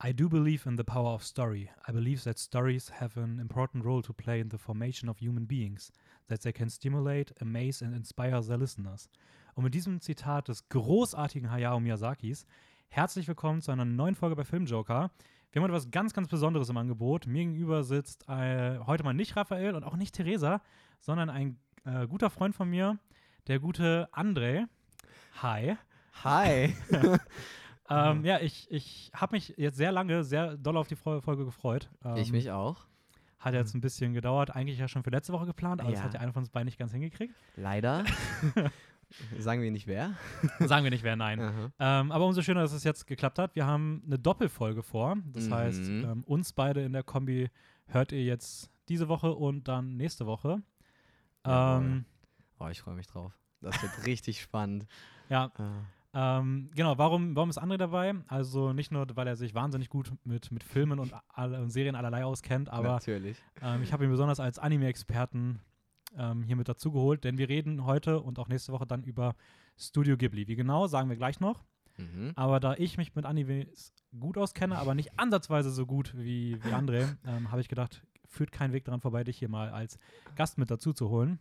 I do believe in the power of story. I believe that stories have an important role to play in the formation of human beings, that they can stimulate, amaze and inspire their listeners. Und mit diesem Zitat des großartigen Hayao Miyazakis herzlich willkommen zu einer neuen Folge bei Filmjoker. Wir haben heute was ganz, ganz Besonderes im Angebot. Mir gegenüber sitzt äh, heute mal nicht Raphael und auch nicht Theresa, sondern ein äh, guter Freund von mir, der gute André. Hi. Hi. Ähm, ja, ich, ich habe mich jetzt sehr lange, sehr doll auf die Folge gefreut. Ähm, ich mich auch. Hat jetzt ein bisschen gedauert, eigentlich ja schon für letzte Woche geplant, aber Ja. das hat ja einer von uns beiden nicht ganz hingekriegt. Leider. Sagen wir nicht wer. Sagen wir nicht, wer nein. Ähm, aber umso schöner, dass es jetzt geklappt hat. Wir haben eine Doppelfolge vor. Das Mhm. heißt, ähm, uns beide in der Kombi hört ihr jetzt diese Woche und dann nächste Woche. Ähm, Oh, ich freue mich drauf. Das wird richtig spannend. ja, Ah. Ähm, genau, warum, warum ist André dabei? Also nicht nur, weil er sich wahnsinnig gut mit, mit Filmen und, und Serien allerlei auskennt, aber Natürlich. ähm, ich habe ihn besonders als Anime-Experten ähm, hier mit dazugeholt, denn wir reden heute und auch nächste Woche dann über Studio Ghibli. Wie genau, sagen wir gleich noch. Mhm. Aber da ich mich mit Animes gut auskenne, aber nicht ansatzweise so gut wie, wie André, ähm, habe ich gedacht, führt kein Weg daran vorbei, dich hier mal als Gast mit dazu zu holen.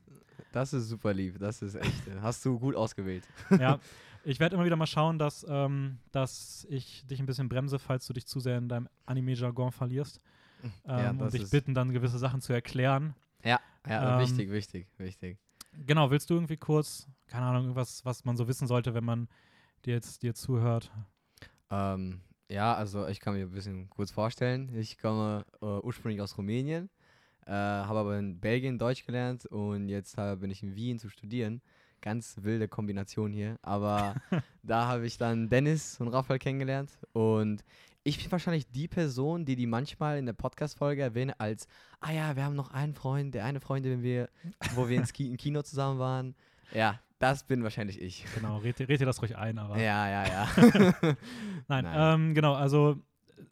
Das ist super lieb. Das ist echt. Hast du gut ausgewählt. ja, ich werde immer wieder mal schauen, dass, ähm, dass ich dich ein bisschen bremse, falls du dich zu sehr in deinem Anime-Jargon verlierst. Ähm, Ja, und dich bitten, dann gewisse Sachen zu erklären. Ja, ja Ähm, wichtig, wichtig, wichtig. Genau, willst du irgendwie kurz, keine Ahnung, irgendwas, was man so wissen sollte, wenn man dir jetzt dir zuhört? Ähm, ja, also ich kann mir ein bisschen kurz vorstellen. Ich komme äh, ursprünglich aus Rumänien, äh, habe aber in Belgien Deutsch gelernt und jetzt äh, bin ich in Wien zu studieren. Ganz wilde Kombination hier. Aber da habe ich dann Dennis und Raphael kennengelernt und ich bin wahrscheinlich die Person, die die manchmal in der Podcast-Folge erwähne als, ah ja, wir haben noch einen Freund, der eine Freundin, wenn wir, wo wir ins Ki im Kino zusammen waren. Ja, das bin wahrscheinlich ich. Genau, red, red dir das ruhig ein, aber. Ja, ja, ja. Nein, Nein. Ähm, genau, also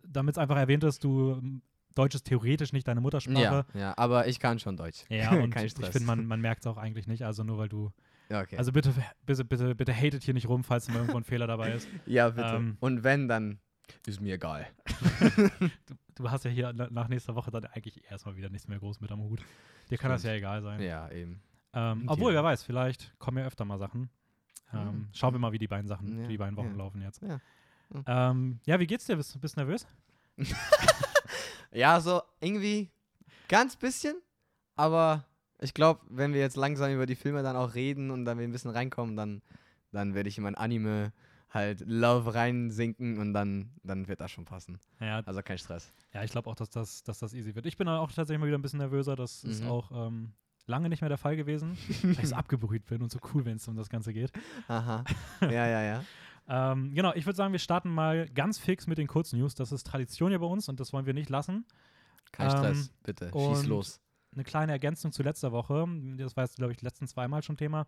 damit es einfach erwähnt ist, du ähm, Deutsch ist theoretisch nicht deine Muttersprache. Ja, ja, aber ich kann schon Deutsch. Ja, und ich finde, man, man merkt es auch eigentlich nicht, also nur weil du. Okay. Also bitte, bitte, bitte, bitte hatet hier nicht rum, falls mal irgendwo ein Fehler dabei ist. ja, bitte. ähm, Und wenn, dann ist mir egal. Du, du hast ja hier na- nach nächster Woche dann eigentlich erstmal wieder nichts mehr groß mit am Hut. Dir kann das ja Stimmt. egal sein. Ja, eben. Ähm, obwohl, wer weiß, vielleicht kommen ja öfter mal Sachen. Ähm, Mhm. Schauen wir mal, wie die beiden Sachen, Ja, die beiden Wochen ja. laufen jetzt. Ja. Mhm. Ähm, ja, wie geht's dir? Bist du bist du nervös? Ja, so irgendwie ganz bisschen, aber ich glaube, wenn wir jetzt langsam über die Filme dann auch reden und dann wir ein bisschen reinkommen, dann, dann werde ich in mein Anime halt Love reinsinken und dann, dann wird das schon passen. Ja, Also kein Stress. ja ich glaube auch, dass das, dass das easy wird. Ich bin auch tatsächlich mal wieder ein bisschen nervöser. Das ist Mhm. auch ähm, lange nicht mehr der Fall gewesen, weil ich so abgebrüht bin und so cool, wenn es um das Ganze geht. Aha. Ja, ja, ja. Ähm, genau, ich würde sagen, wir starten mal ganz fix mit den Kurznews. Das ist Tradition hier bei uns und das wollen wir nicht lassen. Kein Ähm, Stress, bitte. Schieß los. Eine kleine Ergänzung zu letzter Woche. Das war jetzt, glaube ich, letzten zweimal schon Thema.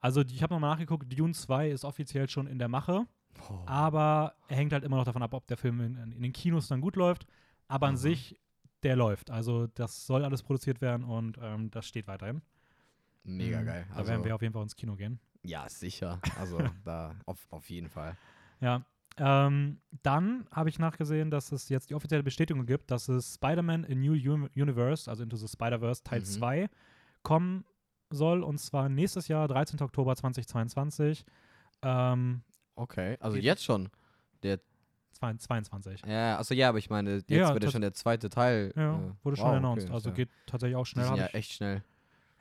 Also, ich habe nochmal nachgeguckt, Dune 2 ist offiziell schon in der Mache, Oh. aber er hängt halt immer noch davon ab, ob der Film in, in den Kinos dann gut läuft. Aber an Mhm. sich, der läuft. Also, das soll alles produziert werden und ähm, das steht weiterhin. Mega Mhm, geil. Da werden wir auf jeden Fall ins Kino gehen. Ja, sicher. Also da auf, auf jeden Fall. Ja. Ähm, dann habe ich nachgesehen, dass es jetzt die offizielle Bestätigung gibt, dass es Spider-Man in New Uni- Universe, also Into the Spider-Verse Teil Mhm. 2, kommen soll. Und zwar nächstes Jahr, 13. Oktober 2022. Ähm, Okay, also jetzt schon. Der, zwei- 22. ja, also ja, aber ich meine, jetzt Ja, wird ja schon der zweite Teil. Ja, äh, wurde schon wow, announced. okay, also ja, geht tatsächlich auch schnell. ja echt schnell.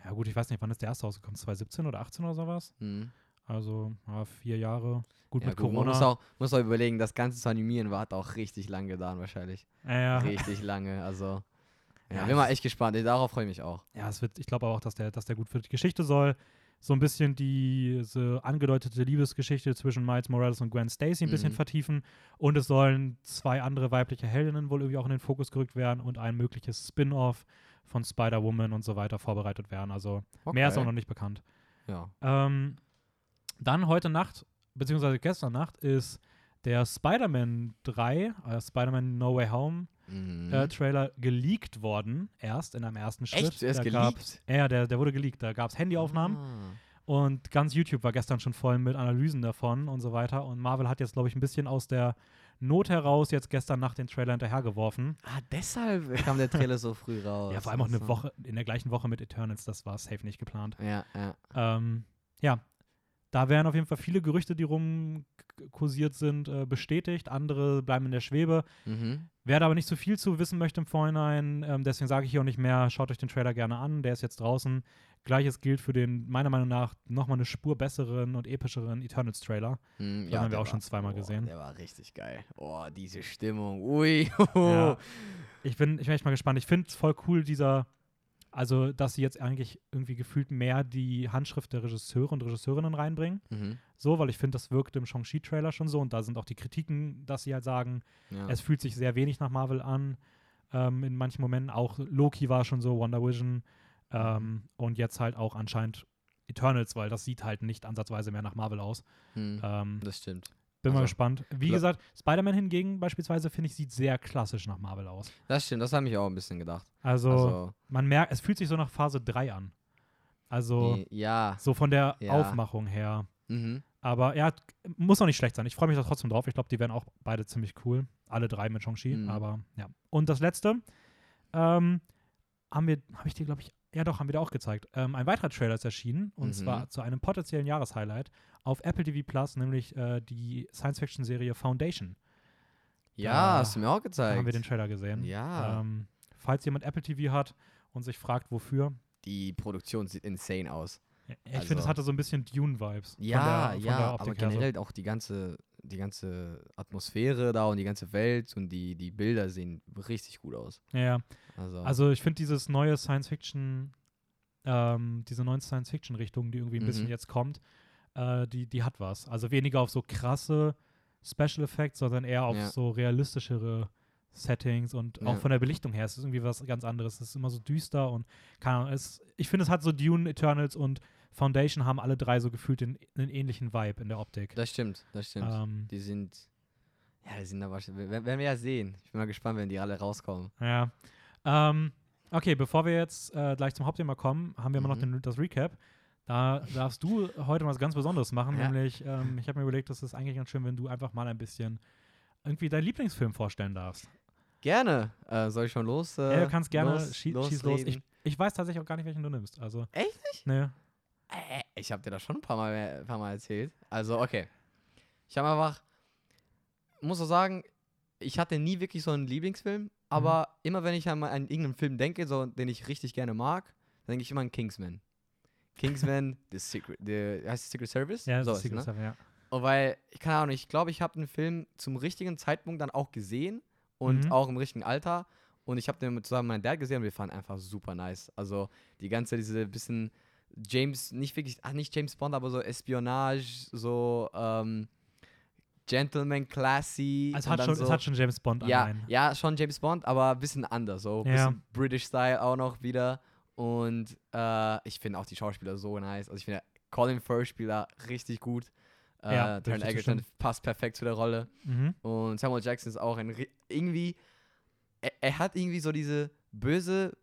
ja, gut, ich weiß nicht, wann ist der erste rausgekommen? 2017 oder 18 oder sowas? Mhm. Also ja, vier Jahre. Gut Ja, mit gut, man Corona. muss auch, muss auch überlegen, das Ganze zu animieren war, hat auch richtig lang gedauert wahrscheinlich. ja, ja, Richtig lange, also. Ja, Ja, bin mal echt gespannt. Darauf freue ich mich auch. Ja, es wird, ich glaube aber auch, dass der, dass der gut für die Geschichte soll. So ein bisschen diese angedeutete Liebesgeschichte zwischen Miles Morales und Gwen Stacy ein bisschen Mhm. vertiefen. Und es sollen zwei andere weibliche Heldinnen wohl irgendwie auch in den Fokus gerückt werden und ein mögliches Spin-off von Spider-Woman und so weiter vorbereitet werden. Also mehr ist auch noch nicht bekannt. Ja. Ähm, dann heute Nacht, beziehungsweise gestern Nacht, ist der Spider-Man 3, äh, Spider-Man No Way Home Mhm. äh, Trailer geleakt worden, erst in einem ersten Schritt. Echt? Da geleakt? gab's- Ja, der, der wurde geleakt. Da gab es Handyaufnahmen Ah. und ganz YouTube war gestern schon voll mit Analysen davon und so weiter. Und Marvel hat jetzt, glaube ich, ein bisschen aus der Not heraus jetzt gestern Nacht den Trailer hinterhergeworfen. Ah, deshalb kam der Trailer so früh raus. Ja, vor allem auch eine. Woche, in der gleichen Woche mit Eternals, das war safe nicht geplant. Ja, ja. Ähm, ja, da werden auf jeden Fall viele Gerüchte, die rumkursiert sind, äh, bestätigt. Andere bleiben in der Schwebe. Mhm. Wer da aber nicht so viel zu wissen möchte im Vorhinein, ähm, deswegen sage ich hier auch nicht mehr, schaut euch den Trailer gerne an, der ist jetzt draußen. Gleiches gilt für den, meiner Meinung nach, nochmal eine Spur besseren und epischeren Eternals-Trailer. Mhm, Den haben wir auch schon war- zweimal oh, gesehen. Der war richtig geil. Oh, diese Stimmung. Ui. Ja. Ich bin, ich bin echt mal gespannt. Ich finde es voll cool, dieser, also, dass sie jetzt eigentlich irgendwie gefühlt mehr die Handschrift der Regisseure und Regisseurinnen reinbringen. Mhm. So, weil ich finde, das wirkt im Shang-Chi-Trailer schon so und da sind auch die Kritiken, dass sie halt sagen, Ja. es fühlt sich sehr wenig nach Marvel an. Ähm, in manchen Momenten auch Loki war schon so, Wonder Vision ähm, und jetzt halt auch anscheinend Eternals, weil das sieht halt nicht ansatzweise mehr nach Marvel aus. Mhm. Ähm, Das stimmt. Bin mal also, gespannt. Wie klar. gesagt, Spider-Man hingegen beispielsweise, finde ich, sieht sehr klassisch nach Marvel aus. Das stimmt, das habe ich auch ein bisschen gedacht. Also, Also, man merkt, es fühlt sich so nach Phase 3 an. Also, ja. so von der Ja. Aufmachung her. Mhm. Aber ja, muss auch nicht schlecht sein. Ich freue mich da trotzdem drauf. Ich glaube, die werden auch beide ziemlich cool. Alle drei mit Shang-Chi. Mhm. Aber ja. Und das letzte ähm, haben wir, habe ich dir, glaube ich, ja doch, haben wir dir auch gezeigt. Ähm, ein weiterer Trailer ist erschienen und Mhm. zwar zu einem potenziellen Jahreshighlight auf Apple TV Plus, nämlich äh, die Science-Fiction-Serie Foundation. Ja, Da hast du mir auch Da gezeigt. haben wir den Trailer gesehen. Ja. Ähm, falls jemand Apple TV hat und sich fragt, wofür. die Produktion sieht insane aus. Ich finde, es Also- hatte so ein bisschen Dune-Vibes. Ja, von der, von ja, aber her so. generell auch die ganze, die ganze Atmosphäre da und die ganze Welt und die, die Bilder sehen richtig gut aus. Ja. Also, Also ich finde dieses neue Science-Fiction, ähm, diese neue Science-Fiction-Richtung, die irgendwie ein bisschen Mhm. jetzt kommt, äh, die, die hat was. Also weniger auf so krasse Special Effects, sondern eher auf Ja. so realistischere Settings und auch Ja. von der Belichtung her ist es irgendwie was ganz anderes. Es ist immer so düster und keine Ahnung, es, ich finde, es hat so Dune, Eternals und Foundation haben alle drei so gefühlt den, einen ähnlichen Vibe in der Optik. das stimmt, das stimmt. Ähm, Die sind, ja, die sind da wahrscheinlich, werden wir ja sehen. Ich bin mal gespannt, wenn die alle rauskommen. Ja. Ähm, okay, bevor wir jetzt äh, gleich zum Hauptthema kommen, haben wir immer noch Mhm. den, das Recap. Da darfst du heute was ganz Besonderes machen, Ja. nämlich, ähm, ich habe mir überlegt, das ist eigentlich ganz schön, wenn du einfach mal ein bisschen irgendwie deinen Lieblingsfilm vorstellen darfst. Gerne. Äh, soll ich schon los? Äh, ja, du kannst gerne, los, schie schieß los. Ich, ich weiß tatsächlich auch gar nicht, welchen du nimmst. Also, Echt ne. Äh, ich habe dir das schon ein paar Mal, ein paar Mal erzählt. Also, okay. Ich habe einfach, muss auch sagen, ich hatte nie wirklich so einen Lieblingsfilm, aber immer wenn ich an, an irgendeinen Film denke, so, den ich richtig gerne mag, dann denke ich immer an Kingsman. Kingsman, The Secret, the, heißt Secret Service? Ja, so das ist ne? Secret Service, ja. Und weil, ich keine Ahnung, ich glaube, ich habe den Film zum richtigen Zeitpunkt dann auch gesehen und Mhm. auch im richtigen Alter. Und ich habe den zusammen mit meinem Dad gesehen und wir fanden einfach super nice. Also die ganze, diese bisschen James, nicht wirklich, ach nicht James Bond, aber so Espionage, so ähm, Gentleman Classy. Es und hat, schon, so, es hat schon James Bond ja, allein. ja, schon James Bond, aber ein bisschen anders, so ein Ja. bisschen British Style auch noch wieder. Und äh, ich finde auch die Schauspieler so nice. Also ich finde Colin Firth spielt da richtig gut. Äh, Ja, Taron Egerton stimmt. passt perfekt zu der Rolle. Mhm. Und Samuel Jackson ist auch ein irgendwie, er, er hat irgendwie so diese böse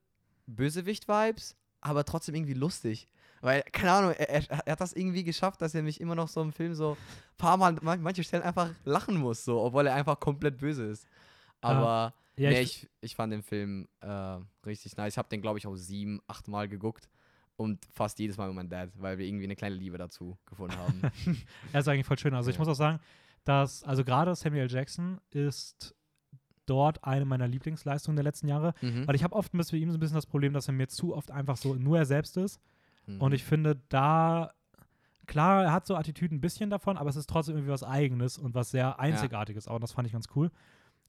Bösewicht-Vibes, aber trotzdem irgendwie lustig. Weil, keine Ahnung, er, er, hat das irgendwie geschafft, dass er mich immer noch so im Film so ein paar Mal, man, manche Stellen einfach lachen muss, so, obwohl er einfach komplett böse ist. Aber Ja, nee, ich, ich, fand den Film äh, richtig nice. Ich habe den, glaube ich, auch sieben, acht Mal geguckt. Und fast jedes Mal mit meinem Dad, weil wir irgendwie eine kleine Liebe dazu gefunden haben. er ist eigentlich voll schön. Also ich Ja. muss auch sagen, dass, also gerade Samuel Jackson ist dort eine meiner Lieblingsleistungen der letzten Jahre. mhm. Weil ich habe oft bei ihm so ein bisschen das Problem, dass er mir zu oft einfach so nur er selbst ist. Mhm. Und ich finde, da, klar, er hat so Attitüden ein bisschen davon, aber es ist trotzdem irgendwie was Eigenes und was sehr Einzigartiges. Auch und das fand ich ganz cool.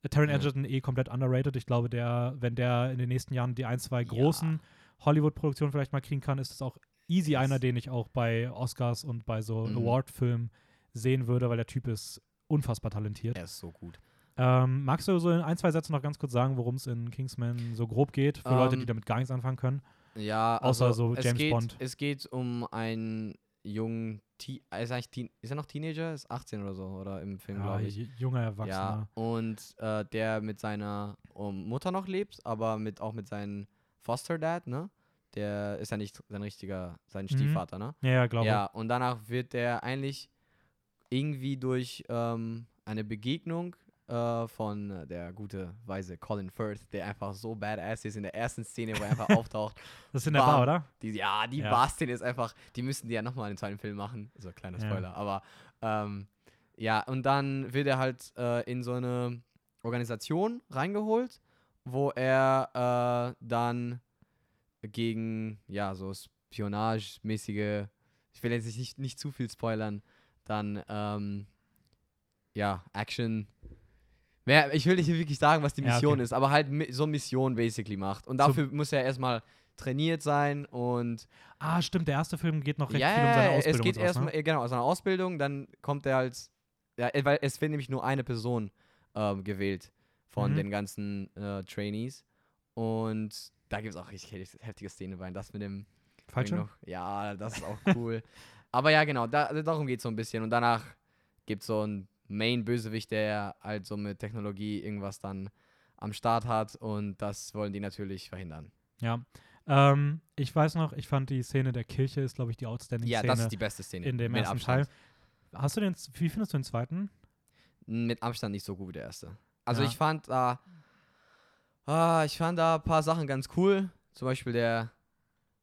Äh, Taron Ja. Egerton eh komplett underrated. Ich glaube, der, wenn der in den nächsten Jahren die ein, zwei großen Hollywood-Produktionen vielleicht mal kriegen kann, ist es auch easy einer, den ich auch bei Oscars und bei so Mhm. Award-Filmen sehen würde, weil der Typ ist unfassbar talentiert. er ist so gut. Ähm, magst du so in ein, zwei Sätzen noch ganz kurz sagen, worum es in Kingsman so grob geht, für Leute, die Ähm, damit gar nichts anfangen können? Ja, Außer also so es James geht, Bond. Es geht um einen jungen, er ist eigentlich Teen ist er noch Teenager? Ist 18 oder so, oder im Film, Ja, glaube ich. junger Erwachsener. Ja, und äh, der mit seiner um, Mutter noch lebt, aber mit, auch mit seinem Foster Dad, ne? Der ist ja nicht sein richtiger, sein Mhm. Stiefvater, ne? Ja, ja, glaube Ja, und danach wird der eigentlich irgendwie durch ähm, eine Begegnung äh, von äh, der gute, weise Colin Firth, der einfach so badass ist in der ersten Szene, wo er einfach auftaucht. Das ist in der. Bar, oder? Die, ja, die Ja. Bar-Szene ist einfach, die müssten die ja nochmal in den zweiten Film machen. So, kleiner Ja. Spoiler. Aber ähm, ja, und dann wird er halt äh, in so eine Organisation reingeholt, wo er äh, dann gegen, ja, so spionagemäßige, ich will jetzt nicht, nicht zu viel spoilern, dann, ähm, ja, Action. Ich will nicht wirklich sagen, was die Ja, Mission okay. ist, aber halt so Mission basically macht. Und So- dafür muss er erstmal trainiert sein und Ah, stimmt, der erste Film geht noch recht ja, viel um seine ja, Ausbildung. es geht erstmal, ne? genau, aus einer Ausbildung, dann kommt er als, ja, weil es wird nämlich nur eine Person ähm, gewählt von Mhm. den ganzen äh, Trainees und da gibt es auch richtig heftige- Szene bei. Das mit dem Falsche? Ding noch- Ja, das ist auch cool. Aber ja, genau, da, darum geht es so ein bisschen. Und danach gibt es so einen Main-Bösewicht, der halt so mit Technologie irgendwas dann am Start hat und das wollen die natürlich verhindern. Ja. Ähm, ich weiß noch, ich fand die Szene der Kirche ist, glaube ich, die Ja, Outstanding-Szene das ist die beste Szene. in dem mit ersten Abstand. Teil. Hast du den, wie findest du den zweiten? mit Abstand nicht so gut wie der erste. Also Ja. ich fand da, ah, ich fand da ein paar Sachen ganz cool. Zum Beispiel der,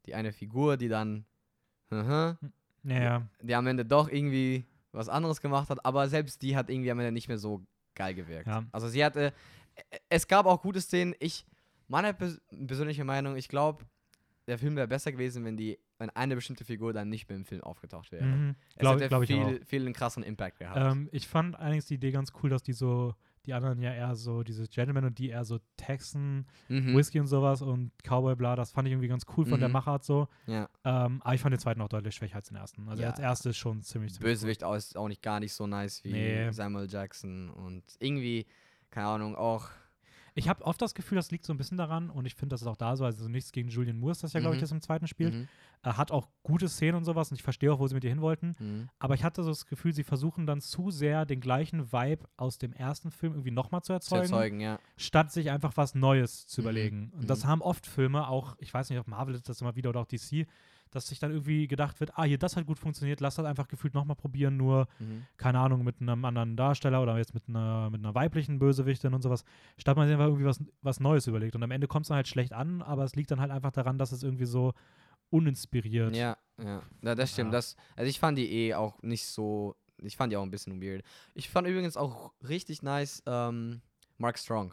die eine Figur, die dann, mhm, Naja, die am Ende doch irgendwie was anderes gemacht hat, aber selbst die hat irgendwie am Ende nicht mehr so geil gewirkt. Ja. Also sie hatte, ä- es gab auch gute Szenen. Ich, meine pers persönliche Meinung, ich glaube, der Film wäre besser gewesen, wenn die, wenn eine bestimmte Figur dann nicht mehr im Film aufgetaucht wäre. mhm. Es glaube hätte glaub ich auch. viel, viel einen krassen Impact gehabt. Ähm, ich fand allerdings die Idee ganz cool, dass die so, die anderen ja eher so, diese Gentlemen und die eher so Texan, Mhm. Whisky und sowas und Cowboy bla, das fand ich irgendwie ganz cool von der Mhm. Machart so. Ja. Ähm, aber ich fand den zweiten auch deutlich schwächer als den ersten. Also Ja. als erstes schon ziemlich, ziemlich Bösewicht auch- ist auch nicht gar nicht so nice wie Nee. Samuel Jackson und irgendwie, keine Ahnung, auch. Ich habe oft das Gefühl, das liegt so ein bisschen daran und ich finde, das ist auch da so, also nichts gegen Julian Moore ist das ja, glaube ich, Mhm. das im zweiten spielt. Mhm. Er hat auch gute Szenen und sowas und ich verstehe auch, wo sie mit ihr hin wollten. Mhm. Aber ich hatte so das Gefühl, sie versuchen dann zu sehr den gleichen Vibe aus dem ersten Film irgendwie nochmal zu Zu erzeugen, erzeugen, ja. statt sich einfach was Neues zu Mhm. überlegen. Und das Mhm. haben oft Filme, auch, ich weiß nicht, ob Marvel ist das immer wieder oder auch DC, dass sich dann irgendwie gedacht wird, ah, hier, das hat gut funktioniert, lass das einfach gefühlt nochmal probieren, nur, Mhm. keine Ahnung, mit einem anderen Darsteller oder jetzt mit einer, mit einer weiblichen Bösewichtin und sowas, statt man sich einfach irgendwie was, was Neues überlegt. Und am Ende kommt es dann halt schlecht an, aber es liegt dann halt einfach daran, dass es irgendwie so uninspiriert. Ja, ja. ja das stimmt. Ja. Das, also ich fand die eh auch nicht so. Ich fand die auch ein bisschen weird. Ich fand übrigens auch richtig nice ähm, Mark Strong.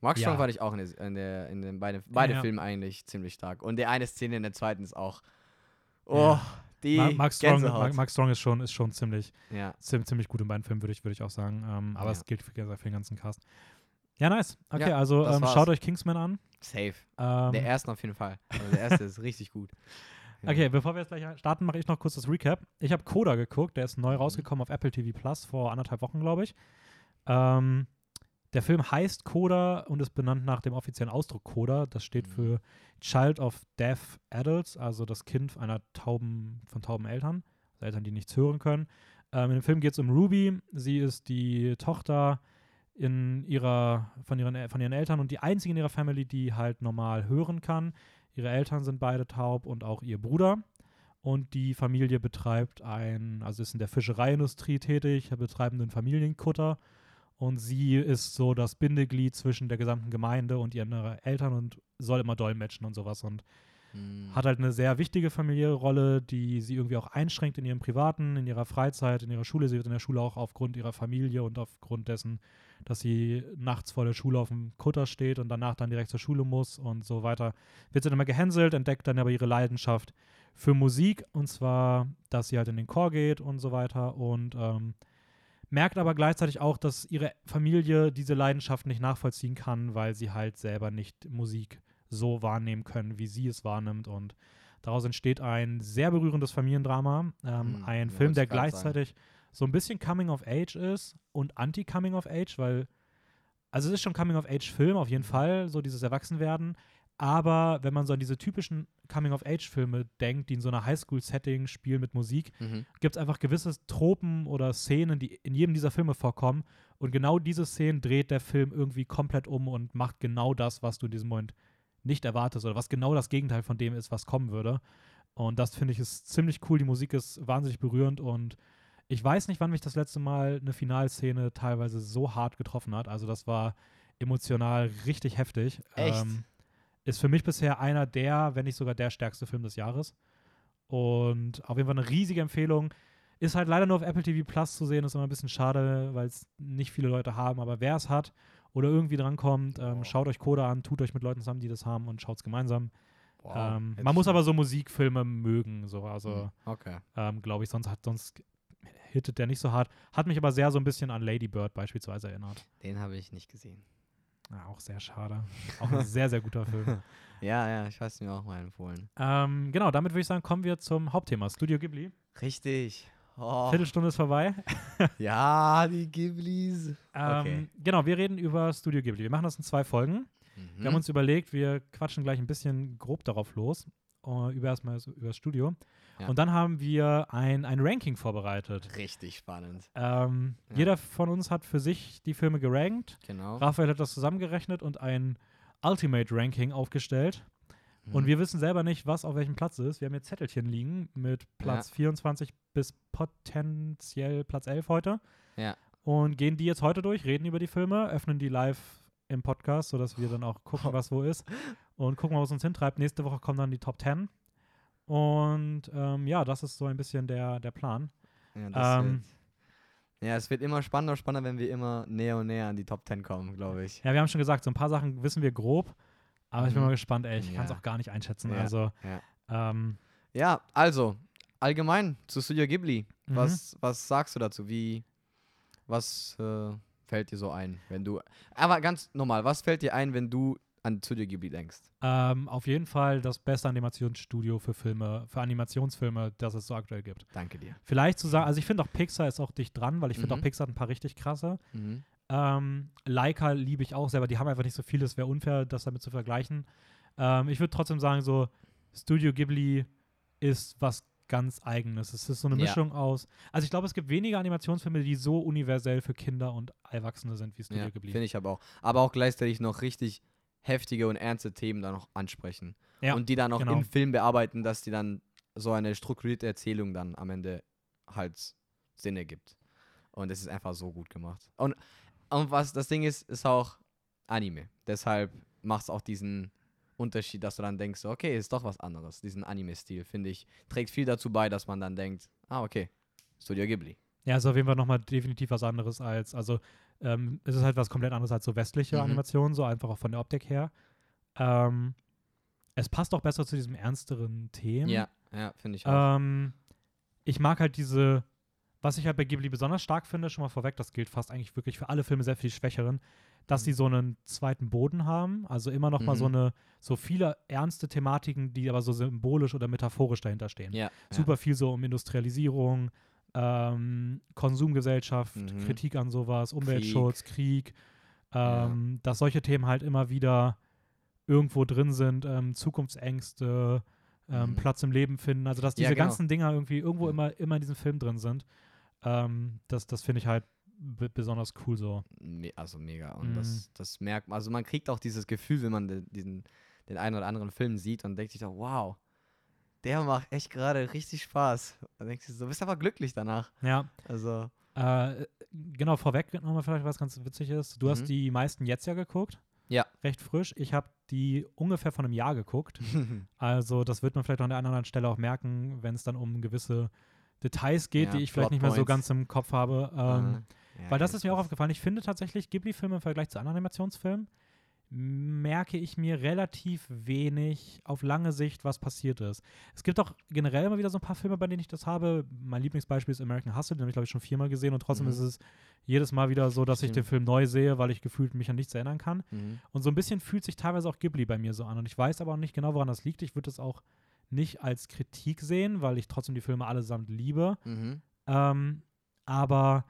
Mark Ja. Strong fand ich auch in, der, in, der, in den beide, beide Ja. Filmen eigentlich ziemlich stark. Und die eine Szene in der zweiten ist auch. Oh, die Mark, Mark, Strong. Mark, Mark Strong ist schon, ist schon ziemlich, ja. ziemlich, ziemlich gut in beiden Filmen, würde ich, würd ich auch sagen. Ähm, aber Ja. es gilt für, für den ganzen Cast. Ja, nice. Okay, Ja, also ähm, schaut euch Kingsman an. Safe. Ähm, der erste auf jeden Fall. Also der erste ist richtig gut. Okay, bevor wir jetzt gleich starten, mache ich noch kurz das Recap. Ich habe Coda geguckt, der ist neu rausgekommen auf Apple TV Plus vor anderthalb Wochen, glaube ich. Ähm, der Film heißt Coda und ist benannt nach dem offiziellen Ausdruck Coda. Das steht Mhm. für Child of Deaf Adults, also das Kind einer tauben, von tauben Eltern, also Eltern, die nichts hören können. Ähm, in dem Film geht es um Ruby. Sie ist die Tochter in ihrer, von, ihren, von ihren Eltern und die einzige in ihrer Family, die halt normal hören kann. Ihre Eltern sind beide taub und auch ihr Bruder. Und die Familie betreibt ein, also ist in der Fischereiindustrie tätig, betreiben einen Familienkutter. Und sie ist so das Bindeglied zwischen der gesamten Gemeinde und ihren äh, Eltern und soll immer dolmetschen und sowas. Und Mhm. hat halt eine sehr wichtige familiäre Rolle, die sie irgendwie auch einschränkt in ihrem Privaten, in ihrer Freizeit, in ihrer Schule. Sie wird in der Schule auch aufgrund ihrer Familie und aufgrund dessen, dass sie nachts vor der Schule auf dem Kutter steht und danach dann direkt zur Schule muss und so weiter, wird sie dann immer gehänselt, entdeckt dann aber ihre Leidenschaft für Musik und zwar, dass sie halt in den Chor geht und so weiter und ähm, merkt aber gleichzeitig auch, dass ihre Familie diese Leidenschaft nicht nachvollziehen kann, weil sie halt selber nicht Musik so wahrnehmen können, wie sie es wahrnimmt. Und daraus entsteht ein sehr berührendes Familiendrama. Ähm, Hm, ein Film, der gleichzeitig so ein bisschen Coming of Age ist und Anti-Coming of Age, weil, also es ist schon Coming of Age-Film auf jeden Mhm. Fall, so dieses Erwachsenwerden. Aber wenn man so an diese typischen Coming-of-Age-Filme denkt, die in so einer Highschool-Setting spielen mit Musik, Mhm. gibt es einfach gewisse Tropen oder Szenen, die in jedem dieser Filme vorkommen. Und genau diese Szenen dreht der Film irgendwie komplett um und macht genau das, was du in diesem Moment nicht erwartest oder was genau das Gegenteil von dem ist, was kommen würde. Und das finde ich ist ziemlich cool. Die Musik ist wahnsinnig berührend und Ich weiß nicht, wann mich das letzte Mal eine Finalszene teilweise so hart getroffen hat. Also das war emotional richtig heftig. Echt? Ähm, ist für mich bisher einer der, wenn nicht sogar der stärkste Film des Jahres. Und auf jeden Fall eine riesige Empfehlung. Ist halt leider nur auf Apple TV Plus zu sehen, ist immer ein bisschen schade, weil es nicht viele Leute haben. Aber wer es hat oder irgendwie drankommt, ähm, Boah. schaut euch Coda an, tut euch mit Leuten zusammen, die das haben und schaut es gemeinsam. Wow, ähm, man muss aber so Musikfilme mögen, so also Mhm, Okay. ähm, glaube ich, sonst hat sonst hittet der nicht so hart. Hat mich aber sehr so ein bisschen an Lady Bird beispielsweise erinnert. Den habe ich nicht gesehen. Ja, auch sehr schade. Auch ein sehr, sehr guter Film. Ja, ja, ich weiß mir auch mal empfohlen. Ähm, genau, damit würde ich sagen, kommen wir zum Hauptthema. Studio Ghibli. Richtig. Oh. Viertelstunde ist vorbei. Ja, die Ghiblis. Ähm, Okay. Genau, wir reden über Studio Ghibli. Wir machen das in zwei Folgen. Mhm. Wir haben uns überlegt, wir quatschen gleich ein bisschen grob darauf los. Äh, über erstmal so über das Studio. Ja. Und dann haben wir ein, ein Ranking vorbereitet. richtig spannend. Ähm, Ja. Jeder von uns hat für sich die Filme gerankt. Genau. Raphael hat das zusammengerechnet und ein Ultimate Ranking aufgestellt. Und Mhm. wir wissen selber nicht, was auf welchem Platz ist. Wir haben hier Zettelchen liegen mit Platz 24 bis potenziell Platz 11 heute. Ja. Und gehen die jetzt heute durch, reden über die Filme, öffnen die live im Podcast, sodass wir dann auch gucken, was wo ist. Und gucken, was uns hintreibt. Nächste Woche kommen dann die Top 10. Und ähm, ja, das ist so ein bisschen der, der Plan. Ja, das Ähm, wird, ja, es wird immer spannender, spannender, wenn wir immer näher und näher an die Top 10 kommen, glaube ich. Ja, wir haben schon gesagt, so ein paar Sachen wissen wir grob. Aber ich bin Mhm. mal gespannt, ey. Ich kann es Ja. auch gar nicht einschätzen. Ja, Also, ja. ähm, Ja, also, allgemein zu Studio Ghibli. Mhm. Was, was sagst du dazu? Wie, was äh, fällt dir so ein, wenn du. Aber ganz normal, was fällt dir ein, wenn du an Studio Ghibli denkst? ähm, auf jeden Fall das beste Animationsstudio für Filme, für Animationsfilme, das es so aktuell gibt. Danke dir. Vielleicht zu sagen, also ich finde auch Pixar ist auch dicht dran, weil ich finde Mhm. auch Pixar hat ein paar richtig krasse. Mhm. Ähm, Leica liebe ich auch selber, die haben einfach nicht so viel, es wäre unfair, das damit zu vergleichen. Ähm, ich würde trotzdem sagen, so Studio Ghibli ist was ganz Eigenes. Es ist so eine Ja. Mischung aus. Also ich glaube, es gibt wenige Animationsfilme, die so universell für Kinder und Erwachsene sind wie Studio Ja, Ghibli. finde ich aber auch. Aber auch gleichzeitig noch richtig heftige und ernste Themen dann noch ansprechen. Ja, und die dann auch genau. im Film bearbeiten, dass die dann so eine strukturierte Erzählung dann am Ende halt Sinn ergibt. Und es ist einfach so gut gemacht. Und, und was das Ding ist, ist auch Anime. Deshalb macht es auch diesen Unterschied, dass du dann denkst, okay, ist doch was anderes. Diesen Anime-Stil, finde ich, trägt viel dazu bei, dass man dann denkt, ah, okay, Studio Ghibli. Ja, ist auf jeden Fall nochmal definitiv was anderes als, also ähm, es ist halt was komplett anderes als so westliche Mhm. Animationen, so einfach auch von der Optik her. Ähm, es passt auch besser zu diesem ernsteren Themen. Ja, ja, finde ich auch. Ähm, ich mag halt diese, was ich halt bei Ghibli besonders stark finde, schon mal vorweg, das gilt fast eigentlich wirklich für alle Filme sehr viel schwächeren, dass Mhm. die so einen zweiten Boden haben, also immer noch mal so Mhm. eine, so viele ernste Thematiken, die aber so symbolisch oder metaphorisch dahinter stehen. ja, Super viel so um Industrialisierung, ähm, Konsumgesellschaft, Mhm. Kritik an sowas, Umweltschutz, Krieg, ähm, dass solche Themen halt immer wieder irgendwo drin sind, ähm, Zukunftsängste, ähm, Mhm. Platz im Leben finden, also dass Ja, diese genau. ganzen Dinger irgendwie irgendwo Ja. immer, immer in diesem Film drin sind. Ähm, das das finde ich halt besonders cool so. Also mega. Und Mhm. das, das merkt man, also man kriegt auch dieses Gefühl, wenn man de diesen, den einen oder anderen Film sieht und denkt sich doch, wow, der macht echt gerade richtig Spaß. Und denkst du so, bist aber glücklich danach. Ja, Also, äh, genau, vorweg nochmal vielleicht was ganz witzig ist. Du hast Mhm. die meisten jetzt ja geguckt. Ja. Recht frisch. Ich habe die ungefähr von einem Jahr geguckt. Also, das wird man vielleicht an der einen oder anderen Stelle auch merken, wenn es dann um gewisse Details geht, Ja, die ich vielleicht nicht mehr so ganz im Kopf habe. Ähm, Ja, weil das ist mir auch aufgefallen. Ich finde tatsächlich Ghibli-Filme im Vergleich zu anderen Animationsfilmen merke ich mir relativ wenig auf lange Sicht, was passiert ist. Es gibt auch generell immer wieder so ein paar Filme, bei denen ich das habe. Mein Lieblingsbeispiel ist American Hustle, den habe ich, glaube ich, schon viermal gesehen und trotzdem Mhm. ist es jedes Mal wieder so, dass ich den. Film neu sehe, weil ich gefühlt mich an nichts erinnern kann. Mhm. Und so ein bisschen fühlt sich teilweise auch Ghibli bei mir so an. Und ich weiß aber auch nicht genau, woran das liegt. Ich würde es auch nicht als Kritik sehen, weil ich trotzdem die Filme allesamt liebe. Mhm. Ähm, aber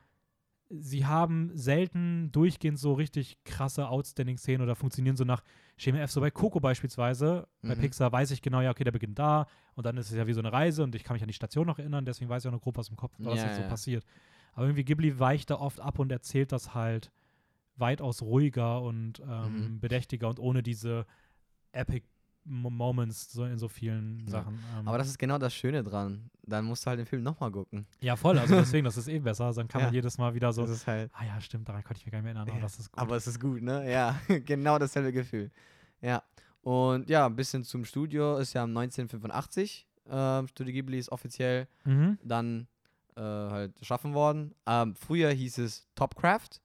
sie haben selten durchgehend so richtig krasse Outstanding-Szenen oder funktionieren so nach Schema F. So bei Coco beispielsweise, bei Mhm. Pixar weiß ich genau, ja, okay, der beginnt da und dann ist es ja wie so eine Reise und ich kann mich an die Station noch erinnern, deswegen weiß ich auch noch grob, was im Kopf, was Ja, jetzt so ja. passiert. Aber irgendwie Ghibli weicht da oft ab und erzählt das halt weitaus ruhiger und ähm, Mhm. bedächtiger und ohne diese Epic Moments so in so vielen Ja. Sachen. Ähm, Aber das ist genau das Schöne dran. Dann musst du halt den Film nochmal gucken. ja, voll. Also deswegen, das ist eh besser. Dann kann man Ja. jedes Mal wieder so. Das ist halt. Ah ja, stimmt, daran konnte ich mich gar nicht mehr erinnern. Aber Ja, das ist gut. Aber es ist gut, ne? Ja, genau dasselbe Gefühl. Ja. Und ja, ein bisschen zum Studio ist ja 1985. Ähm, Studio Ghibli ist offiziell mhm. dann äh, halt geschaffen worden. Ähm, früher hieß es Topcraft.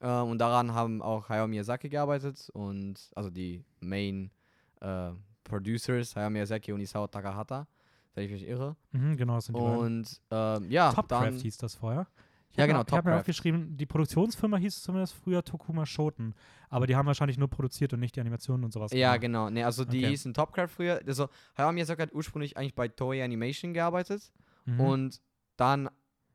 Ähm, und daran haben auch Hayao Miyazaki gearbeitet und also die Main äh, Producers, Hayao Miyazaki und Isao Takahata, wenn ich mich irre. Mhm, genau, das sind die. Und ähm, ja, Topcraft dann, hieß das vorher. Ich Ja, genau, mir- Ich habe mir Topcraft. aufgeschrieben, die Produktionsfirma hieß zumindest früher Tokuma Shoten. Aber die haben wahrscheinlich nur produziert und nicht die Animationen und sowas Ja, gemacht. genau. Nee, also die Okay. hießen Topcraft früher. Also Hayao Miyazaki hat ursprünglich eigentlich bei Toei Animation gearbeitet Mhm. und dann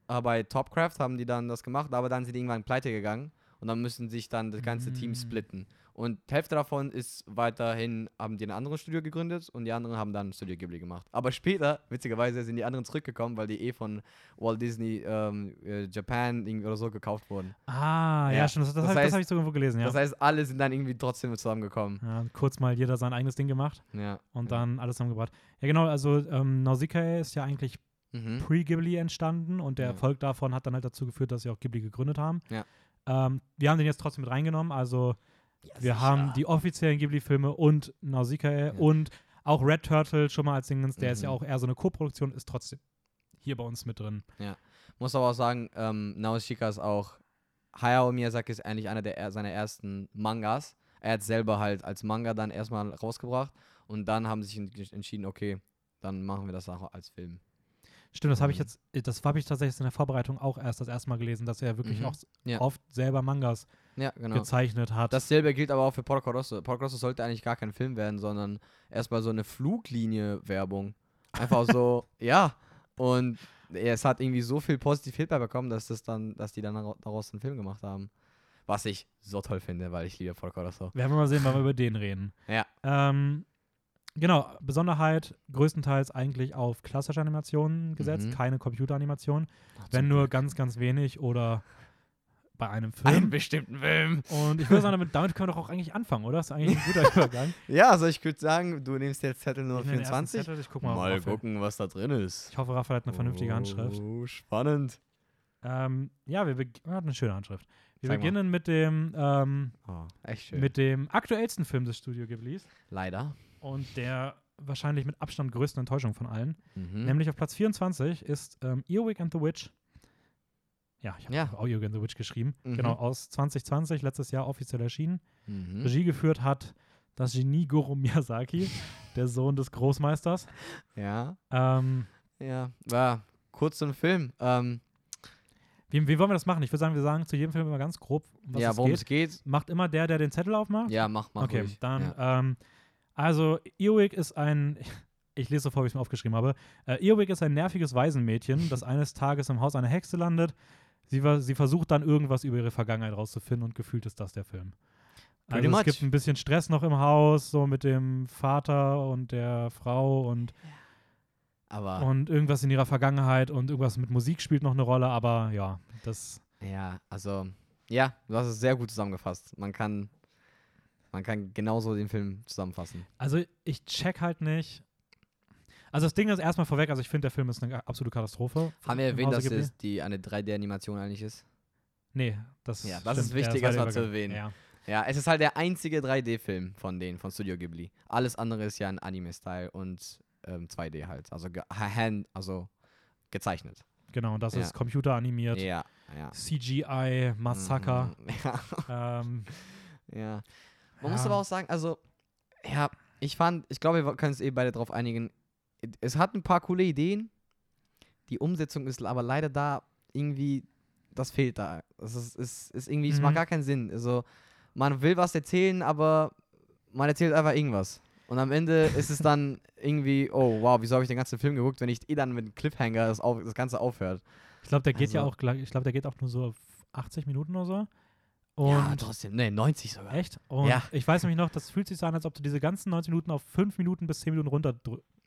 äh, bei Topcraft haben die dann das gemacht, aber dann sind die irgendwann pleite gegangen und dann müssen sich dann das ganze Mm. Team splitten. Und die Hälfte davon ist weiterhin, haben die ein anderes Studio gegründet und die anderen haben dann Studio Ghibli gemacht. Aber später, witzigerweise, sind die anderen zurückgekommen, weil die eh von Walt Disney ähm, äh, Japan oder so gekauft wurden. Ah, ja, Ja, stimmt. Das, das, das hab- das heißt- habe ich so irgendwo gelesen, ja. Das heißt, alle sind dann irgendwie trotzdem zusammengekommen. ja. Kurz mal jeder sein eigenes Ding gemacht Ja. und dann alles zusammengebracht. Ja, genau. Also ähm, Nausicaa ist ja eigentlich Mhm. pre-Ghibli entstanden und der. Erfolg davon hat dann halt dazu geführt, dass sie auch Ghibli gegründet haben. Ja. Ähm, wir haben den jetzt trotzdem mit reingenommen. Also wir haben die offiziellen Ghibli-Filme und Nausicaa und auch Red Turtle schon mal als Dingens, der ist ja Mhm. auch eher so eine Co-Produktion, ist trotzdem hier bei uns mit drin. Muss aber auch sagen, ähm, Nausicaa ist auch, Hayao Miyazaki ist eigentlich einer der er- seiner ersten Mangas. Er hat selber halt als Manga dann erstmal rausgebracht und dann haben sie sich en- entschieden, okay, dann machen wir das auch als Film. Stimmt, das habe ich Mhm. jetzt, das habe ich tatsächlich in der Vorbereitung auch erst das erste Mal gelesen, dass er wirklich Mhm. auch Ja. oft selber Mangas Ja, genau. gezeichnet hat. Dasselbe gilt aber auch für Porco Rosso. Porco Rosso sollte eigentlich gar kein Film werden, sondern erstmal so eine Fluglinie-Werbung. Einfach so, ja. Und es hat irgendwie so viel positiv Feedback bekommen, dass das dann, dass die dann dara- daraus einen Film gemacht haben. Was ich so toll finde, weil ich liebe Porco Rosso. Werden wir mal sehen, wann wir über den reden. Ja. Ähm, genau, Besonderheit größtenteils eigentlich auf klassische Animationen gesetzt, Mhm. keine Computeranimationen, wenn nur ganz, ganz wenig oder bei einem einen Film. bestimmten Film. Und ich würde sagen, damit, damit können wir doch auch eigentlich anfangen, oder? Das ist eigentlich ein guter Übergang. Ja, also ich würde sagen, du nimmst jetzt Zettel Nummer Ich nehme den ersten 24. Zettel, ich guck mal, Mal, gucken, was da drin ist. Ich hoffe, Raphael hat eine vernünftige Handschrift. Oh, spannend. Ähm, ja, wir hat eine schöne Handschrift. Wir mal. beginnen mit dem, ähm, Oh, echt schön. mit dem aktuellsten Film des Studio Ghiblis Leider. und der wahrscheinlich mit Abstand größten Enttäuschung von allen. Mhm. Nämlich auf Platz 24 ist ähm, Earwig and the Witch. Ja, ich habe Ja. auch and the Witch geschrieben. Mhm. Genau, aus 2020, letztes Jahr offiziell erschienen. Mhm. Regie geführt hat das Genie Goro Miyazaki, der Sohn des Großmeisters. Ja, Ähm, ja. War kurz zum Film. Ähm, wie, wie wollen wir das machen? Ich würde sagen, wir sagen zu jedem Film immer ganz grob, was ja, es worum geht. es geht. Macht immer der, der den Zettel aufmacht? Ja, mach mal okay, ruhig. dann, Ja. ähm, also Earwig ist ein, ich lese so vor, wie ich es mir aufgeschrieben habe. Äh, Earwig ist ein nerviges Waisenmädchen, das eines Tages im Haus einer Hexe landet. Sie, sie versucht dann irgendwas über ihre Vergangenheit rauszufinden und gefühlt ist das der Film. Also es gibt ein bisschen Stress noch im Haus, so mit dem Vater und der Frau und, Aber und irgendwas in ihrer Vergangenheit und irgendwas mit Musik spielt noch eine Rolle, aber ja, das ja, also ja, du hast es sehr gut zusammengefasst. Man kann, man kann genauso den Film zusammenfassen. Also ich check halt nicht. Also das Ding ist erstmal vorweg, also ich finde, der Film ist eine absolute Katastrophe. Haben wir erwähnt, dass es die eine 3D-Animation eigentlich ist? Nee, das Ja, das stimmt. ist wichtig, Ja, erstmal weiter zu erwähnen. Ja. Ja, es ist halt der einzige 3D-Film von denen, von Studio Ghibli. Alles andere ist ja ein Anime-Style und ähm, 2D halt. Also, ge hand, also gezeichnet. Genau, und das Ja. ist computeranimiert, Ja, ja. CGI, Massaker. Mhm, Ja, Ähm, ja. Man muss aber auch sagen, also, ja, ich fand, ich glaube, wir können uns eh beide darauf einigen. Es hat ein paar coole Ideen. Die Umsetzung ist aber leider da irgendwie, das fehlt da. Es ist, ist, ist irgendwie, es macht Mhm. gar keinen Sinn. Also, man will was erzählen, aber man erzählt einfach irgendwas. Und am Ende ist es dann irgendwie, oh wow, wieso habe ich den ganzen Film geguckt, wenn ich eh dann mit Cliffhanger das, auf, das Ganze aufhört. ich glaube, der geht ja Also- auch, gleich- ich glaube, der geht auch nur so auf 80 Minuten oder so. Und ja, trotzdem, ne, 90 sogar. echt? Und Ja. ich weiß nämlich noch, das fühlt sich so an, als ob du diese ganzen 90 Minuten auf 5 Minuten bis 10 Minuten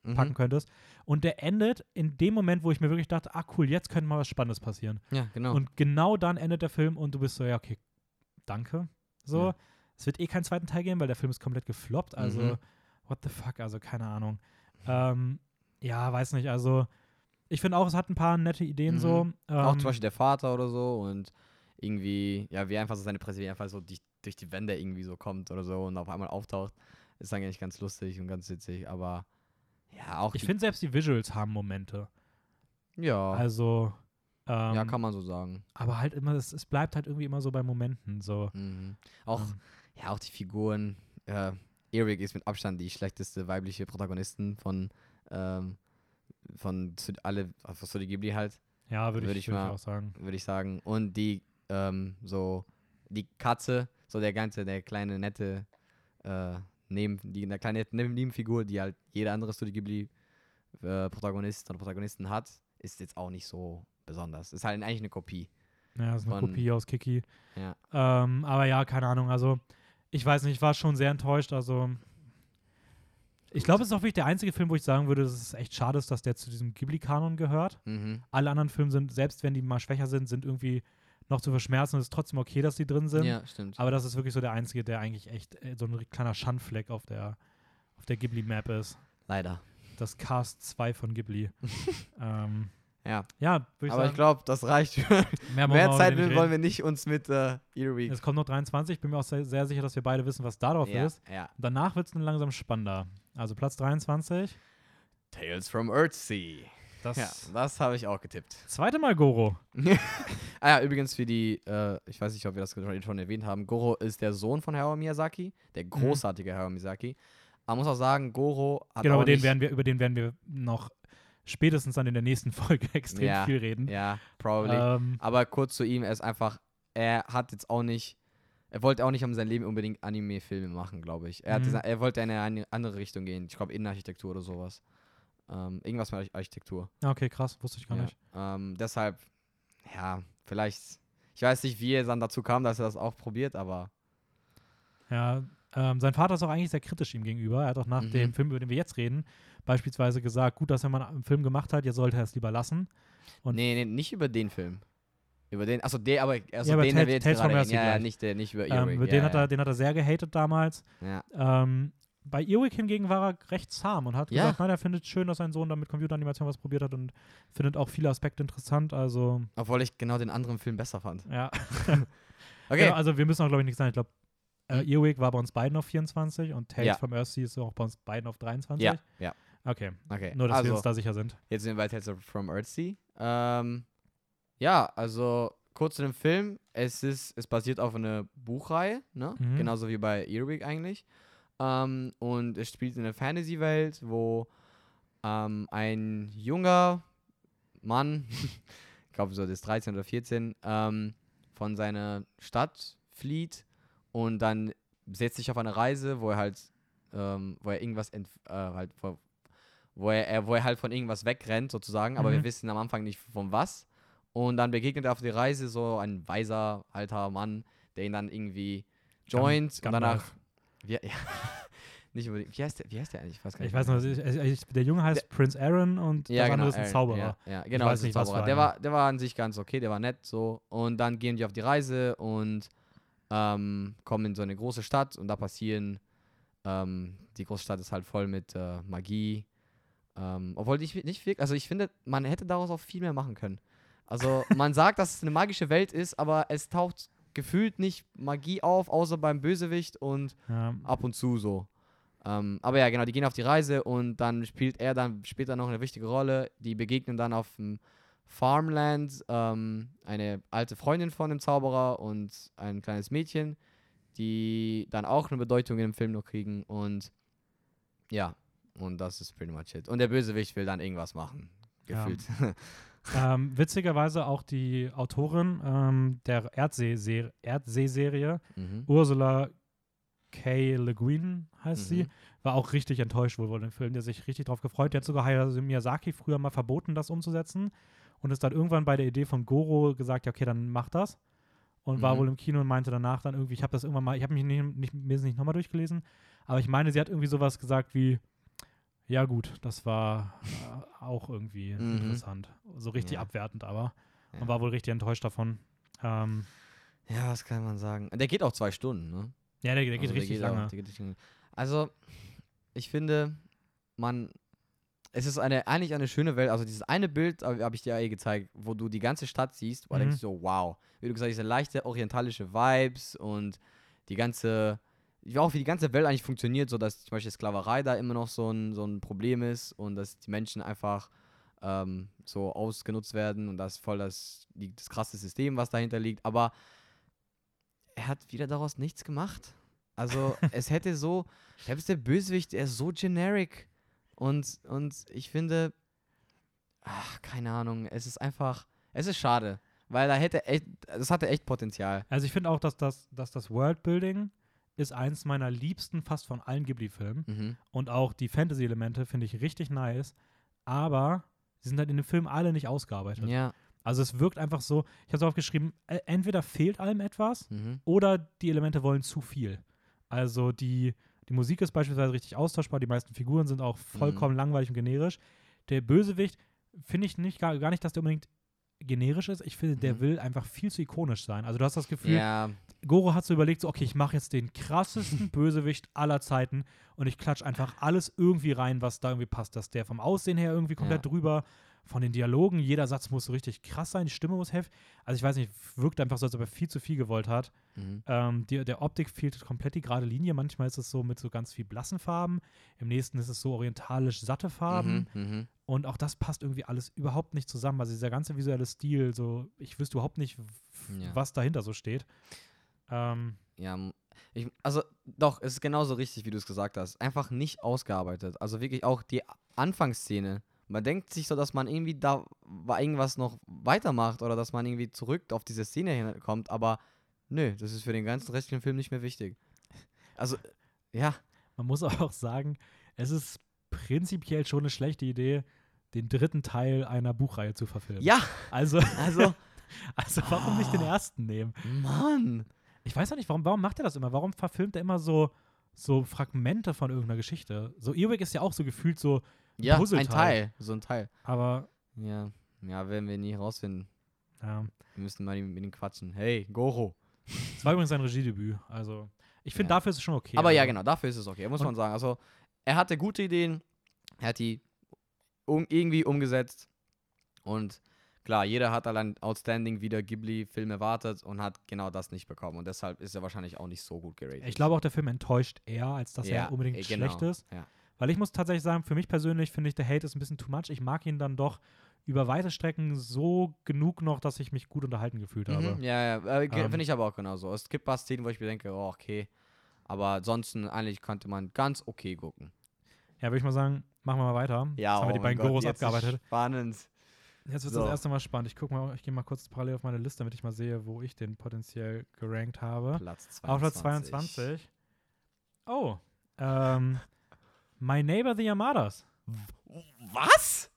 runterpacken Mhm. könntest. Und der endet in dem Moment, wo ich mir wirklich dachte, ah cool, jetzt könnte mal was Spannendes passieren. Ja, genau. Und genau dann endet der Film und du bist so, ja, okay, danke. So, Ja. es wird eh keinen zweiten Teil geben, weil der Film ist komplett gefloppt. Also, Mhm. what the fuck, also keine Ahnung. Ähm, ja, weiß nicht, also ich finde auch, es hat ein paar nette Ideen Mhm. so. Ähm, Auch zum Beispiel der Vater oder so und irgendwie, ja, wie einfach so seine Presse, wie einfach so die, durch die Wände irgendwie so kommt oder so und auf einmal auftaucht. Ist eigentlich ganz lustig und ganz witzig, aber ja, auch ich die, finde selbst die Visuals haben Momente. ja, Also, ähm, ja, kann man so sagen. aber halt immer, es, es bleibt halt irgendwie immer so bei Momenten. So. Mhm. Auch, Ähm, ja, auch die Figuren. Äh, Eric ist mit Abstand die schlechteste weibliche Protagonistin von, ähm, von alle, von Studio Ghibli halt, ja, würde würd ich, ich würd ich auch sagen. würde ich sagen. Und die, ähm, so, die Katze, so der ganze, der kleine, nette, äh, neben, die, der kleine Nebenfigur, die halt jeder andere Studio Ghibli äh, Protagonist oder Protagonisten hat, ist jetzt auch nicht so besonders. Ist halt eigentlich eine Kopie. Ja, ist eine von- Kopie aus Kiki. Ja. Ähm, aber ja, keine Ahnung. Also, ich weiß nicht, ich war schon sehr enttäuscht. Also, ich glaube, es ist auch wirklich der einzige Film, wo ich sagen würde, dass es echt schade ist, dass der zu diesem Ghibli-Kanon gehört. Mhm. Alle anderen Filme sind, selbst wenn die mal schwächer sind, sind irgendwie noch zu verschmerzen. Es ist trotzdem okay, dass die drin sind. Ja, stimmt. Aber das ist wirklich so der einzige, der eigentlich echt äh, so ein kleiner Schandfleck auf der, auf der Ghibli-Map ist. Leider. Das Cast 2 von Ghibli. ähm, Ja. ja, würde ich Aber ich sagen, glaube, das reicht. mehr, Mehr Zeit wollen reden. wir nicht uns mit äh, Earwig. Es kommt noch 23. Ich bin mir auch sehr, sehr sicher, dass wir beide wissen, was da drauf Ja, ist. ja. Danach wird es dann langsam spannender. Also Platz 23. Tales from Earthsea. Das Ja, das habe ich auch getippt. zweite Mal Goro. Ah ja, übrigens für die, äh, ich weiß nicht, ob wir das schon erwähnt haben, Goro ist der Sohn von Hayao Miyazaki, der Mhm. großartige Hayao Miyazaki. Man muss auch sagen, Goro hat Genau, auch über den, werden wir, über den werden wir noch spätestens dann in der nächsten Folge extrem Ja, viel reden. Ja, probably. Ähm, Aber kurz zu ihm, er ist einfach, er hat jetzt auch nicht, er wollte auch nicht um sein Leben unbedingt Anime-Filme machen, glaube ich. Er, Mhm. gesagt, er wollte in eine andere Richtung gehen. Ich glaube, Innenarchitektur oder sowas. Ähm, irgendwas mit Arch- Architektur. okay, krass, wusste ich gar Ja. nicht. Ähm, deshalb, ja, vielleicht, ich weiß nicht, wie er dann dazu kam, dass er das auch probiert, aber Ja, ähm, sein Vater ist auch eigentlich sehr kritisch ihm gegenüber. Er hat auch nach Mhm. dem Film, über den wir jetzt reden, beispielsweise gesagt, gut, dass er mal einen Film gemacht hat, jetzt sollte er es lieber lassen. Und- nee, nee, nicht über den Film. Über den, achso, der, aber, also Ja, aber den, Tales- der wir jetzt Tales gerade Ja, ja, nicht, der, nicht über Ähm, Earwig. über ja, den, ja, hat er, den hat er sehr gehatet damals. ja. Ähm, bei Earwig hingegen war er recht zahm und hat Ja. gesagt, nein, er findet schön, dass sein Sohn da mit Computeranimation was probiert hat und findet auch viele Aspekte interessant. Also, Obwohl ich genau den anderen Film besser fand. ja. Okay. Genau, also wir müssen auch, glaube ich, nichts sagen. Ich glaube, äh, Mhm. Earwig war bei uns beiden auf 24 und Tales Ja. from Earthsea ist auch bei uns beiden auf 23. ja, ja, Okay, okay. nur dass also, wir uns da sicher sind. Jetzt sind wir bei Tales from Earthsea. Ähm, ja, also kurz zu dem Film. Es ist, es basiert auf einer Buchreihe, ne? Mhm. Genauso wie bei Earwig eigentlich. Ähm, und es spielt in einer Fantasy-Welt, wo ähm, ein junger Mann, ich glaube so, das ist 13 oder 14, ähm, von seiner Stadt flieht und dann setzt sich auf eine Reise, wo er halt, ähm, wo er irgendwas äh, halt, wo, wo er, wo er halt von irgendwas wegrennt sozusagen, aber wir Mhm. wissen am Anfang nicht von was. Und dann begegnet er auf der Reise so ein weiser alter Mann, der ihn dann irgendwie joint und danach. Wie, ja, nicht unbedingt. Wie heißt der, wie heißt der eigentlich? Ich weiß, gar Ich nicht, weiß noch, der ich, ich, der Junge heißt Prince Aaron und ja, das genau. andere ist ein Zauberer. Ja, ja genau, ist ein Zauberer. Der war, der war an sich ganz okay, der war nett so. Und dann gehen die auf die Reise und ähm, kommen in so eine große Stadt und da passieren, ähm, die große Stadt ist halt voll mit äh, Magie. Ähm, obwohl ich nicht wirklich, also ich finde, man hätte daraus auch viel mehr machen können. Also man sagt, dass es eine magische Welt ist, aber es taucht gefühlt nicht Magie auf, außer beim Bösewicht und Ja. ab und zu so. Ähm, aber ja, genau, die gehen auf die Reise und dann spielt er dann später noch eine wichtige Rolle. Die begegnen dann auf dem Farmland ähm, eine alte Freundin von dem Zauberer und ein kleines Mädchen, die dann auch eine Bedeutung im Film noch kriegen und ja, und das ist pretty much it. Und der Bösewicht will dann irgendwas machen, Ja. ähm, witzigerweise auch die Autorin ähm, der Erdsee-Serie, Erdsee-Serie mhm. Ursula K. Le Guin heißt sie, Mhm. war auch richtig enttäuscht wohl von dem Film, der sich richtig drauf gefreut. Der hat sogar Hayao Miyazaki früher mal verboten, das umzusetzen und ist dann irgendwann bei der Idee von Goro gesagt, ja okay, dann mach das. Und war Mhm. wohl im Kino und meinte danach dann irgendwie, ich habe das irgendwann mal, ich habe mich nicht, nicht, mir nicht nochmal durchgelesen, aber ich meine, sie hat irgendwie sowas gesagt wie, ja gut, das war äh, auch irgendwie Mhm. interessant. So richtig Ja. abwertend aber. Ja. Und war wohl richtig enttäuscht davon. Ähm, ja, was kann man sagen? Der geht auch zwei Stunden, ne? ja, der, der geht Also richtig auch- lange. der geht richtig lange. Also, ich finde, man, es ist eine, eigentlich eine schöne Welt. Also dieses eine Bild habe hab ich dir ja eh gezeigt, wo du die ganze Stadt siehst, wo du Mhm. denkst so, wow. Wie du gesagt hast, diese leichte orientalische Vibes und die ganze, ja, auch wie die ganze Welt eigentlich funktioniert, so dass zum Beispiel Sklaverei da immer noch so ein, so ein Problem ist und dass die Menschen einfach ähm, so ausgenutzt werden und das ist voll das, die, das krasse System, was dahinter liegt. Aber er hat wieder daraus nichts gemacht. Also es hätte so, selbst der Bösewicht, er ist so generic. Und, und ich finde, ach, keine Ahnung, es ist einfach, es ist schade. Weil da hätte echt, das hatte echt Potenzial. Also ich finde auch, dass das, dass das Worldbuilding ist eins meiner liebsten fast von allen Ghibli-Filmen. Mhm. Und auch die Fantasy-Elemente finde ich richtig nice. Aber sie sind halt in dem Film alle nicht ausgearbeitet. Ja. Also es wirkt einfach so, ich habe es aufgeschrieben, äh, entweder fehlt allem etwas Mhm. oder die Elemente wollen zu viel. Also die, die Musik ist beispielsweise richtig austauschbar, die meisten Figuren sind auch vollkommen Mhm. langweilig und generisch. Der Bösewicht finde ich nicht gar, gar nicht, dass der unbedingt generisch ist. Ich finde, der Mhm. will einfach viel zu ikonisch sein. Also du hast das Gefühl, Ja. Goro hat so überlegt, so, okay, ich mache jetzt den krassesten Bösewicht aller Zeiten und ich klatsch einfach alles irgendwie rein, was da irgendwie passt. Dass der vom Aussehen her irgendwie komplett Ja. drüber, von den Dialogen, jeder Satz muss so richtig krass sein, die Stimme muss heftig. Also ich weiß nicht, wirkt einfach so, als ob er viel zu viel gewollt hat. Mhm. Ähm, die, der Optik fehlt komplett die gerade Linie. Manchmal ist es so mit so ganz viel blassen Farben. Im nächsten ist es so orientalisch satte Farben. Mhm. Mhm. Und auch das passt irgendwie alles überhaupt nicht zusammen. Also dieser ganze visuelle Stil, so, ich wüsste überhaupt nicht, Ja. was dahinter so steht. Ähm, Ja, ich, also doch, es ist genauso richtig, wie du es gesagt hast. Einfach nicht ausgearbeitet. Also wirklich auch die Anfangsszene. Man denkt sich so, dass man irgendwie da wa- irgendwas noch weitermacht oder dass man irgendwie zurück auf diese Szene hinkommt, aber nö, das ist für den ganzen restlichen Film nicht mehr wichtig. Also, ja, man muss auch sagen, es ist prinzipiell schon eine schlechte Idee, den dritten Teil einer Buchreihe zu verfilmen. ja, Also, also, also warum nicht den Ah. ersten nehmen? Mann. Ich weiß auch nicht, warum, warum macht er das immer? Warum verfilmt er immer so, so Fragmente von irgendeiner Geschichte? So Earwig ist ja auch so gefühlt so, Ja, ein Puzzleteil. Teil, so ein Teil. aber Ja, ja, werden wir nie rausfinden. ja. Wir müssen mal mit ihm quatschen. Hey, Goro. Es war übrigens sein Regiedebüt. Also, ich finde, Ja. dafür ist es schon okay. Aber ja, also, genau, dafür ist es okay, muss Und- man sagen. Also, er hatte gute Ideen, er hat die um, irgendwie umgesetzt und klar, jeder hat allein outstanding wieder Ghibli-Film erwartet und hat genau das nicht bekommen und deshalb ist er wahrscheinlich auch nicht so gut geratet. Ich glaube auch, der Film enttäuscht eher, als dass Ja, er unbedingt äh, genau, schlecht ist. ja. Weil ich muss tatsächlich sagen, für mich persönlich finde ich, der Hate ist ein bisschen too much. Ich mag ihn dann doch über weite Strecken so genug noch, dass ich mich gut unterhalten gefühlt habe. Mhm, ja, ja, äh, Ähm. finde ich aber auch genauso. Es gibt ein paar Szenen, wo ich mir denke, oh, okay. Aber ansonsten eigentlich konnte man ganz okay gucken. Ja, würde ich mal sagen, machen wir mal weiter. Jetzt haben wir die oh beiden Gott, Goros abgearbeitet. Spannend. Jetzt wird So. das erste Mal spannend. Ich mal, ich gehe mal kurz parallel auf meine Liste, damit ich mal sehe, wo ich den potenziell gerankt habe. Platz 22. Auf Platz 22. Oh, ähm, My Neighbor the Yamadas. Was?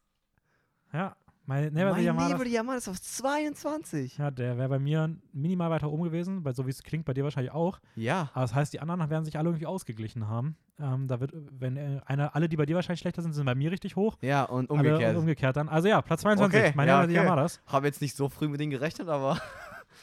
Ja, Neighbor the mein Yamadas. Neighbor Yamada ist auf 22. Ja, der wäre bei mir minimal weiter oben gewesen, weil so wie es klingt, bei dir wahrscheinlich auch. Ja. Aber das heißt, die anderen werden sich alle irgendwie ausgeglichen haben. Ähm, da wird, wenn äh, einer, alle, die bei dir wahrscheinlich schlechter sind, sind bei mir richtig hoch. Ja, und Alle umgekehrt. umgekehrt dann. Also ja, Platz 22, Okay, My ja, the okay. Yamadas. Habe jetzt nicht so früh mit denen gerechnet, aber.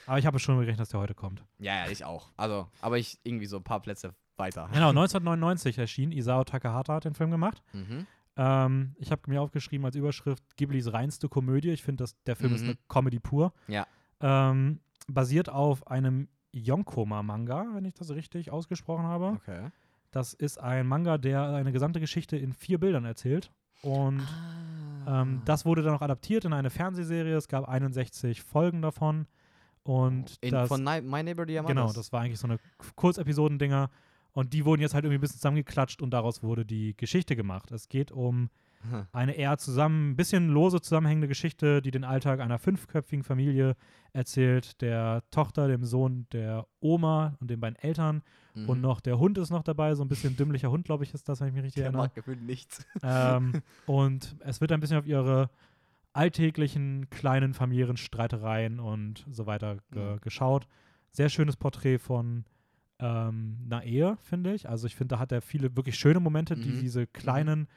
Aber ich habe schon gerechnet, dass der heute kommt. Ja, ja, ich auch. Also, aber ich irgendwie so ein paar Plätze weiter. Genau, 1999 erschien. Isao Takahata hat den Film gemacht. Mhm. Ähm, ich habe mir aufgeschrieben als Überschrift Ghiblis reinste Komödie. Ich finde, der Film ist Mhm. eine Comedy pur. Ja. Ähm, basiert auf einem Yonkoma-Manga, wenn ich das richtig ausgesprochen habe. Okay. Das ist ein Manga, der eine gesamte Geschichte in vier Bildern erzählt. Und Ah. ähm, das wurde dann auch adaptiert in eine Fernsehserie. Es gab 61 Folgen davon. Und In, das, von My Neighbor Diamond. genau, das war eigentlich so eine Kurzepisodendinger. Und die wurden jetzt halt irgendwie ein bisschen zusammengeklatscht und daraus wurde die Geschichte gemacht. Es geht um eine eher zusammen, ein bisschen lose zusammenhängende Geschichte, die den Alltag einer fünfköpfigen Familie erzählt. Der Tochter, dem Sohn, der Oma und den beiden Eltern. Mhm. Und noch der Hund ist noch dabei, so ein bisschen dümmlicher Hund, glaube ich, ist das, wenn ich mich richtig Der erinnere. mag gefühlt nichts. Ähm, und es wird ein bisschen auf ihre alltäglichen kleinen familiären Streitereien und so weiter ge Ja. geschaut. Sehr schönes Porträt von ähm, einer Ehe, finde ich. Also ich finde, da hat er viele wirklich schöne Momente, die Mhm. diese kleinen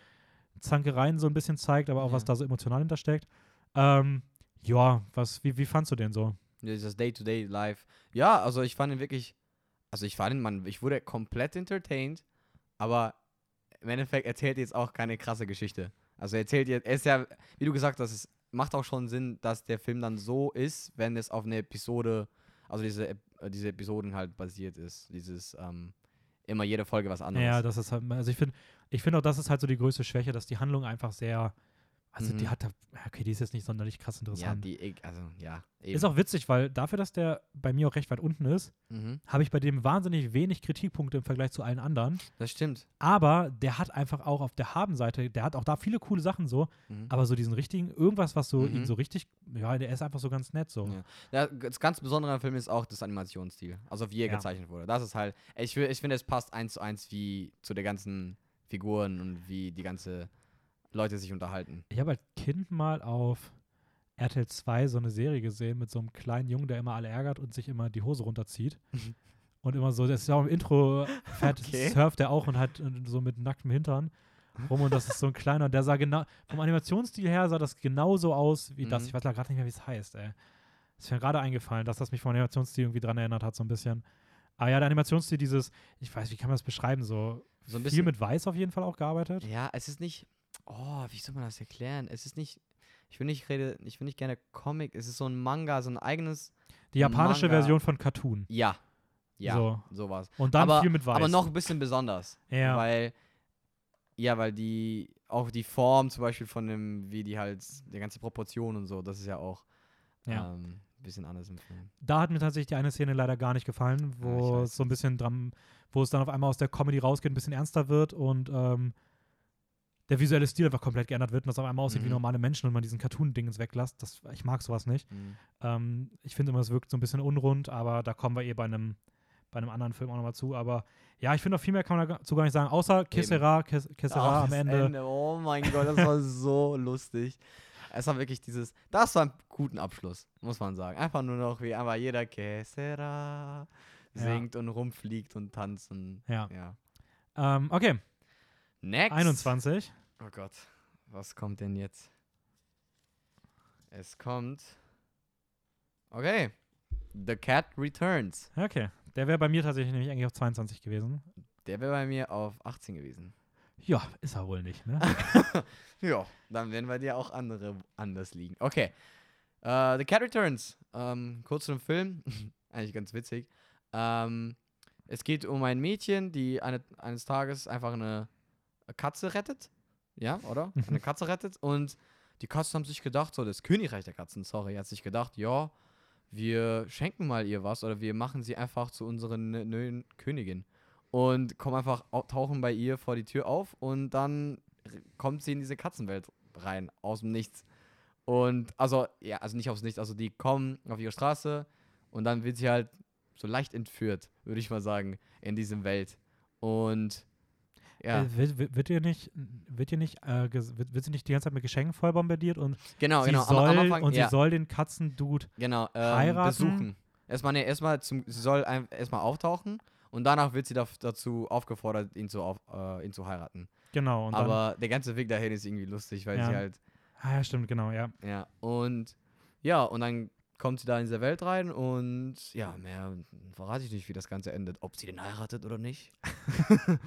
Zankereien so ein bisschen zeigt, aber auch was Ja. da so emotional hintersteckt. Ähm, ja, was, wie, wie fandst du den so? Dieses Day-to-Day-Life. Ja, also ich fand ihn wirklich. Also ich fand ihn, man, ich wurde komplett entertained, aber im Endeffekt erzählt er jetzt auch keine krasse Geschichte. Also er erzählt jetzt, er ist ja, wie du gesagt hast, es macht auch schon Sinn, dass der Film dann so ist, wenn es auf eine Episode, also diese, äh, diese Episoden halt basiert ist. Dieses, ähm, immer jede Folge was anderes. Ja, das ist halt, also ich finde, ich finde auch, das ist halt so die größte Schwäche, dass die Handlung einfach sehr, also die Mhm. hat da, ja, okay, die ist jetzt nicht sonderlich krass ja, interessant. die, ich- also, ja. Eben. ist auch witzig, weil dafür, dass der bei mir auch recht weit unten ist, mhm. habe ich bei dem wahnsinnig wenig Kritikpunkte im Vergleich zu allen anderen. Das stimmt. Aber der hat einfach auch auf der Habenseite, der hat auch da viele coole Sachen so, Mhm. aber so diesen richtigen, irgendwas, was so Mhm. ihn so richtig, ja, der ist einfach so ganz nett so. Ja. Ja, das ganz Besondere am Film ist auch das Animationsstil. Also wie er Ja. gezeichnet wurde. Das ist halt, ich, ich finde, es passt eins zu eins wie zu der ganzen Figuren und wie die ganze Leute sich unterhalten. Ich habe als Kind mal auf RTL 2 so eine Serie gesehen mit so einem kleinen Jungen, der immer alle ärgert und sich immer die Hose runterzieht. und immer so, das ist ja auch im Intro, fährt, Okay. surft er auch und hat äh, so mit nacktem Hintern rum und das ist so ein kleiner, der sah genau, vom Animationsstil her sah das genauso aus wie das. Mhm. Ich weiß gerade nicht mehr, wie es heißt, ey. Ist mir gerade eingefallen, dass das mich vom Animationsstil irgendwie dran erinnert hat, so ein bisschen. Aber ja, der Animationsstil, dieses, ich weiß, wie kann man das beschreiben, so, So ein viel bisschen. mit Weiß auf jeden Fall auch gearbeitet. Ja, es ist nicht. Oh, wie soll man das erklären? Es ist nicht. Ich will nicht rede, ich will nicht gerne Comic. Es ist so ein Manga, so ein eigenes. Die japanische Manga. Version von Cartoon. Ja. Ja. So. Sowas. Und dann aber, viel mit Weiß. aber noch ein bisschen besonders. Ja. Weil. Ja, weil die. Auch die Form zum Beispiel von dem, wie die halt. Die ganze Proportion und so, das ist ja auch. Ja. Ähm, ein bisschen anders im Film. da hat mir tatsächlich die eine Szene leider gar nicht gefallen, Ah, wo weiß es so ein bisschen dran, wo es dann auf einmal aus der Comedy rausgeht, ein bisschen ernster wird und ähm, der visuelle Stil einfach komplett geändert wird und das auf einmal aussieht wie Mhm. normale Menschen und man diesen Cartoon-Dingens weglässt. Das, ich mag sowas nicht. Mhm. Ähm, ich finde immer, es wirkt so ein bisschen unrund, aber da kommen wir eh bei einem, bei einem anderen Film auch nochmal zu. Aber ja, ich finde, auch viel mehr kann man dazu gar nicht sagen, außer Kissera, Kiss, Kissera am das Ende. Oh mein Gott, das war so lustig. Es war wirklich dieses, das war ein guten Abschluss, muss man sagen. Einfach nur noch, wie einfach jeder Kessera singt und rumfliegt und tanzt und Ja. ja. Ähm, okay, Next. 21. Oh Gott, was kommt denn jetzt? Es kommt. Okay. The Cat Returns. Okay, der wäre bei mir tatsächlich nämlich eigentlich auf 22 gewesen. Der wäre bei mir auf 18 gewesen. Ja, ist er wohl nicht, ne? Ja, dann werden bei dir auch andere anders liegen. Okay. Äh, The Cat Returns. Ähm, kurz zum Film. Eigentlich ganz witzig. Ähm, es geht um ein Mädchen, die eine, eines Tages einfach eine Katze rettet. Ja, oder? Eine Katze rettet. Und die Katzen haben sich gedacht, so das Königreich der Katzen, sorry, hat sich gedacht, ja, wir schenken mal ihr was oder wir machen sie einfach zu unserer ne- neuen Königin. Und kommen einfach, au- tauchen bei ihr vor die Tür auf und dann kommt sie in diese Katzenwelt rein, aus dem Nichts. Und, also, ja, also nicht aus dem Nichts, also die kommen auf ihre Straße und dann wird sie halt so leicht entführt, würde ich mal sagen, in diese Welt. Und, ja, Äh, wird, wird, ihr nicht, wird ihr nicht, äh, wird, wird sie nicht die ganze Zeit mit Geschenken voll bombardiert und genau, sie genau. soll, am, am Anfang, und ja. sie soll den Katzendude Genau, ähm, heiraten? besuchen. Erstmal, nee, erstmal zum, sie soll ein, erstmal auftauchen und danach wird sie daf- dazu aufgefordert, ihn zu, auf, äh, ihn zu heiraten. genau und dann, Aber der ganze Weg dahin ist irgendwie lustig, weil Ja. sie halt, ah ja stimmt genau ja ja, und ja, und dann kommt sie da in diese Welt rein und ja, mehr verrate ich nicht, wie das Ganze endet, ob sie den heiratet oder nicht.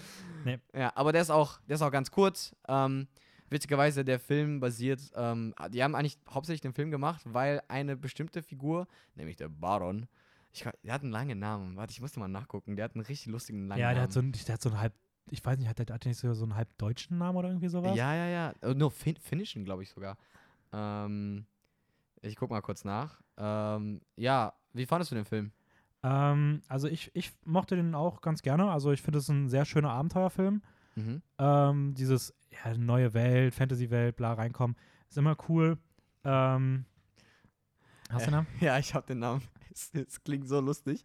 Nee. Ja, aber der ist auch, der ist auch ganz kurz. Ähm, witzigerweise, der Film basiert, ähm, die haben eigentlich hauptsächlich den Film gemacht, weil eine bestimmte Figur, nämlich der Baron, ich, der hat einen langen Namen. Warte, ich musste mal nachgucken. Der hat einen richtig lustigen langen ja der Namen. hat so einen, der hat so einen halb ich weiß nicht hat der, hat der nicht so, so einen halb deutschen Namen oder irgendwie sowas Ja, ja, ja. Äh, Nur fin finnischen, glaube ich sogar. Ähm, ich guck mal kurz nach. Ähm, ja, wie fandest du den Film? ähm, also ich ich mochte den auch ganz gerne also ich finde es ein sehr schöner Abenteuerfilm Mhm. ähm, dieses ja, neue Welt Fantasy Welt bla reinkommen ist immer cool ähm, hast du den Namen Ja, ich habe den Namen. Es, es klingt so lustig.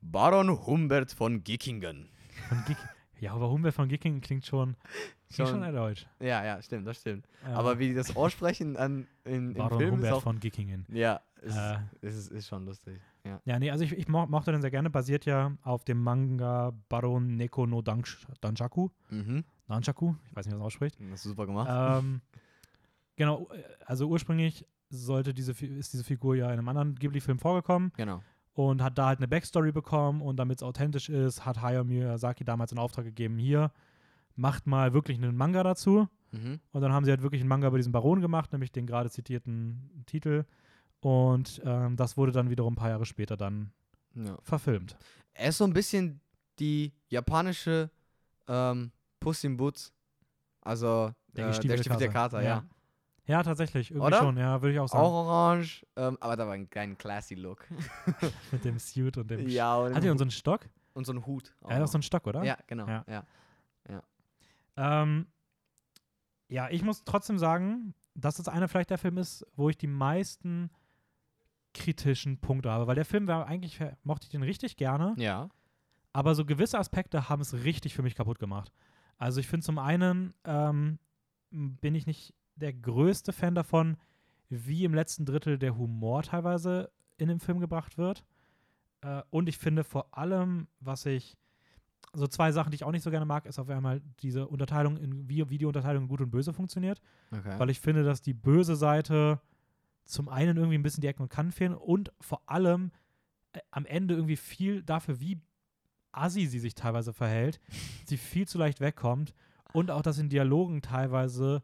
Baron Humbert von Gickingen. von Geek ja aber Humber von Gicking klingt schon klingt schon Schon- deutsch Ja, ja, stimmt, das stimmt. Ja. Aber wie die das aussprechen an, in, im Baron Film ist Humbert von Gickingen Ja, es, Äh. ist, ist, ist schon lustig. Ja. Ja, nee, also ich, ich mo mochte den sehr gerne. Basiert ja auf dem Manga Baron Neko no Dansh Danjaku. Mhm. Danjaku, ich weiß nicht, wie man das ausspricht. Das ist super gemacht. ähm, genau, also ursprünglich sollte diese, ist diese Figur ja in einem anderen Ghibli-Film vorgekommen Genau. und hat da halt eine Backstory bekommen und damit es authentisch ist, hat Hayao Miyazaki damals in Auftrag gegeben, hier, macht mal wirklich einen Manga dazu. Mhm. Und dann haben sie halt wirklich einen Manga über diesen Baron gemacht, nämlich den gerade zitierten Titel. Und ähm, das wurde dann wiederum ein paar Jahre später dann Ja. verfilmt. Er ist so ein bisschen die japanische ähm, Puss in Boots. Also Der äh, gestiefelte gestiefelte Kater, Kater, ja. Ja, tatsächlich. Irgendwie Oder? schon, ja, würde ich auch sagen. Auch orange, ähm, aber da war ein kleiner classy Look. Mit dem Suit und dem. ja, und, Hat er so einen Stock? und so einen Hut. auch Er hat auch so einen Stock, oder? Ja, genau. Ja. Ja. Ähm, ja, ich muss trotzdem sagen, dass das einer vielleicht der Film ist, wo ich die meisten kritischen Punkte habe. Weil der Film war eigentlich, mochte ich den richtig gerne, Ja. aber so gewisse Aspekte haben es richtig für mich kaputt gemacht. Also ich finde zum einen ähm, bin ich nicht der größte Fan davon, wie im letzten Drittel der Humor teilweise in dem Film gebracht wird. Äh, und ich finde vor allem, was ich, so zwei Sachen, die ich auch nicht so gerne mag, ist auf einmal diese Unterteilung in wie Videounterteilung in gut und böse funktioniert. Okay. Weil ich finde, dass die böse Seite zum einen irgendwie ein bisschen die Ecken und Kanten fehlen und vor allem äh, am Ende irgendwie viel dafür, wie assi sie sich teilweise verhält, sie viel zu leicht wegkommt und auch, dass in Dialogen teilweise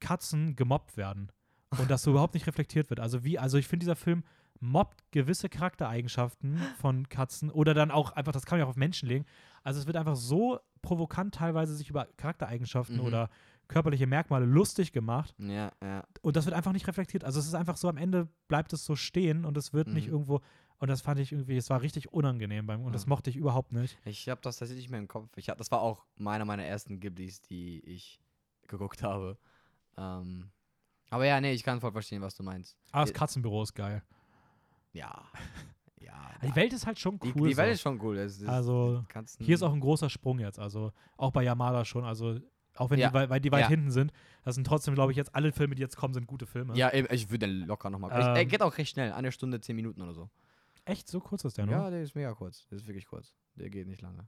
Katzen gemobbt werden und das so überhaupt nicht reflektiert wird. Also wie, also ich finde, dieser Film mobbt gewisse Charaktereigenschaften von Katzen oder dann auch einfach, das kann man ja auch auf Menschen legen. Also es wird einfach so provokant teilweise sich über Charaktereigenschaften Mhm. oder körperliche Merkmale lustig gemacht ja, ja. und das wird einfach nicht reflektiert. Also es ist einfach so, am Ende bleibt es so stehen und es wird nicht Mhm. irgendwo, und das fand ich irgendwie, es war richtig unangenehm beim, und das Ja. mochte ich überhaupt nicht. Ich habe das tatsächlich nicht mehr im Kopf. Ich hab, das war auch meiner meiner ersten Ghiblis, die ich geguckt habe. Ähm, aber ja, nee, ich kann voll verstehen, was du meinst. Aber das Äh, Katzenbüro ist geil. Ja. Ja. Die Welt ist halt schon die, cool. die Welt so. ist schon cool. Es, Also, Hier ist auch ein großer Sprung jetzt, also auch bei Yamada schon, also auch wenn Ja. die, wei- weil die weit Ja. hinten sind, das sind trotzdem, glaube ich, jetzt alle Filme, die jetzt kommen, sind gute Filme. Ja, ich würde den locker nochmal. Ähm, er geht auch recht schnell. Eine Stunde, zehn Minuten oder so. Echt, so kurz ist der, ne? Ja, der ist mega kurz. Der ist wirklich kurz. Der geht nicht lange.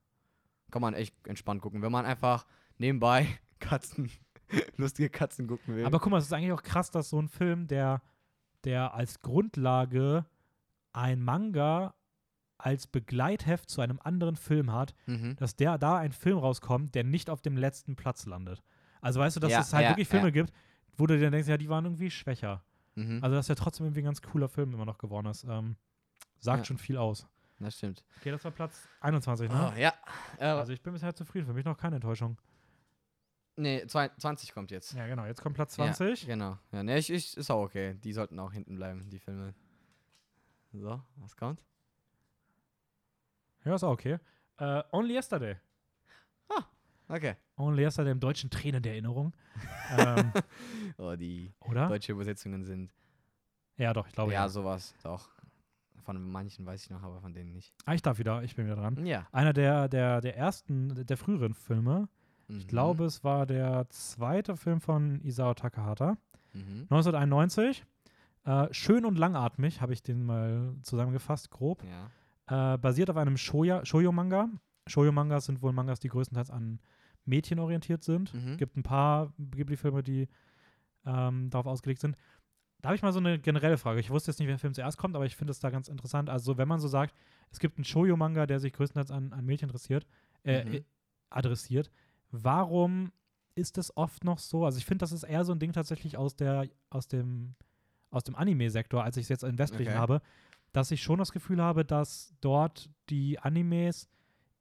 Kann man echt entspannt gucken. Wenn man einfach nebenbei Katzen, lustige Katzen gucken will. Aber guck mal, es ist eigentlich auch krass, dass so ein Film, der, der als Grundlage ein Manga als Begleitheft zu einem anderen Film hat, mhm. dass der da ein Film rauskommt, der nicht auf dem letzten Platz landet. Also weißt du, dass Ja, es halt ja, wirklich Filme ja. gibt, wo du dir denkst, ja, die waren irgendwie schwächer. Mhm. Also dass der trotzdem irgendwie ein ganz cooler Film immer noch geworden ist. Ähm, sagt Ja. schon viel aus. das stimmt. Okay, das war Platz 21, ne? Oh, ja. Äh, Also ich bin bisher zufrieden, für mich noch keine Enttäuschung. nee, zwei- 20 kommt jetzt. Ja, genau, jetzt kommt Platz 20. Ja, genau. Ja, nee, ich, ich, ist auch okay. Die sollten auch hinten bleiben, die Filme. So, was kommt? Ja, ist auch okay. Äh, Only Yesterday. Okay. Only Yesterday im deutschen Tränen der Erinnerung. ähm, Oh, die oder? deutsche Übersetzungen sind. Ja, doch, ich glaube ja, ja. sowas. Doch. Von manchen weiß ich noch, aber von denen nicht. Ah, ich darf wieder, ich bin wieder dran. Ja. Einer der, der, der ersten, der früheren Filme. Mhm. Ich glaube, es war der zweite Film von Isao Takahata. Mhm. 1991. Äh, schön und langatmig, habe ich den mal zusammengefasst, grob. Ja. Äh, basiert auf einem Shoya- Shoujo-Manga. Shoujo-Mangas sind wohl Mangas, die größtenteils an Mädchen orientiert sind. Mhm. gibt ein paar Ghibli-Filme, die ähm, darauf ausgelegt sind. Da habe ich mal so eine generelle Frage. Ich wusste jetzt nicht, welcher Film zuerst kommt, aber ich finde es da ganz interessant. Also, wenn man so sagt, es gibt einen Shoujo-Manga, der sich größtenteils an, an Mädchen interessiert, äh, Mhm. äh, adressiert, warum ist es oft noch so? Also, ich finde, das ist eher so ein Ding tatsächlich aus, der, aus dem, aus dem Anime-Sektor, als ich es jetzt in westlichen Okay. habe, dass ich schon das Gefühl habe, dass dort die Animes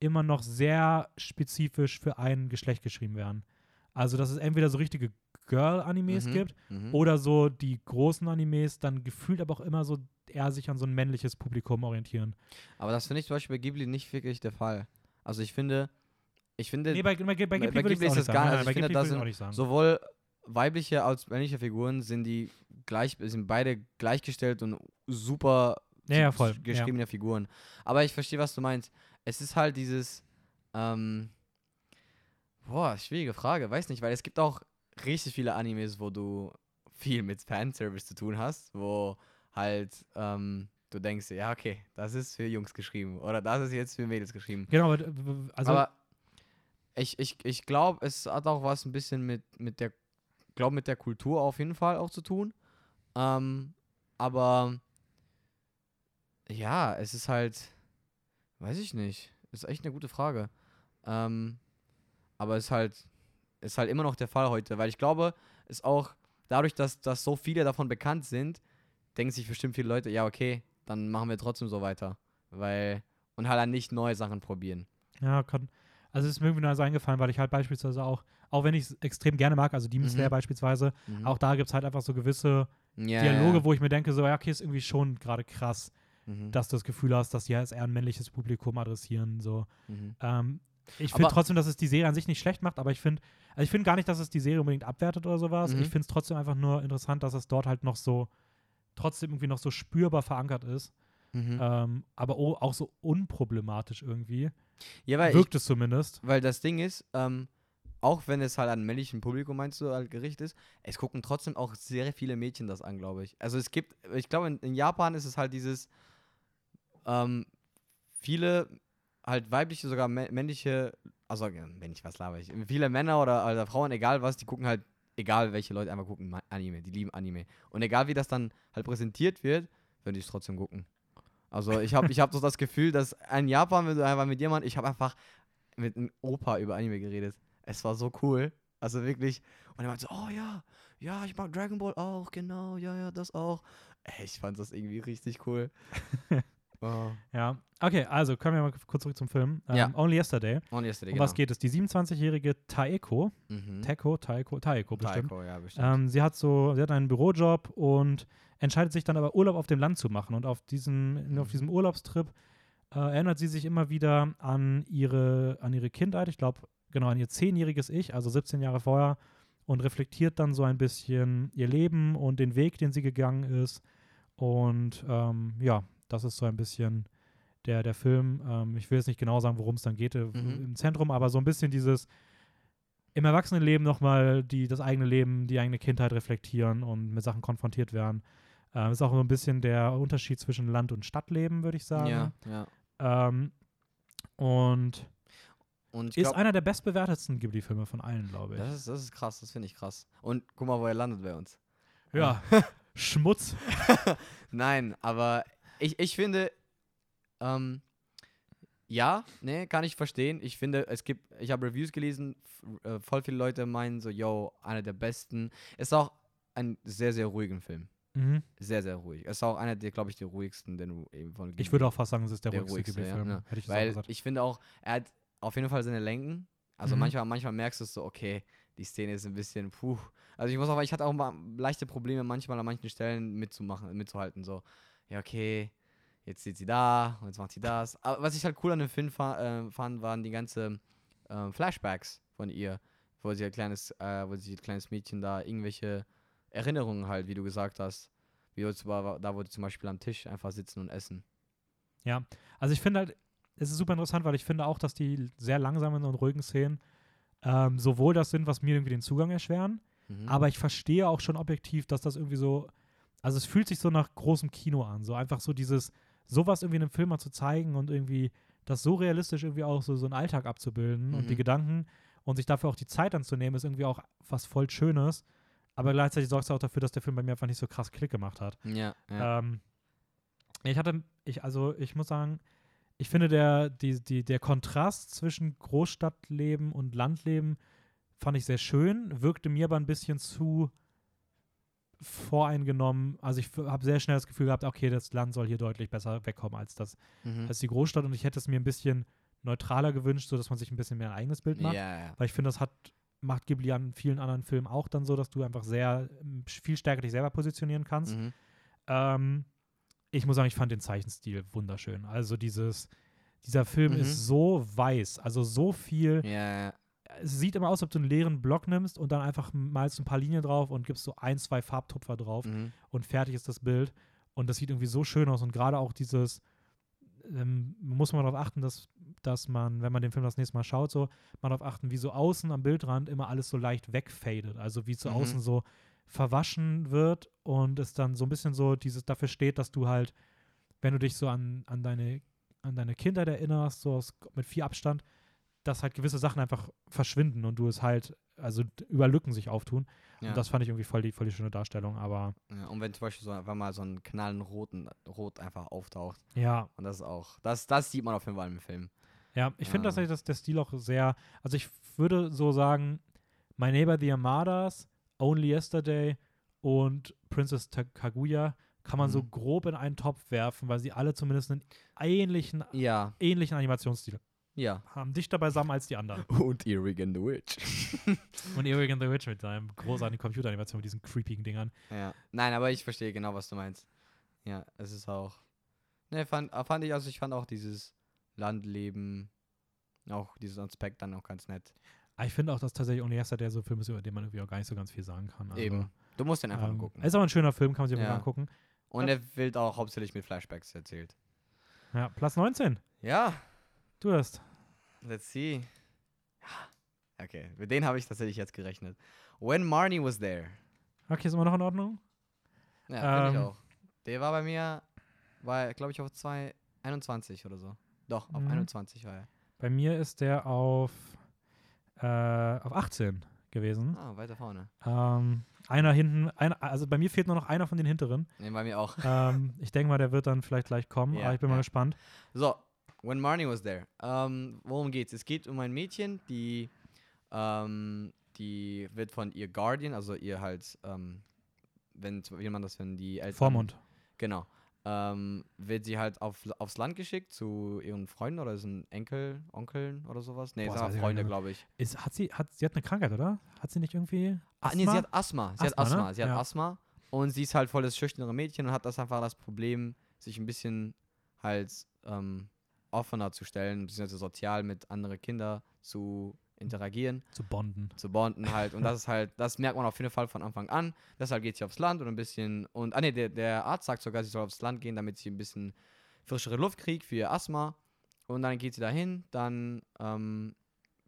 immer noch sehr spezifisch für ein Geschlecht geschrieben werden. Also, dass es entweder so richtige Girl-Animes Mhm. gibt Mhm. oder so die großen Animes dann gefühlt aber auch immer so eher sich an so ein männliches Publikum orientieren. Aber das finde ich zum Beispiel bei Ghibli nicht wirklich der Fall. Also ich finde, ich finde Nee, bei, bei, bei Ghibli, bei Ghibli ist das gar nicht. Also ich finde, das sind sowohl weibliche als männliche Figuren sind die gleich, sind beide gleichgestellt und super Ja, ja, voll. Ja. geschriebene Figuren. Aber ich verstehe, was du meinst. Es ist halt dieses, ähm, boah, schwierige Frage, weiß nicht, weil es gibt auch richtig viele Animes, wo du viel mit Fanservice zu tun hast, wo halt, ähm, du denkst, ja, okay, das ist für Jungs geschrieben oder das ist jetzt für Mädels geschrieben. Genau, aber, also Aber ich, ich, ich glaube, es hat auch was ein bisschen mit, mit der, glaube mit der Kultur auf jeden Fall auch zu tun. Ähm, aber ja, es ist halt, weiß ich nicht, ist echt eine gute Frage. Ähm, aber ist halt, ist halt immer noch der Fall heute, weil ich glaube, ist auch dadurch, dass, dass so viele davon bekannt sind, denken sich bestimmt viele Leute, ja, okay, dann machen wir trotzdem so weiter. Weil, und halt dann nicht neue Sachen probieren. Ja, kann. Also es ist mir irgendwie nur so eingefallen, weil ich halt beispielsweise auch, auch wenn ich es extrem gerne mag, also Demon Slayer Mhm. beispielsweise, Mhm. auch da gibt es halt einfach so gewisse ja, Dialoge, ja. wo ich mir denke, so, ja, okay, ist irgendwie schon gerade krass, Mhm. dass du das Gefühl hast, dass die jetzt eher ein männliches Publikum adressieren. So. Mhm. Ähm, ich finde trotzdem, dass es die Serie an sich nicht schlecht macht, aber ich finde, also ich finde gar nicht, dass es die Serie unbedingt abwertet oder sowas. Mhm. Ich finde es trotzdem einfach nur interessant, dass es dort halt noch so, trotzdem irgendwie noch so spürbar verankert ist, Mhm. ähm, aber auch so unproblematisch irgendwie. ja, weil, ich, Wirkt es zumindest. weil das Ding ist, ähm, auch wenn es halt an männlichen Publikum meinst du halt gerichtet ist, es gucken trotzdem auch sehr viele Mädchen das an, glaube ich. Also es gibt, ich glaube in, in Japan ist es halt dieses, ähm, viele halt weibliche, sogar mä- männliche, also äh, männlich, was laber ich, viele Männer oder, oder Frauen, egal was, die gucken halt, egal welche Leute einfach gucken Anime, die lieben Anime. Und egal wie das dann halt präsentiert wird, würden die es trotzdem gucken. Also ich habe ich hab so das Gefühl, dass in Japan, wenn du einfach mit jemandem, ich habe einfach mit einem Opa über Anime geredet. Es war so cool. Also wirklich. Und er meinte so, oh ja, ja, ich mag Dragon Ball auch, genau, ja, ja, das auch. Ey, ich fand das irgendwie richtig cool. oh. Ja. Okay, also kommen wir mal kurz zurück zum Film. Ähm, Ja. Only Yesterday. Und yesterday, Um genau. was geht es? Die 27-jährige Taeko, Mhm. Teko, Taeko, Taeko bestimmt. Taiko, ja, bestimmt. Ähm, sie hat so, sie hat einen Bürojob und entscheidet sich dann aber Urlaub auf dem Land zu machen. Und auf diesem, auf Mhm. diesem Urlaubstrip äh, erinnert sie sich immer wieder an ihre, an ihre Kindheit. Ich glaube, genau, an ihr zehnjähriges Ich, also 17 Jahre vorher, und reflektiert dann so ein bisschen ihr Leben und den Weg, den sie gegangen ist. Und ähm, ja, das ist so ein bisschen der, der Film. Ähm, ich will jetzt nicht genau sagen, worum es dann geht äh, Mhm. im Zentrum, aber so ein bisschen dieses im Erwachsenenleben nochmal die, das eigene Leben, die eigene Kindheit reflektieren und mit Sachen konfrontiert werden. Ähm, ist auch so ein bisschen der Unterschied zwischen Land- und Stadtleben, würde ich sagen. ja, ja. Ähm, und Und ist glaube, einer der bestbewertetsten Ghibli-Filme von allen, glaube ich. das ist, das ist krass, das finde ich krass. Und guck mal, wo er landet bei uns. ja, Schmutz. Nein, aber ich, ich finde, ähm, ja, ne, kann ich verstehen. Ich finde, es gibt, ich habe Reviews gelesen, äh, voll viele Leute meinen so, yo, einer der besten. Ist auch ein sehr, sehr ruhigen Film. Mhm. Sehr, sehr ruhig. Ist auch einer der, glaube ich, der ruhigsten den du eben von Ich würde auch fast sagen, es ist der, Der ruhigste ruhigste, ja, Ghibli-Film. ja. Hätte ich Weil ich finde auch, er hat auf jeden Fall seine Lenken. Also Mhm. manchmal, manchmal merkst du es so, okay, die Szene ist ein bisschen, puh. Also ich muss auch, ich hatte auch mal leichte Probleme manchmal an manchen Stellen mitzumachen, mitzuhalten. So, ja, okay, jetzt steht sie da und jetzt macht sie das. Aber was ich halt cool an dem Film fa äh, fand, waren die ganzen ähm, Flashbacks von ihr, wo sie ein kleines, äh, wo sie ein kleines Mädchen da irgendwelche Erinnerungen halt, wie du gesagt hast. Wie du da wo die zum Beispiel am Tisch einfach sitzen und essen. Ja, also ich finde halt, es ist super interessant, weil ich finde auch, dass die sehr langsamen und ruhigen Szenen ähm, sowohl das sind, was mir irgendwie den Zugang erschweren, Mhm. aber ich verstehe auch schon objektiv, dass das irgendwie so, also es fühlt sich so nach großem Kino an, so einfach so dieses, sowas irgendwie in einem Film mal zu zeigen und irgendwie das so realistisch irgendwie auch so, so einen Alltag abzubilden und die Mhm. Gedanken und sich dafür auch die Zeit anzunehmen, ist irgendwie auch was voll Schönes, aber gleichzeitig sorgt es auch dafür, dass der Film bei mir einfach nicht so krass Klick gemacht hat. Ja, ja. Ähm, ich hatte, ich, also ich muss sagen, ich finde der, die, die, der Kontrast zwischen Großstadtleben und Landleben fand ich sehr schön, wirkte mir aber ein bisschen zu voreingenommen. Also ich habe sehr schnell das Gefühl gehabt, okay, das Land soll hier deutlich besser wegkommen als das, Mhm. als die Großstadt und ich hätte es mir ein bisschen neutraler gewünscht, sodass man sich ein bisschen mehr ein eigenes Bild macht. Ja, ja. Weil ich finde, das hat, macht Ghibli an vielen anderen Filmen auch dann so, dass du einfach sehr viel stärker dich selber positionieren kannst. Mhm. Ähm, ich muss sagen, ich fand den Zeichenstil wunderschön. Also dieses, dieser Film Mhm. ist so weiß, also so viel. Ja. Es sieht immer aus, als ob du einen leeren Block nimmst und dann einfach malst ein paar Linien drauf und gibst so ein, zwei Farbtupfer drauf Mhm. und fertig ist das Bild. Und das sieht irgendwie so schön aus. Und gerade auch dieses, ähm, muss man darauf achten, dass, dass man, wenn man den Film das nächste Mal schaut, so, man darauf achten, wie so außen am Bildrand immer alles so leicht wegfadet. Also wie zu Mhm. außen so verwaschen wird und es dann so ein bisschen so dieses dafür steht, dass du halt, wenn du dich so an, an deine an deine Kindheit erinnerst, so aus, mit viel Abstand, dass halt gewisse Sachen einfach verschwinden und du es halt, also über Lücken sich auftun. Ja. Und das fand ich irgendwie voll die, voll die schöne Darstellung, aber ja. Und wenn zum Beispiel so einfach mal so ein knallen roten Rot einfach auftaucht. ja, Und das ist auch, das, das sieht man auf jeden Fall im Film. Ja, ich finde Ah. tatsächlich, dass der Stil auch sehr, also ich würde so sagen, My Neighbor the Armadas, Only Yesterday und Princess Kaguya kann man so Mhm. grob in einen Topf werfen, weil sie alle zumindest einen ähnlichen, Ja, ähnlichen Animationsstil ja. haben. Dichter beisammen als die anderen. Und and the Witch. Und and the Witch mit seinem großartigen Computeranimation mit diesen creepigen Dingern. Ja. Nein, aber ich verstehe genau, was du meinst. Ja, es ist auch. Ne, fand, äh, fand ich, also ich fand auch dieses Landleben, auch dieses Aspekt dann auch ganz nett. Aber ich finde auch, dass tatsächlich Only Yesterday so ein Film ist, über den man irgendwie auch gar nicht so ganz viel sagen kann. Also, Eben. Du musst den einfach Ähm, mal gucken. ist aber ein schöner Film, kann man sich Ja. mal angucken. Und er wird auch hauptsächlich mit Flashbacks erzählt. Ja, Platz 19. Ja, Du hast. let's see. Ja. Okay, mit denen habe ich tatsächlich jetzt gerechnet. When Marnie was there. Okay, ist immer noch in Ordnung? Ja, finde Ähm. ich auch. Der war bei mir, war glaube ich auf 221 oder so. Doch, auf Mhm. 21 war er. Bei mir ist der auf, äh, auf 18 gewesen. Ah, weiter vorne. Ähm, einer hinten, einer, also bei mir fehlt nur noch einer von den hinteren. Ne, bei mir auch. ähm, ich denke mal, der wird dann vielleicht gleich kommen, Ja, aber ich bin mal ja. gespannt. So, When Marnie was there. Ähm, worum geht's? Es geht um ein Mädchen, die, ähm, die wird von ihr Guardian, also ihr halt, ähm, wenn, wie man das, wenn die Eltern... Vormund. Genau. Ähm, wird sie halt auf, aufs Land geschickt zu ihren Freunden oder sind Enkel, Onkeln oder sowas? Nee, Boah, sind Freunde, glaube ich. Ist, hat sie, hat, sie hat eine Krankheit, oder? Hat sie nicht irgendwie Ah, nee, sie hat Asthma. Sie hat Asthma, ne? Asthma. Sie hat Ja. Asthma. Und sie ist halt voll das schüchterne Mädchen und hat das einfach das Problem, sich ein bisschen halt ähm, offener zu stellen, beziehungsweise sozial mit anderen Kindern zu interagieren, zu bonden. zu bonden halt. Und das ist halt, das merkt man auf jeden Fall von Anfang an. Deshalb geht sie aufs Land und ein bisschen, und, ah nee, der, der Arzt sagt sogar, sie soll aufs Land gehen, damit sie ein bisschen frischere Luft kriegt für ihr Asthma. Und dann geht sie dahin, dann ähm,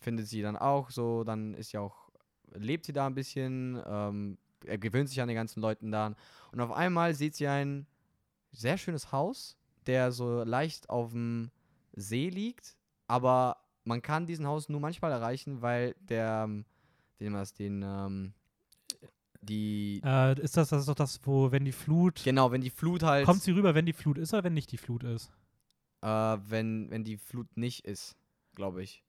findet sie dann auch so, dann ist sie auch, lebt sie da ein bisschen, ähm, er gewöhnt sich an die ganzen Leuten da. Und auf einmal sieht sie ein sehr schönes Haus, der so leicht auf dem See liegt, aber man kann diesen Haus nur manchmal erreichen, weil der, ähm, nennt man das, den, ähm, die, Äh, ist das, das ist doch das, wo, wenn die Flut. genau, wenn die Flut halt, Kommt sie rüber, wenn die Flut ist oder wenn nicht die Flut ist? äh, wenn, wenn die Flut nicht ist, glaube ich.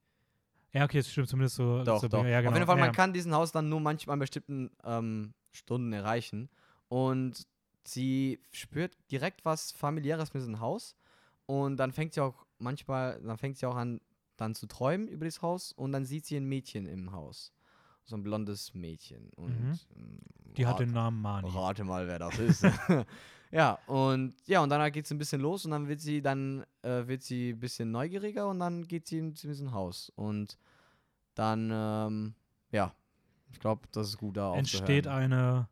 Ja, okay, das stimmt zumindest so. Doch, so doch. Ja, genau. Auf jeden Fall, ja, man kann diesen Haus dann nur manchmal an bestimmten ähm, Stunden erreichen. Und sie spürt direkt was familiäres mit diesem Haus. Und dann fängt sie auch manchmal, dann fängt sie auch an, dann zu träumen über das Haus. Und dann sieht sie ein Mädchen im Haus. So ein blondes Mädchen. Und Mhm. ähm, Die hat den Namen Mani. Rate mal, wer das ist. ja, und ja, und dann geht es ein bisschen los und dann wird sie dann äh, wird sie ein bisschen neugieriger und dann geht sie in diesem Haus. Und dann, ähm, ja, ich glaube, das ist gut da Entsteht eine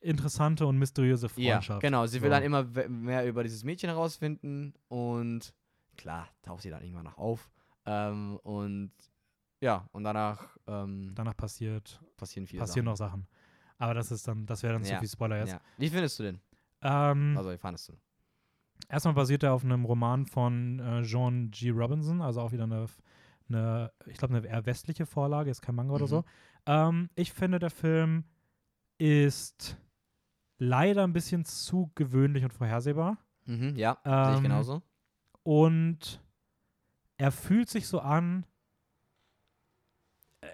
interessante und mysteriöse Ja, Freundschaft. genau. Sie will So. dann immer mehr über dieses Mädchen herausfinden und klar, taucht sie dann irgendwann noch auf. Ähm, und ja, und danach ähm, Danach passiert, passieren viele passieren Sachen. noch Sachen. Aber das ist dann, das wäre dann zu Ja, viel Spoiler jetzt. Ja. Wie findest du den? Ähm, Also, wie fandest du? Erstmal basiert er auf einem Roman von äh, John G. Robinson, also auch wieder eine, eine ich glaube, eine eher westliche Vorlage, ist kein Manga oder Mhm. so. Ähm, ich finde, der Film ist leider ein bisschen zu gewöhnlich und vorhersehbar. Mhm, ja, sehe ich Ähm, genauso. Und er fühlt sich so an.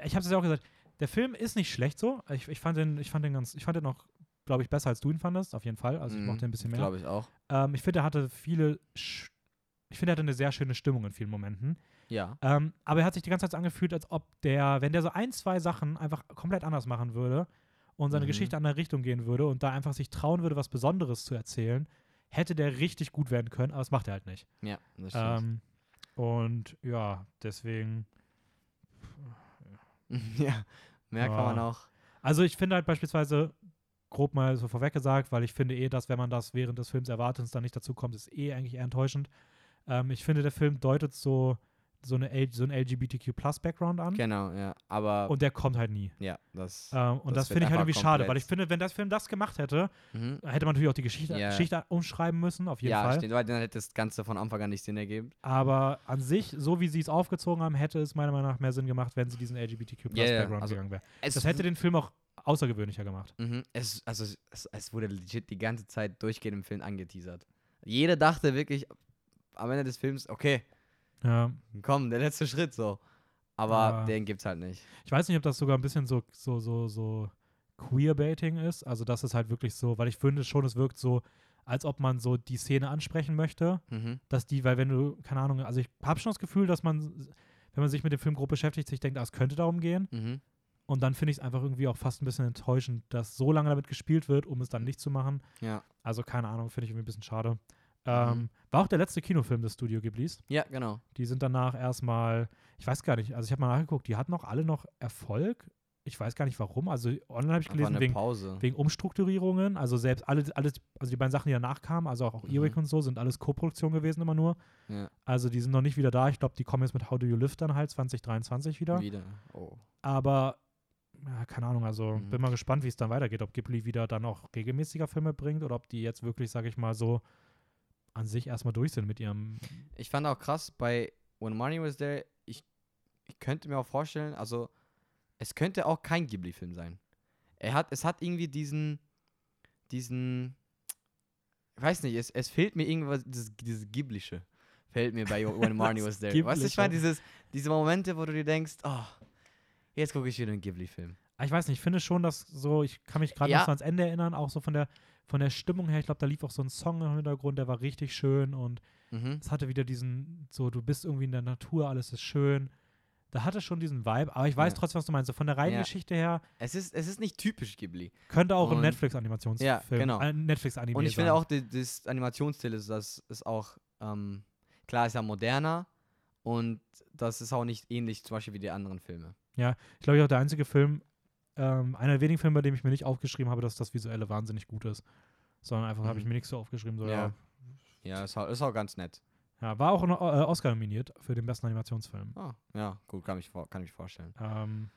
Ich habe es ja auch gesagt, der Film ist nicht schlecht so. Ich, ich, fand den, ich fand den ganz, ich fand den noch, glaube ich, besser als du ihn fandest, auf jeden Fall. Also ich Mhm, mochte ihn ein bisschen mehr. Glaube ich auch. Ähm, ich finde, er hatte viele. Sch ich finde, er hatte eine sehr schöne Stimmung in vielen Momenten. Ja. Ähm, aber er hat sich die ganze Zeit angefühlt, als ob der, wenn der so ein, zwei Sachen einfach komplett anders machen würde und seine Mhm. Geschichte in eine Richtung gehen würde und da einfach sich trauen würde, was Besonderes zu erzählen, hätte der richtig gut werden können, aber das macht er halt nicht. Ja, das stimmt. Ähm, und ja, deswegen. ja, mehr kann man Ja. auch. Also ich finde halt beispielsweise, grob mal so vorweg gesagt, weil ich finde eh, dass wenn man das während des Films erwartet und es dann nicht dazu kommt, ist eh eigentlich eher enttäuschend. Ähm, ich finde, der Film deutet so, so, eine, L so einen LGBTQ-Plus-Background an. Genau, ja. Aber Und der kommt halt nie. ja, das. Ähm, und Das das, finde ich halt irgendwie schade, weil ich finde, wenn das Film das gemacht hätte, mhm. hätte man natürlich auch die Geschichte, Ja. Geschichte umschreiben müssen, auf jeden Ja, Fall. stimmt, weil dann hätte das Ganze von Anfang an nicht Sinn ergeben. Aber an sich, so wie sie es aufgezogen haben, hätte es meiner Meinung nach mehr Sinn gemacht, wenn sie diesen Ja, ja, LGBTQ-Plus-Background also gegangen wäre. Das hätte den Film auch außergewöhnlicher gemacht. Mhm. Es, also, es, es wurde legit die ganze Zeit durchgehend im Film angeteasert. Jeder dachte wirklich am Ende des Films, okay, Ja. Komm, der letzte Schritt so. Aber Ja. den gibt's halt nicht. Ich weiß nicht, ob das sogar ein bisschen so, so, so, so Queerbaiting ist. Also, das ist halt wirklich so, weil ich finde schon, es wirkt so, als ob man so die Szene ansprechen möchte, Mhm. dass die, weil wenn du, keine Ahnung, also ich habe schon das Gefühl, dass man, wenn man sich mit dem Film grob beschäftigt, sich denkt, ah, es könnte darum gehen. Mhm. Und dann finde ich es einfach irgendwie auch fast ein bisschen enttäuschend, dass so lange damit gespielt wird, um es dann nicht zu machen. Ja. Also, keine Ahnung, finde ich irgendwie ein bisschen schade. Mhm. Ähm, war auch der letzte Kinofilm des Studio Ghiblis. Ja, genau. Die sind danach erstmal, ich weiß gar nicht, also ich habe mal nachgeguckt, die hatten auch alle noch Erfolg. Ich weiß gar nicht warum. Also online habe ich gelesen, wegen, wegen Umstrukturierungen. Also selbst alle, alles, also die beiden Sachen, die danach kamen, also auch, auch Mhm. Earwig und so, sind alles Co-Produktion gewesen immer nur. Ja. Also die sind noch nicht wieder da. Ich glaube, die kommen jetzt mit How Do You Live dann halt 2023 wieder. Wieder. Oh. Aber ja, keine Ahnung, also Mhm. bin mal gespannt, wie es dann weitergeht. Ob Ghibli wieder dann auch regelmäßiger Filme bringt oder ob die jetzt wirklich, sage ich mal, so an sich erstmal durch sind mit ihrem. Ich fand auch krass, bei When Money Was There, ich, ich könnte mir auch vorstellen, also es könnte auch kein Ghibli-Film sein. Er hat, es hat irgendwie diesen, diesen, ich weiß nicht, es, es fehlt mir irgendwas, dieses, dieses Ghiblische, fällt mir bei When Marnie Was There. Weißt du, ich meine, Ghiblische. dieses, diese Momente, wo du dir denkst, oh, jetzt gucke ich wieder einen Ghibli-Film. Ah, Ich weiß nicht, ich finde schon, dass so, ich kann mich gerade Ja. noch so ans Ende erinnern, auch so von der, von der Stimmung her. Ich glaube, da lief auch so ein Song im Hintergrund, der war richtig schön und Mhm. es hatte wieder diesen, so, du bist irgendwie in der Natur, alles ist schön. Da hatte schon diesen Vibe, aber ich weiß Ja. trotzdem, was du meinst. So von der reinen Ja. Geschichte her Es, ist, es ist nicht typisch Ghibli. könnte auch ein Und- Netflix-Animationsfilm, Ja, genau. äh, Netflix-Anime Und ich finde sein. auch, die, das Animationsstil ist, das ist auch, ähm, klar, ist ja moderner und das ist auch nicht ähnlich zum Beispiel wie die anderen Filme. Ich glaube, auch der einzige Film, ähm, einer der wenigen Filme, bei dem ich mir nicht aufgeschrieben habe, dass das Visuelle wahnsinnig gut ist. Sondern einfach habe ich Mhm. mir nichts so aufgeschrieben. So, ja. Ja. Ja, ist auch, ist auch ganz nett. ja. War auch noch, äh, Oscar nominiert für den besten Animationsfilm. Ah, ja, gut, kann ich, kann ich vorstellen. Ähm,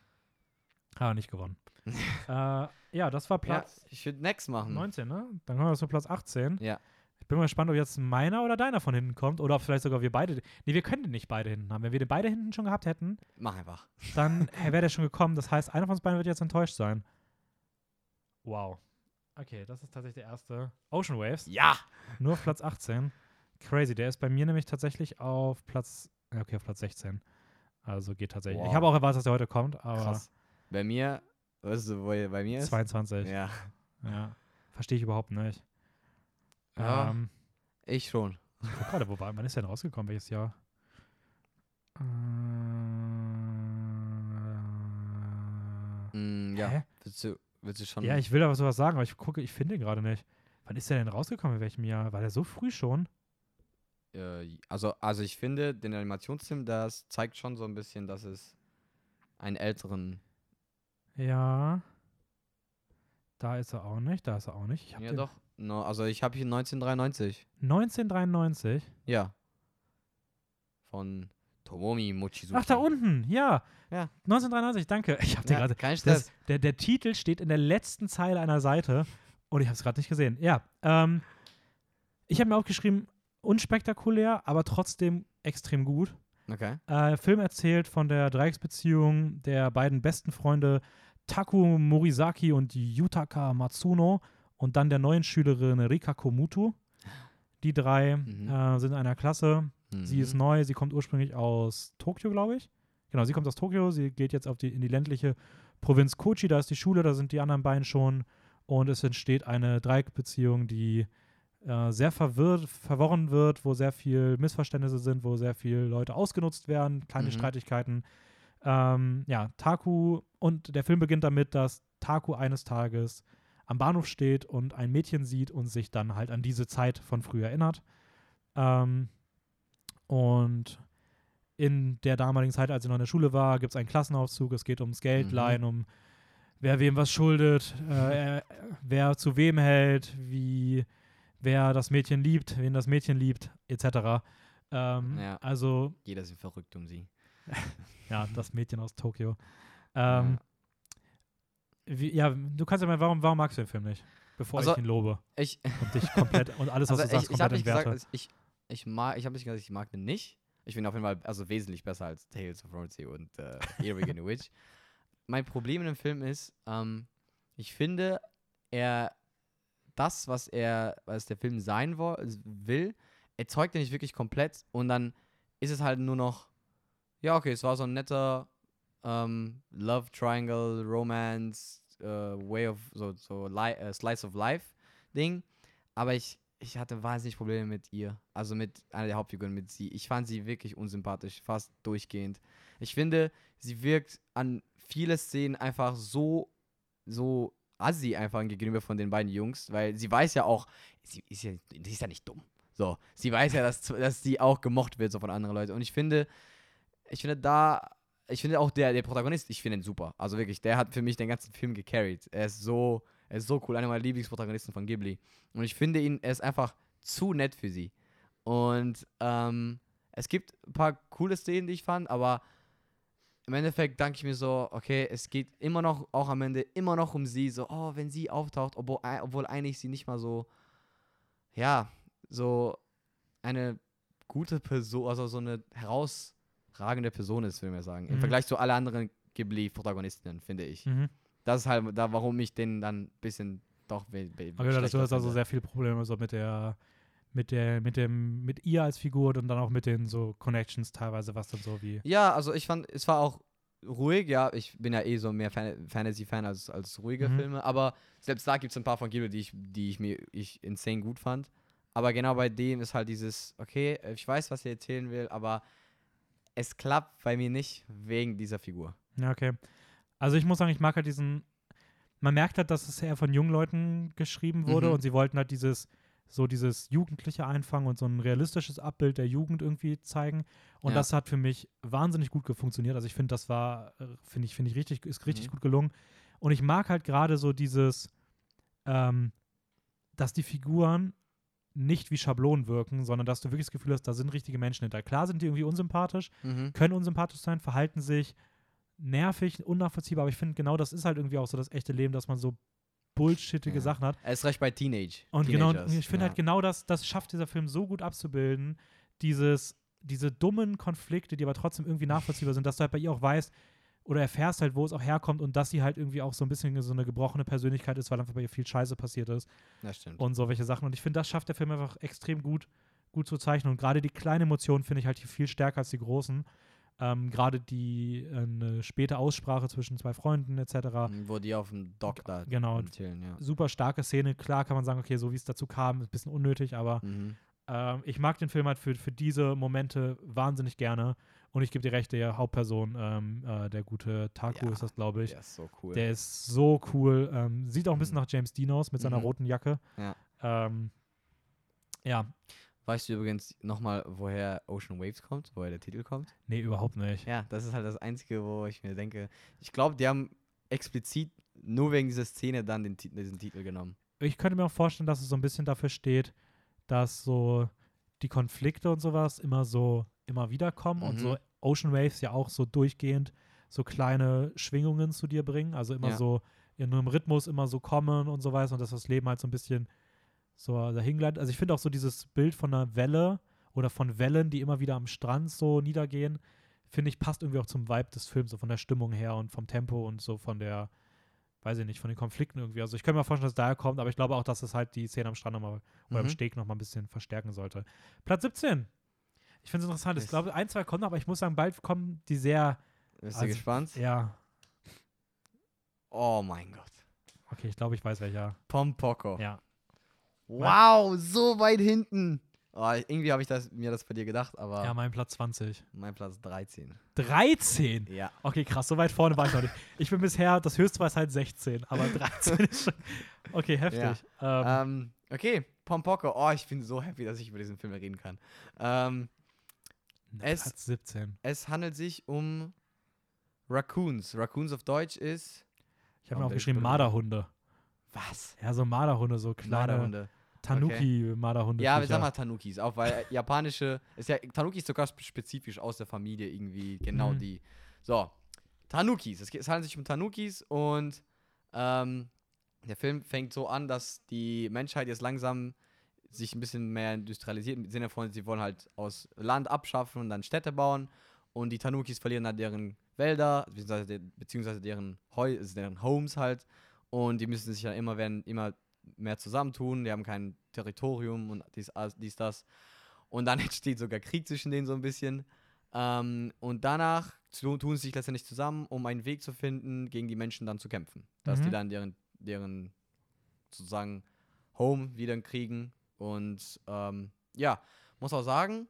aber nicht gewonnen. äh, ja, das war Platz ja, ich würde Next machen. 19, ne? Dann kommen wir zu Platz 18. Ja. Ich bin mal gespannt, ob jetzt meiner oder deiner von hinten kommt oder ob vielleicht sogar wir beide. Nee, wir könnten nicht beide hinten haben. Wenn wir den beide hinten schon gehabt hätten, Mach einfach. dann wäre der schon gekommen. Das heißt, einer von uns beiden wird jetzt enttäuscht sein. Wow. Okay, das ist tatsächlich der erste. Ocean Waves. Ja! Nur auf Platz 18. Crazy. Der ist bei mir nämlich tatsächlich auf Platz. Okay, auf Platz 16. Also geht tatsächlich. Ich Wow. habe auch erwartet, dass der heute kommt, aber Krass. Bei mir, weißt du, wo bei mir ist? 22. Ja. Ja. Verstehe ich überhaupt nicht. Ja. Ähm, Ich schon. ich guck gerade, wo war, wann ist der denn rausgekommen? Welches Jahr? Äh, Mm, ja. Hä? Willst du, willst du schon. Ja, ich will aber sowas sagen, aber ich gucke, ich finde ihn gerade nicht. Wann ist der denn rausgekommen? In welchem Jahr? War der so früh schon? äh, also, also ich finde, den Animationsfilm, das zeigt schon so ein bisschen, dass es einen älteren. Ja. Da ist er auch nicht, da ist er auch nicht. Ich hab Ja, doch. No, also ich habe hier 1993. 1993. Ja. Von Tomomi Mochizuki. Ach, da unten, ja. Ja. 1993, danke. Ich habe Ja, gerade. kein Stress. Das, der, der Titel steht in der letzten Zeile einer Seite und ich habe es gerade nicht gesehen. Ja, ähm, ich habe mir aufgeschrieben, unspektakulär, aber trotzdem extrem gut. Okay. Äh, Film erzählt von der Dreiecksbeziehung der beiden besten Freunde Taku Morisaki und Yutaka Matsuno und dann der neuen Schülerin Rika Komutu. Die drei Mhm. äh, sind in einer Klasse. Sie ist Mhm. neu, sie kommt ursprünglich aus Tokio, glaube ich. Genau, sie kommt aus Tokio, sie geht jetzt auf die, in die ländliche Provinz Kochi, da ist die Schule, da sind die anderen beiden schon. Und es entsteht eine Dreieckbeziehung, die äh, sehr verwirrt, verworren wird, wo sehr viel Missverständnisse sind, wo sehr viele Leute ausgenutzt werden, kleine Mhm. Streitigkeiten. Ähm, ja, Taku und der Film beginnt damit, dass Taku eines Tages am Bahnhof steht und ein Mädchen sieht und sich dann halt an diese Zeit von früher erinnert. Ähm, und in der damaligen Zeit, als sie noch in der Schule war, gibt es einen Klassenauszug. Es geht ums Geld Mhm. um wer wem was schuldet, äh, äh, wer zu wem hält, wie wer das Mädchen liebt, wen das Mädchen liebt, etc. Ähm, Ja. Also Jeder ist verrückt um sie. ja, das Mädchen aus Tokio. Ähm, wie, ja, du kannst ja mal, warum, warum magst du den Film nicht? Bevor Also, ich ihn lobe Ich, und dich komplett und alles, was also du sagst, ich, ich komplett gesagt, also ich, ich mag, ich habe nicht gesagt, ich mag den nicht. Ich finde auf jeden Fall also wesentlich besser als Tales of Rosie und äh, Earwig and the Witch. Mein Problem in dem Film ist, ähm, ich finde, er das, was er, was der Film sein will, erzeugt er nicht wirklich komplett und dann ist es halt nur noch, ja, okay, es war so ein netter ähm, Love Triangle, Romance, äh, Way of, so, so äh, Slice of Life Ding. Aber ich, ich hatte wahnsinnig Probleme mit ihr. Also mit einer der Hauptfiguren, mit sie. Ich fand sie wirklich unsympathisch, fast durchgehend. Ich finde, sie wirkt an viele Szenen einfach so, so assi einfach gegenüber von den beiden Jungs, weil sie weiß ja auch, sie ist ja, die ist ja nicht dumm. So, sie weiß ja, dass, dass sie auch gemocht wird so von anderen Leuten. Und ich finde, ich finde da, ich finde auch der, der Protagonist, ich finde ihn super. Also wirklich, der hat für mich den ganzen Film gecarried. Er ist so, er ist so cool, einer meiner Lieblingsprotagonisten von Ghibli. Und ich finde ihn, er ist einfach zu nett für sie. Und ähm, es gibt ein paar coole Szenen, die ich fand, aber im Endeffekt denke ich mir so, okay, es geht immer noch, auch am Ende, immer noch um sie. So, oh, wenn sie auftaucht, obwohl, obwohl eigentlich sie nicht mal so, ja, so eine gute Person, also so eine herausragende Person ist, will ich mal sagen. Im Mhm. Vergleich zu allen anderen Ghibli-Protagonistinnen, finde ich. Mhm. Das ist halt da, warum ich den dann ein bisschen doch Okay, dass du hast also sehr viele Probleme so mit der, mit der, mit dem, mit ihr als Figur und dann auch mit den so Connections teilweise, was dann so wie. Ja, also ich fand, es war auch ruhig, ja, ich bin ja eh so mehr Fan Fantasy-Fan als, als ruhige Mhm. Filme, aber selbst da gibt es ein paar von Ghibli, die ich, die ich mir ich insane gut fand. Aber genau bei dem ist halt dieses, okay, ich weiß, was er erzählen will, aber es klappt bei mir nicht wegen dieser Figur. Ja, okay. Also ich muss sagen, ich mag halt diesen. Man merkt halt, dass es eher von jungen Leuten geschrieben wurde Mhm. und sie wollten halt dieses, so dieses Jugendliche einfangen und so ein realistisches Abbild der Jugend irgendwie zeigen. Und Ja. das hat für mich wahnsinnig gut funktioniert. Also ich finde, das war, äh, finde ich, finde ich richtig, ist richtig Mhm. gut gelungen. Und ich mag halt gerade so dieses, ähm, dass die Figuren nicht wie Schablonen wirken, sondern dass du wirklich das Gefühl hast, da sind richtige Menschen hinter. Klar sind die irgendwie unsympathisch, Mhm. können unsympathisch sein, verhalten sich nervig, unnachvollziehbar, aber ich finde genau das ist halt irgendwie auch so das echte Leben, dass man so bullshittige Ja. Sachen hat. Er ist recht bei Teenage. Und genau, Teenagers, ich finde ja. halt genau das, das schafft dieser Film so gut abzubilden, dieses, diese dummen Konflikte, die aber trotzdem irgendwie nachvollziehbar sind, dass du halt bei ihr auch weißt oder erfährst halt, wo es auch herkommt und dass sie halt irgendwie auch so ein bisschen so eine gebrochene Persönlichkeit ist, weil einfach bei ihr viel Scheiße passiert ist Das stimmt. und so welche Sachen. Und ich finde, das schafft der Film einfach extrem gut, gut zu zeichnen. Und gerade die kleinen Emotionen finde ich halt hier viel stärker als die großen. Ähm, gerade die äh, eine späte Aussprache zwischen zwei Freunden etc. Mhm, Wo die auf dem Dock da Genau. chillen, ja. Super starke Szene. Klar kann man sagen, okay, so wie es dazu kam, ist ein bisschen unnötig, aber Mhm. ähm, ich mag den Film halt für, für diese Momente wahnsinnig gerne. Und ich gebe dir recht, der Hauptperson, ähm, äh, der gute Taku Ja, ist das, glaube ich. Der ist so cool. Der ist so cool. Ähm, sieht auch ein bisschen Mhm. nach James Dean aus mit seiner Mhm. roten Jacke. Ja. Ähm, ja, Weißt du übrigens nochmal, woher Ocean Waves kommt, woher der Titel kommt? nee, überhaupt nicht. Ja, das ist halt das Einzige, wo ich mir denke, ich glaube, die haben explizit nur wegen dieser Szene dann den, diesen Titel genommen. Ich könnte mir auch vorstellen, dass es so ein bisschen dafür steht, dass so die Konflikte und sowas immer so immer wieder kommen und Mhm. so Ocean Waves ja auch so durchgehend so kleine Schwingungen zu dir bringen, also immer Ja. so in einem Rhythmus immer so kommen und so weiter und dass das Leben halt so ein bisschen so dahin gleitet. Also ich finde auch so dieses Bild von einer Welle oder von Wellen, die immer wieder am Strand so niedergehen, finde ich passt irgendwie auch zum Vibe des Films, so von der Stimmung her und vom Tempo und so von der weiß ich nicht, von den Konflikten irgendwie. Also ich kann mir vorstellen, dass es daher kommt, aber ich glaube auch, dass es halt die Szene am Strand nochmal oder am Mhm. Steg nochmal ein bisschen verstärken sollte. Platz 17. Ich finde es interessant. Ich glaube, ein, zwei kommen, aber ich muss sagen, bald kommen die sehr, Bist du Also, gespannt? ja, Oh mein Gott. okay, ich glaube, ich weiß welcher. Pompoko. Ja. Wow, so weit hinten. Oh, irgendwie habe ich das, mir das bei dir gedacht, aber Ja, mein Platz 20. mein Platz 13. 13? Ja. Okay, krass, so weit vorne war ich noch nicht. Ich bin bisher, das höchste war es halt 16, aber 13 ist schon. Okay, heftig. Ähm, Ähm, okay, Pompoko. Oh, ich bin so happy, dass ich über diesen Film reden kann. Ähm, es- Platz 17. es handelt sich um Raccoons. Raccoons auf Deutsch ist. Ich habe mir auch geschrieben Marderhunde. Was? Ja, so Marderhunde, so kleine Marderhunde. Tanuki-Marderhunde. Ja, wir sagen mal Tanukis, auch weil äh, japanische, ist ja, Tanuki ist sogar spe- spezifisch aus der Familie irgendwie genau Mhm. die. So, Tanukis, es, es handelt sich um Tanukis und ähm, der Film fängt so an, dass die Menschheit jetzt langsam sich ein bisschen mehr industrialisiert, im Sinne von, sie wollen halt aus Land abschaffen und dann Städte bauen und die Tanukis verlieren dann deren Wälder, beziehungsweise, beziehungsweise deren, Heu, also deren Homes halt und die müssen sich dann immer, werden immer mehr zusammentun, die haben kein Territorium und dies, dies das. Und dann entsteht sogar Krieg zwischen denen so ein bisschen. Ähm, und danach tu- tun sie sich letztendlich zusammen, um einen Weg zu finden, gegen die Menschen dann zu kämpfen. Dass die Mhm. dann deren, deren sozusagen Home wieder kriegen. Und ähm, ja, muss auch sagen,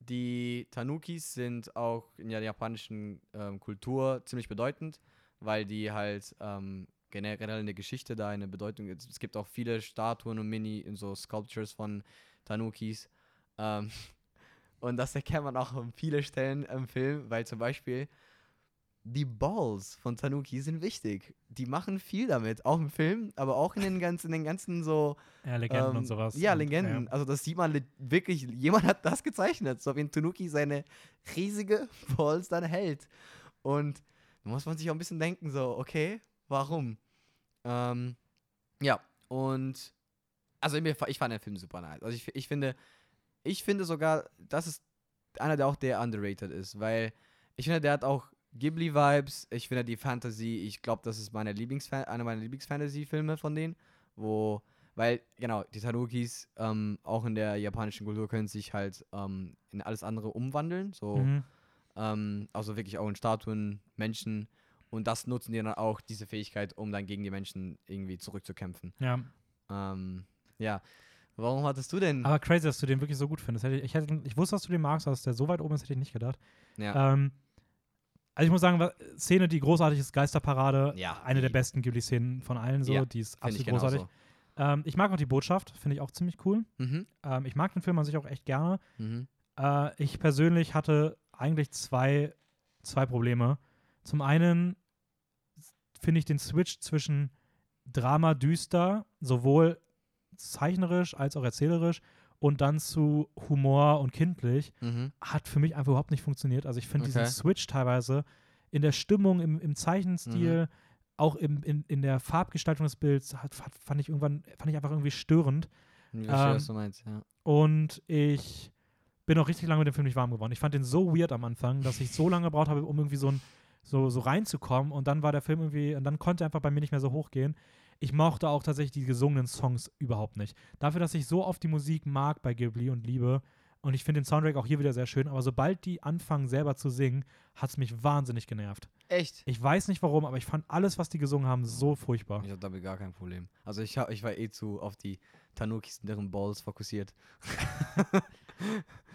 die Tanukis sind auch in der japanischen ähm, Kultur ziemlich bedeutend, weil die halt ähm, generell in der Geschichte da eine Bedeutung. Es, es gibt auch viele Statuen und Mini in so Sculptures von Tanukis. Ähm, und das erkennt man auch an vielen Stellen im Film, weil zum Beispiel die Balls von Tanuki sind wichtig. Die machen viel damit, auch im Film, aber auch in den ganzen, in den ganzen so Ja, Legenden ähm, und sowas. Ja, Legenden. Also das sieht man wirklich, jemand hat das gezeichnet, so wie Tanuki seine riesige Balls dann hält. Und da muss man sich auch ein bisschen denken, so, okay, warum? Ähm, ja, und also ich fand den Film super nice. Also ich, ich finde, ich finde sogar, das ist einer, der auch der underrated ist, weil ich finde, der hat auch Ghibli-Vibes. Ich finde die Fantasy, ich glaube, das ist meine Lieblingsfan einer meiner Lieblings-Fantasy-Filme von denen, wo, weil, genau, die Tanukis ähm, auch in der japanischen Kultur können sich halt ähm, in alles andere umwandeln, so, Mhm. ähm, also wirklich auch in Statuen, Menschen und das nutzen die dann auch, diese Fähigkeit, um dann gegen die Menschen irgendwie zurückzukämpfen. Ja, Ähm, ja, warum hattest du denn? aber crazy, dass du den wirklich so gut findest. Ich, ich, hätte, ich wusste, dass du den magst, aber dass der so weit oben ist, hätte ich nicht gedacht. ja, Ähm, also ich muss sagen, Szene, die großartig ist, Geisterparade. Ja, Eine der besten Ghibli-Szenen von allen so. Ja, die ist finde ich absolut großartig. genauso. Ähm, ich mag auch die Botschaft, finde ich auch ziemlich cool. Mhm, Ähm, ich mag den Film an sich auch echt gerne. mhm, Äh, ich persönlich hatte eigentlich zwei, zwei Probleme. Zum einen finde ich den Switch zwischen Drama düster, sowohl zeichnerisch als auch erzählerisch, und dann zu Humor und kindlich, mhm, hat für mich einfach überhaupt nicht funktioniert. Also ich finde diesen Okay. Switch teilweise in der Stimmung, im, im Zeichenstil, Mhm. auch im, in, in der Farbgestaltung des Bilds, hat, hat, fand ich irgendwann, fand ich einfach irgendwie störend. ich verstehe, Ähm, was du meinst, ja. Und ich bin auch richtig lange mit dem Film nicht warm geworden. Ich fand den so weird am Anfang, dass ich so lange gebraucht habe, um irgendwie so, ein, so, so reinzukommen. Und dann war der Film irgendwie, und dann konnte er einfach bei mir nicht mehr so hochgehen. Ich mochte auch tatsächlich die gesungenen Songs überhaupt nicht. Dafür, dass ich so oft die Musik mag bei Ghibli und liebe, und ich finde den Soundtrack auch hier wieder sehr schön, aber sobald die anfangen selber zu singen, hat es mich wahnsinnig genervt. Echt? Ich weiß nicht warum, aber ich fand alles, was die gesungen haben, so furchtbar. Ich habe damit gar kein Problem. Also ich, hab, ich war eh zu auf die Tanukis und deren Balls fokussiert.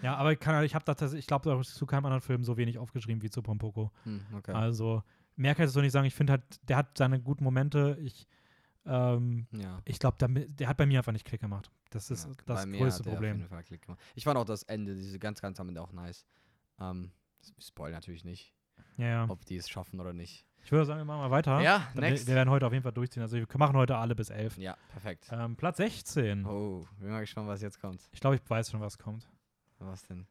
Ja, aber ich, kann- ich habe da tatsächlich, ich glaube, zu keinem anderen Film so wenig aufgeschrieben wie zu Pompoko. Hm, okay. Also, mehr kann ich so nicht sagen. Ich finde halt, der hat seine guten Momente. Ich, ähm, ja. ich glaube, der, der hat bei mir einfach nicht Klick gemacht. Das ist ja, das größte Problem. Ich fand auch das Ende, diese ganz, ganz am Ende auch nice. Ähm, ich spoil natürlich nicht, Ja, ob die es schaffen oder nicht. Ich würde sagen, wir machen mal weiter. Ja, Dann wir, next. wir werden heute auf jeden Fall durchziehen. Also, wir machen heute alle bis elf. Ja, perfekt. Ähm, Platz 16. Oh, bin mal gespannt, was jetzt kommt. Ich glaube, ich weiß schon, was kommt. Was denn?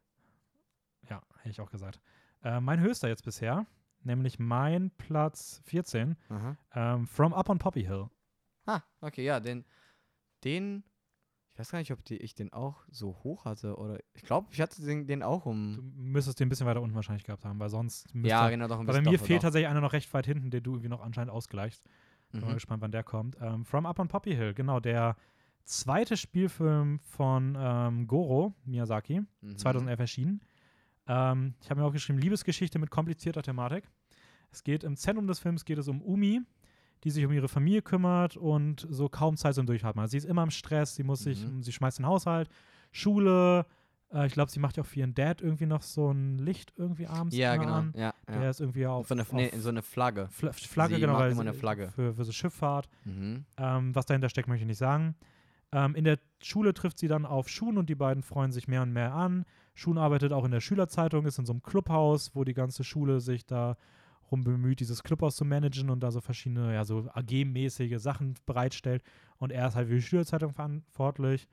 Ja, hätte ich auch gesagt. Äh, mein höchster jetzt bisher, nämlich mein Platz 14, Aha. ähm, From Up on Poppy Hill. Ah, okay, ja, den, den, ich weiß gar nicht, ob die, ich den auch so hoch hatte oder, ich glaube, ich hatte den, den auch Du um, müsstest den ein bisschen weiter unten wahrscheinlich gehabt haben, weil sonst müsste ja, genau, doch ein Weil bei bisschen mir fehlt doch. tatsächlich einer noch recht weit hinten, den du irgendwie noch anscheinend ausgleichst. Bin mal Mhm. gespannt, wann der kommt. Ähm, From Up on Poppy Hill, genau, der zweite Spielfilm von ähm, Goro Miyazaki, Mhm. 2011 erschienen. Ähm, ich habe mir auch geschrieben, Liebesgeschichte mit komplizierter Thematik. Es geht im Zentrum des Films geht es um Umi, die sich um ihre Familie kümmert und so kaum Zeit zum Durchhalten hat. Sie ist immer im Stress, sie muss sich, Mhm. sie schmeißt den Haushalt, Schule. Äh, ich glaube, sie macht ja auch für ihren Dad irgendwie noch so ein Licht irgendwie abends Ja, genau, an. ja, Der ja. ist irgendwie auf, So eine, auf nee, so eine Flagge. Fla Flagge, Sie genau, macht immer eine Flagge. Für, für so Schifffahrt. Mhm. Ähm, was dahinter steckt, möchte ich nicht sagen. Ähm, in der Schule trifft sie dann auf Shun und die beiden freuen sich mehr und mehr an. Shun arbeitet auch in der Schülerzeitung, ist in so einem Clubhaus, wo die ganze Schule sich darum bemüht, dieses Clubhaus zu managen und da so verschiedene, ja, so AG-mäßige Sachen bereitstellt. Und er ist halt für die Schülerzeitung verantwortlich.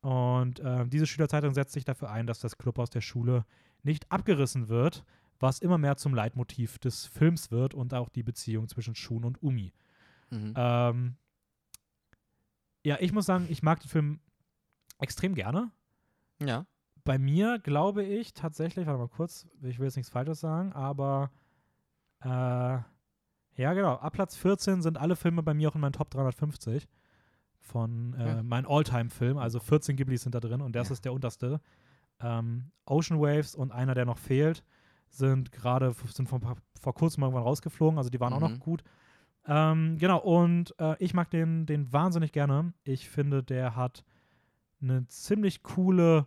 Und ähm, diese Schülerzeitung setzt sich dafür ein, dass das Clubhaus der Schule nicht abgerissen wird, was immer mehr zum Leitmotiv des Films wird und auch die Beziehung zwischen Shun und Umi. Mhm. Ähm, ja, ich muss sagen, ich mag den Film extrem gerne. ja. Bei mir glaube ich tatsächlich, warte mal kurz, ich will jetzt nichts Falsches sagen, aber äh, ja, genau, ab Platz 14 sind alle Filme bei mir auch in meinen Top 350 von äh, Ja. meinen All-Time-Film. Also 14 Ghiblis sind da drin und das Ja. ist der unterste. Ähm, Ocean Waves und einer, der noch fehlt, sind gerade sind vor, vor kurzem irgendwann rausgeflogen, also die waren auch noch Mhm. gut. Ähm, genau, und äh, ich mag den, den wahnsinnig gerne. Ich finde, der hat eine ziemlich coole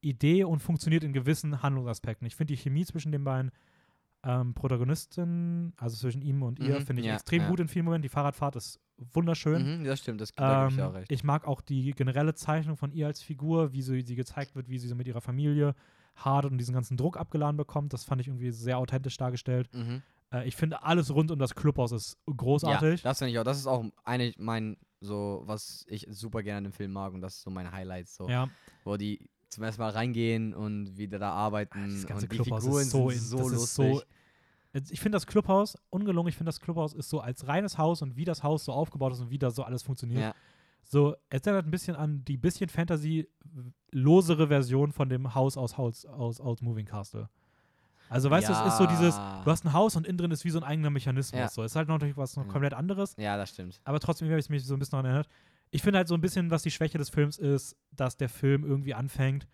Idee und funktioniert in gewissen Handlungsaspekten. Ich finde die Chemie zwischen den beiden ähm, Protagonisten, also zwischen ihm und ihr, Mhm, finde ich ja, extrem ja. gut in vielen Momenten. Die Fahrradfahrt ist wunderschön. Mhm, das stimmt, das, da dir Ähm, auch recht. ich mag auch die generelle Zeichnung von ihr als Figur, wie sie, sie gezeigt wird, wie sie so mit ihrer Familie hadert und diesen ganzen Druck abgeladen bekommt. Das fand ich irgendwie sehr authentisch dargestellt. Mhm. Äh, ich finde, alles rund um das Clubhaus ist Ja, großartig. das finde ich auch. Das ist auch eine mein so was ich super gerne in dem Film mag und das ist so meine Highlights so, Ja, wo die zum ersten Mal reingehen und wieder da arbeiten das ganze und die Clubhaus Figuren ist so, sind in- so das lustig. ist so. Ich finde das Clubhaus ungelungen. Ich finde das Clubhaus ist so als reines Haus und wie das Haus so aufgebaut ist und wie das so alles funktioniert. ja, So, es erinnert ein bisschen an die bisschen Fantasy-losere Version von dem Haus aus Haus aus, aus Moving Castle. Also, weißt du, es ist so dieses, Ja. du hast ein Haus und innen drin ist wie so ein eigener Mechanismus. Ja. So, es ist halt natürlich was noch komplett anderes, ja, das stimmt. aber trotzdem habe ich mich so ein bisschen daran erinnert. Ich finde halt so ein bisschen, was die Schwäche des Films ist, dass der Film irgendwie anfängt,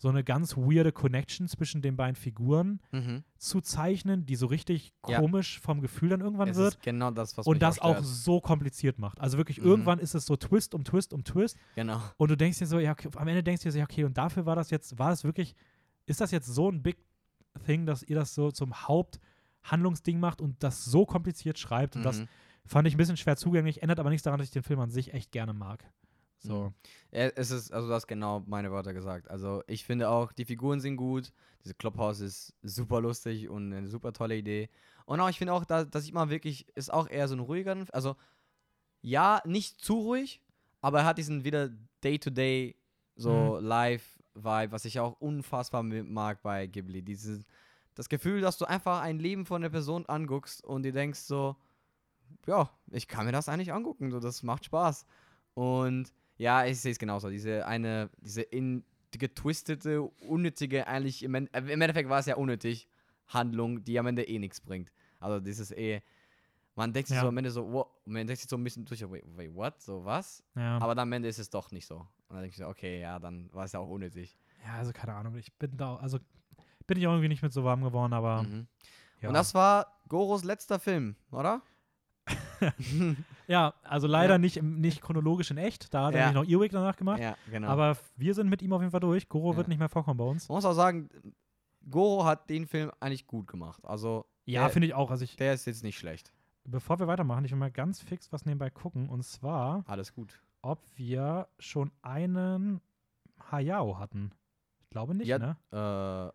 so eine ganz weirde Connection zwischen den beiden Figuren Mhm. zu zeichnen, die so richtig Ja. komisch vom Gefühl dann irgendwann Es wird ist genau das, was und das auch stört. so kompliziert macht. Also wirklich, Mhm. irgendwann ist es so Twist um Twist um Twist Genau. und du denkst dir so, ja, okay, am Ende denkst du dir so, ja, okay, und dafür war das jetzt, war das wirklich, ist das jetzt so ein Big Thing, dass ihr das so zum Haupthandlungsding macht und das so kompliziert schreibt und das Mhm. Fand ich ein bisschen schwer zugänglich, ändert aber nichts daran, dass ich den Film an sich echt gerne mag. So. Mhm. Ja, Es ist, also du hast genau meine Wörter gesagt. Also ich finde auch, die Figuren sind gut, diese Clubhouse ist super lustig und eine super tolle Idee. Und auch, ich finde auch, da, da sieht man wirklich, ist auch eher so ein ruhiger, also ja, nicht zu ruhig, aber er hat diesen wieder Day-to-Day, so Live-Vibe, was ich auch unfassbar mag bei Ghibli. Dieses, das Gefühl, dass du einfach ein Leben von der Person anguckst und dir denkst so, ja, ich kann mir das eigentlich angucken, so, das macht Spaß. Und ja, ich sehe es genauso. Diese eine, diese in, getwistete, unnötige, eigentlich im, End- äh, im Endeffekt war es ja unnötig, Handlung, die am Ende eh nichts bringt. Also dieses eh, man denkt sich Ja. so am Ende so, wow, man denkt sich so ein bisschen durch, wait, wait what, so was? Ja. Aber dann am Ende ist es doch nicht so. Und dann denke ich so, okay, ja, dann war es ja auch unnötig. ja, also keine Ahnung, ich bin da, also bin ich auch irgendwie nicht mit so warm geworden, aber Mhm. ja. Und das war Goros letzter Film, oder? ja, also leider Ja. nicht, im, nicht chronologisch in echt, da hat er Ja. noch Earwig danach gemacht, ja, genau. aber wir sind mit ihm auf jeden Fall durch. Goro wird nicht mehr vorkommen bei uns. man muss auch sagen, Goro hat den Film eigentlich gut gemacht. Also, Ja, finde ich auch. Also ich, der ist jetzt nicht schlecht. bevor wir weitermachen, ich will mal ganz fix was nebenbei gucken. Und zwar, Alles gut. ob wir schon einen Hayao hatten. Ich glaube nicht, Ja, ne?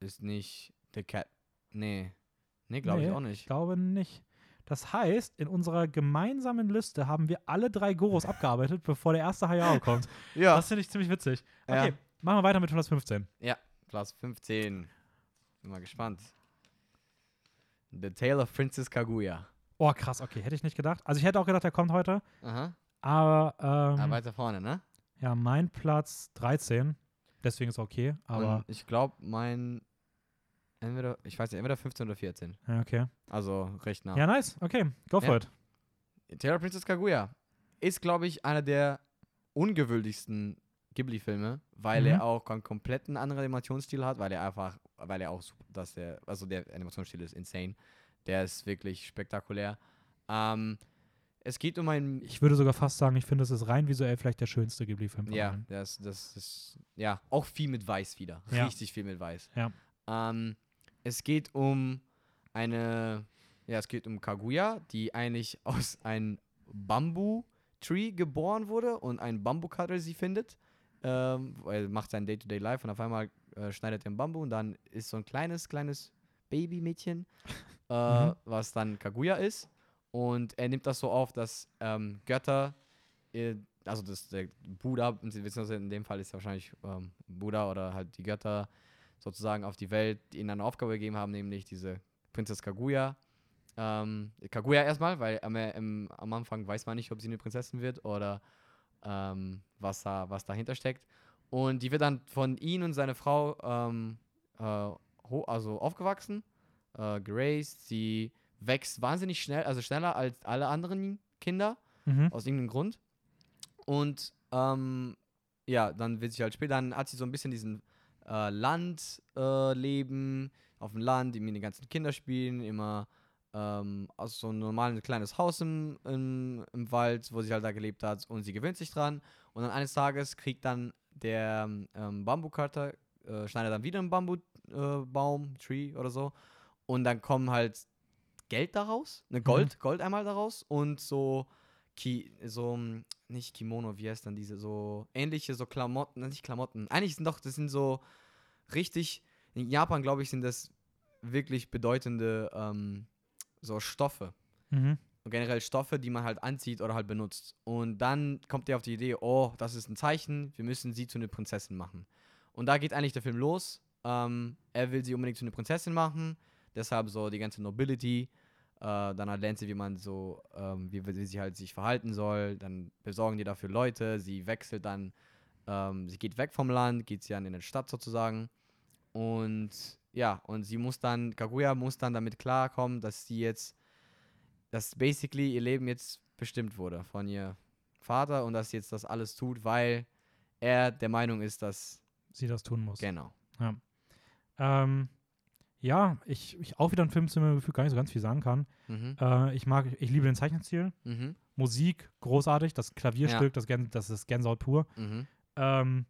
Äh, ist nicht The Cat. Nee. Nee, glaube Nee, ich auch Ich nicht. glaube nicht. Das heißt, in unserer gemeinsamen Liste haben wir alle drei Goros abgearbeitet, bevor der erste Hayao kommt. Ja. Das finde ich ziemlich witzig. Ja. Okay, machen wir weiter mit 115. Platz 15. Bin mal gespannt. The Tale of Princess Kaguya. Oh, krass, okay. Hätte ich nicht gedacht. Also ich hätte auch gedacht, der kommt heute. Aha. Aber Ah, ähm, weiter vorne, ne? ja, mein Platz 13. Deswegen ist okay. Aber Und ich glaube, mein. Entweder, ich weiß nicht, entweder 15 oder 14. ja, okay. Also recht nah. Ja, nice. Okay, go for Ja. it. Of Princess Kaguya ist, glaube ich, einer der ungewöhnlichsten Ghibli-Filme, weil Mhm. er auch einen kompletten anderen Animationsstil hat, weil er einfach, weil er auch, dass der, also der Animationsstil ist insane. Der ist wirklich spektakulär. Ähm, es geht um ein, Ich würde sogar fast sagen, ich finde, es ist rein visuell vielleicht der schönste Ghibli-Film ja, das, das ist, ja, auch viel mit Weiß wieder. Ja. Richtig viel mit Weiß. Ja. Ähm, es geht um eine, ja, es geht um Kaguya, die eigentlich aus einem Bambu-Tree geboren wurde und ein Bambucutter sie findet. Ähm, er macht sein Day-to-Day Life und auf einmal äh, schneidet er den Bambu und dann ist so ein kleines, kleines Babymädchen, äh, Mhm. was dann Kaguya ist. Und er nimmt das so auf, dass ähm, Götter, äh, also das, der Buddha, beziehungsweise in dem Fall ist er wahrscheinlich ähm, Buddha oder halt die Götter sozusagen auf die Welt, die ihnen eine Aufgabe gegeben haben, nämlich diese Prinzess Kaguya. Ähm, Kaguya erstmal, weil am, im, am Anfang weiß man nicht, ob sie eine Prinzessin wird oder ähm, was, da, was dahinter steckt. Und die wird dann von ihm und seiner Frau ähm, äh, also aufgewachsen, äh, geraced. Sie wächst wahnsinnig schnell, also schneller als alle anderen Kinder Mhm. aus irgendeinem Grund. Und ähm, ja, dann wird sie halt später, dann hat sie so ein bisschen diesen äh, Landleben äh, Leben auf dem Land, die mit den ganzen Kinder spielen, immer ähm, aus so einem normalen kleines Haus im, im, im Wald, wo sie halt da gelebt hat und sie gewöhnt sich dran. Und dann eines Tages kriegt dann der ähm, Bambukarter, äh, schneidet dann wieder einen Bambubaum, äh, Tree oder so. Und dann kommen halt Geld daraus, ne Gold, mhm. Gold einmal daraus und so, Ki so, nicht Kimono, wie heißt dann diese, so ähnliche, so Klamotten, nicht Klamotten. Eigentlich sind doch, das sind so richtig, in Japan glaube ich, sind das wirklich bedeutende ähm, so Stoffe. Mhm. Und generell Stoffe, die man halt anzieht oder halt benutzt. Und dann kommt er auf die Idee, oh, das ist ein Zeichen, wir müssen sie zu einer Prinzessin machen. Und da geht eigentlich der Film los. Ähm, er will sie unbedingt zu einer Prinzessin machen, deshalb so die ganze Nobility. Äh, dann halt lernt sie, wie man so, ähm, wie, wie, sie halt sich verhalten soll. Dann besorgen die dafür Leute. Sie wechselt dann, ähm, sie geht weg vom Land, geht sie dann in die Stadt sozusagen. Und ja, und sie muss dann, Kaguya muss dann damit klarkommen, dass sie jetzt, dass basically ihr Leben jetzt bestimmt wurde von ihr Vater und dass sie jetzt das alles tut, weil er der Meinung ist, dass sie das tun muss. Genau. Ja, ähm, ja ich, ich auch wieder ein Film, zu dem ich gar nicht so ganz viel sagen kann. Mhm. Äh, ich mag, ich liebe den Zeichenstil. Mhm. Musik, großartig. Das Klavierstück, ja. das, das ist Gänsehaut pur. Mhm. Ähm,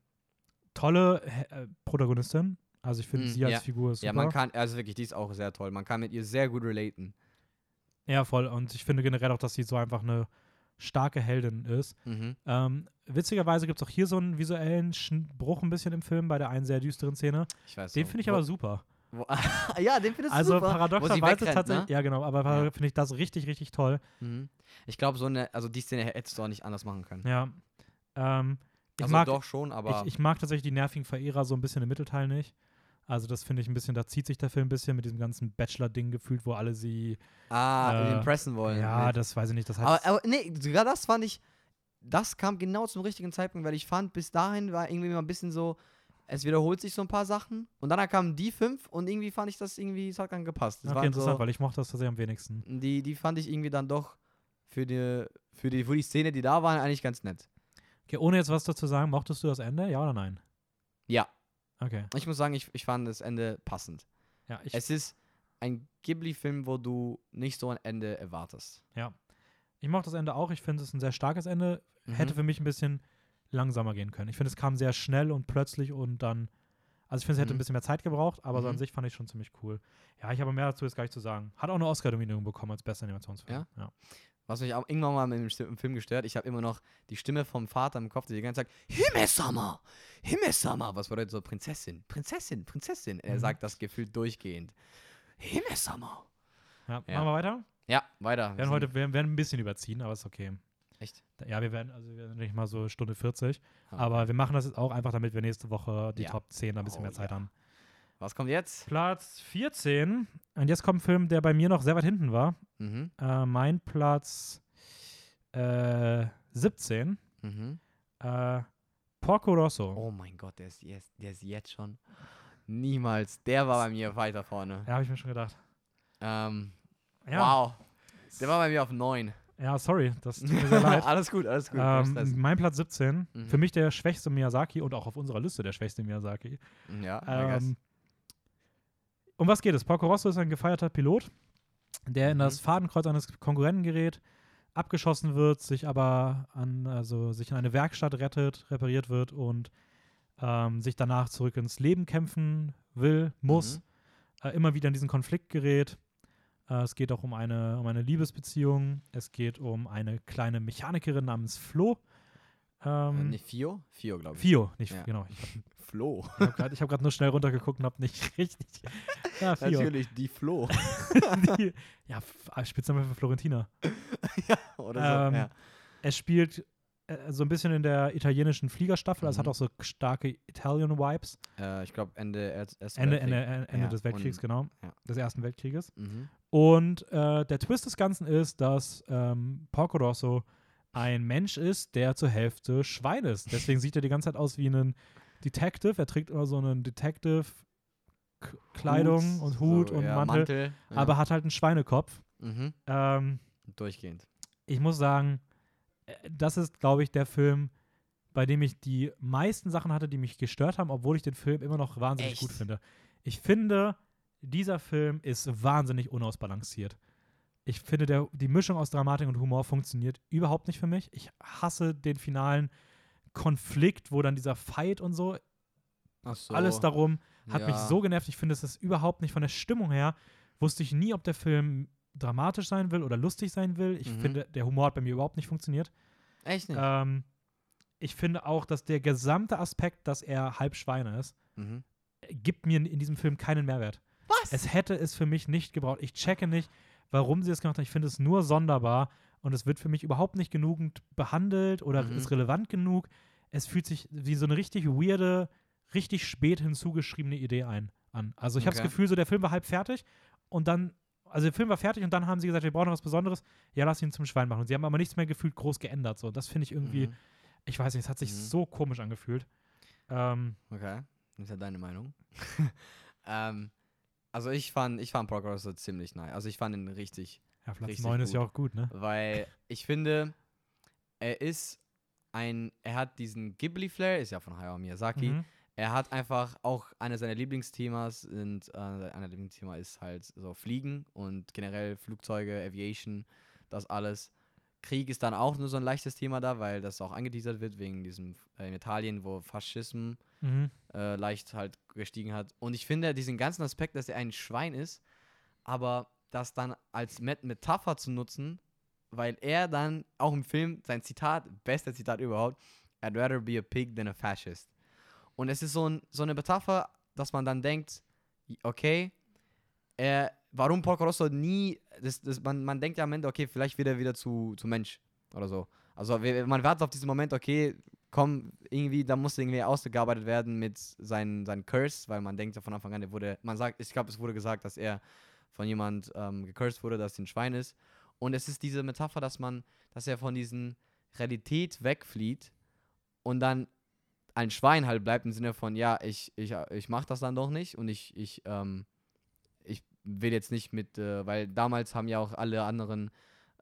tolle äh, Protagonistin. Also ich finde mm, sie als ja. Figur super. Ja, man kann, also wirklich, die ist auch sehr toll. Man kann mit ihr sehr gut relaten. Ja, voll. Und ich finde generell auch, dass sie so einfach eine starke Heldin ist. Mhm. Ähm, witzigerweise gibt es auch hier so einen visuellen Bruch ein bisschen im Film bei der einen sehr düsteren Szene. Ich weiß Den finde ich aber super. ja, den findest du also super. Also paradoxerweise tatsächlich, ne? ja genau, aber ja. finde ich das richtig, richtig toll. Mhm. Ich glaube, so eine, also die Szene hättest du auch nicht anders machen können. Ja. Ähm, ich also mag, doch schon, aber. Ich, ich, mag tatsächlich die nervigen Verehrer so ein bisschen im Mittelteil nicht. Also das finde ich ein bisschen, da zieht sich der Film ein bisschen mit diesem ganzen Bachelor-Ding gefühlt, wo alle sie Ah, äh, impressen wollen. Ja, mit. das weiß ich nicht. Das aber, aber nee, sogar das fand ich, das kam genau zum richtigen Zeitpunkt, weil ich fand, bis dahin war irgendwie mal ein bisschen so, es wiederholt sich so ein paar Sachen und dann kamen die fünf und irgendwie fand ich das irgendwie, es hat dann gepasst. Das okay, interessant, so, weil ich mochte das tatsächlich am wenigsten. Die, die fand ich irgendwie dann doch für die, für die, für die Szene, die da waren, eigentlich ganz nett. Okay, ohne jetzt was dazu sagen, mochtest du das Ende, ja oder nein? Ja. Okay. Ich muss sagen, ich, ich fand das Ende passend. Ja, ich es ist ein Ghibli-Film, wo du nicht so ein Ende erwartest. Ja. Ich mochte das Ende auch. Ich finde es ein sehr starkes Ende. Mhm. Hätte für mich ein bisschen langsamer gehen können. Ich finde, es kam sehr schnell und plötzlich und dann. Also ich finde, es hätte mhm. ein bisschen mehr Zeit gebraucht, aber mhm. so an mhm. sich fand ich schon ziemlich cool. Ja, ich habe mehr dazu jetzt gar nicht zu sagen. Hat auch eine Oscar-Dominierung bekommen als bester Animationsfilm. Ja? ja. Was mich auch irgendwann mal mit dem Film gestört, ich habe immer noch die Stimme vom Vater im Kopf, die die ganze Zeit sagt, Himesama, Himesama, was bedeutet so Prinzessin, Prinzessin, Prinzessin. Er mhm. sagt das gefühlt durchgehend. Himesama. Ja, ja, machen wir weiter? Ja, weiter. Wir werden heute wir werden ein bisschen überziehen, aber ist okay. Echt? Ja, wir werden, also wir werden nicht mal so Stunde 40. Okay. Aber wir machen das jetzt auch einfach, damit wir nächste Woche die ja. Top 10 ein bisschen oh, mehr Zeit ja. haben. Was kommt jetzt? Platz 14. Und jetzt kommt ein Film, der bei mir noch sehr weit hinten war. Mhm. Äh, mein Platz äh, 17. Mhm. Äh, Porco Rosso. Oh mein Gott, der ist, jetzt, der ist jetzt schon. Niemals. Der war bei mir weiter vorne. Ja, habe ich mir schon gedacht. Ähm, ja. Wow. Der war bei mir auf 9. Ja, sorry, das tut mir sehr leid. alles gut, alles gut. Ähm, mein Platz 17, mhm. für mich der schwächste Miyazaki und auch auf unserer Liste der schwächste Miyazaki. Ja, ähm, um was geht es? Porco Rosso ist ein gefeierter Pilot, der in das mhm. Fadenkreuz eines Konkurrenten gerät, abgeschossen wird, sich aber an, also sich in eine Werkstatt rettet, repariert wird und ähm, sich danach zurück ins Leben kämpfen will, muss, mhm. äh, immer wieder in diesen Konflikt gerät. Äh, es geht auch um eine, um eine Liebesbeziehung. Es geht um eine kleine Mechanikerin namens Flo. Ähm, äh, nicht Fio? Fio, glaube ich. Fio, nicht, ja. genau. Ich Flo. Ich habe gerade nur schnell runtergeguckt und habe nicht richtig. Ja, Fio. Natürlich, die Flo. die, ja, Spitzname für Florentina. ja, oder so. Ähm, ja. Es spielt äh, so ein bisschen in der italienischen Fliegerstaffel. Mhm. Es hat mhm. auch so starke Italian-Vibes. Äh, ich glaube, Ende, Ende, Ende, Ende ja, des Weltkriegs, und, genau. Ja. Des Ersten Weltkrieges. Mhm. Und äh, der Twist des Ganzen ist, dass ähm, Porco Rosso ein Mensch ist, der zur Hälfte Schwein ist. Deswegen sieht er die ganze Zeit aus wie ein Detective. Er trägt immer so einen Detective-Kleidung und Hut so, und ja, Mantel, Mantel ja. aber hat halt einen Schweinekopf. Mhm. Ähm, Durchgehend. Ich muss sagen, das ist, glaube ich, der Film, bei dem ich die meisten Sachen hatte, die mich gestört haben, obwohl ich den Film immer noch wahnsinnig Echt? gut finde. Ich finde, dieser Film ist wahnsinnig unausbalanciert. Ich finde, der, die Mischung aus Dramatik und Humor funktioniert überhaupt nicht für mich. Ich hasse den finalen Konflikt, wo dann dieser Fight und so, so. alles darum, hat mich Ja. so genervt. Ich finde, es ist überhaupt nicht von der Stimmung her, wusste ich nie, ob der Film dramatisch sein will oder lustig sein will. Ich Mhm. finde, der Humor hat bei mir überhaupt nicht funktioniert. Echt nicht? Ähm, ich finde auch, dass der gesamte Aspekt, dass er halb Schweine ist, mhm. gibt mir in diesem Film keinen Mehrwert. Was? Es hätte es für mich nicht gebraucht. Ich checke nicht, warum sie das gemacht haben. Ich finde es nur sonderbar und es wird für mich überhaupt nicht genügend behandelt oder Mhm. ist relevant genug. Es fühlt sich wie so eine richtig weirde, richtig spät hinzugeschriebene Idee ein, an. Also ich habe das Okay. Gefühl, so der Film war halb fertig und dann, also der Film war fertig und dann haben sie gesagt, wir brauchen noch was Besonderes. Ja, lass ihn zum Schwein machen. Und sie haben aber nichts mehr gefühlt groß geändert. So, das finde ich irgendwie, Mhm. ich weiß nicht, es hat sich Mhm. so komisch angefühlt. Ähm, Okay, das ist ja deine Meinung. ähm, also ich fand, ich fand Porco Rosso ziemlich nice. Also ich fand ihn richtig, ja, Platz Richtig 9 ist ja gut. auch gut, ne? weil ich finde, er ist ein, er hat diesen Ghibli-Flair, ist ja von Hayao Miyazaki. Mhm. Er hat einfach auch eine seiner Lieblingsthemas sind, äh, einer Lieblingsthema ist halt so Fliegen und generell Flugzeuge, Aviation, das alles. Krieg ist dann auch nur so ein leichtes Thema da, weil das auch angeteasert wird wegen diesem äh, in Italien, wo Faschismus Mhm. äh, leicht halt gestiegen hat. Und ich finde diesen ganzen Aspekt, dass er ein Schwein ist, aber das dann als Met Metapher zu nutzen, weil er dann auch im Film sein Zitat, beste Zitat überhaupt, I'd rather be a pig than a fascist. Und es ist so, ein, so eine Metapher, dass man dann denkt, okay, er, warum Porco Rosso nie, das, das, man, man denkt ja am Ende, okay, vielleicht wird er wieder zu, zu Mensch oder so. Also man wartet auf diesen Moment, okay, komm, irgendwie, da muss irgendwie ausgearbeitet werden mit seinen, seinen Curse, weil man denkt ja von Anfang an, er wurde, man sagt, ich glaube, es wurde gesagt, dass er von jemand ähm, gecursed wurde, dass er ein Schwein ist. Und es ist diese Metapher, dass man, dass er von diesen Realität wegflieht und dann ein Schwein halt bleibt im Sinne von, ja, ich, ich, ich mach das dann doch nicht und ich, ich, ähm, ich will jetzt nicht mit, äh, weil damals haben ja auch alle anderen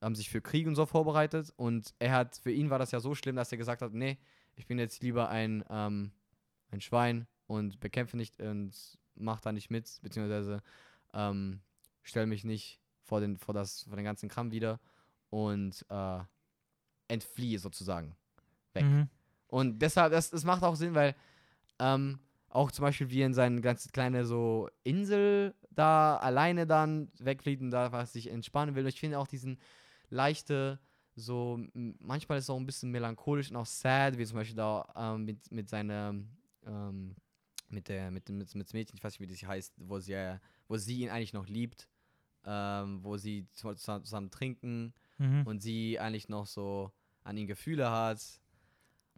ähm, sich für Krieg und so vorbereitet und er hat, für ihn war das ja so schlimm, dass er gesagt hat, nee, ich bin jetzt lieber ein, ähm, ein Schwein und bekämpfe nicht und mach da nicht mit, beziehungsweise ähm, stell mich nicht vor den, vor das, vor den ganzen Kram wieder und äh, entfliehe sozusagen weg. Mhm. Und deshalb, das, das macht auch Sinn, weil ähm, auch zum Beispiel wie in seine ganz kleine so Insel da alleine dann wegfliegt und da was sich entspannen will. Und ich finde auch diesen leichte, so manchmal ist es auch ein bisschen melancholisch und auch sad, wie zum Beispiel da ähm, mit, mit seiner ähm, mit der mit dem mit, mit Mädchen, ich weiß nicht, wie das heißt, wo sie äh, wo sie ihn eigentlich noch liebt, ähm, wo sie zu- zusammen, zusammen trinken Mhm. und sie eigentlich noch so an ihn Gefühle hat.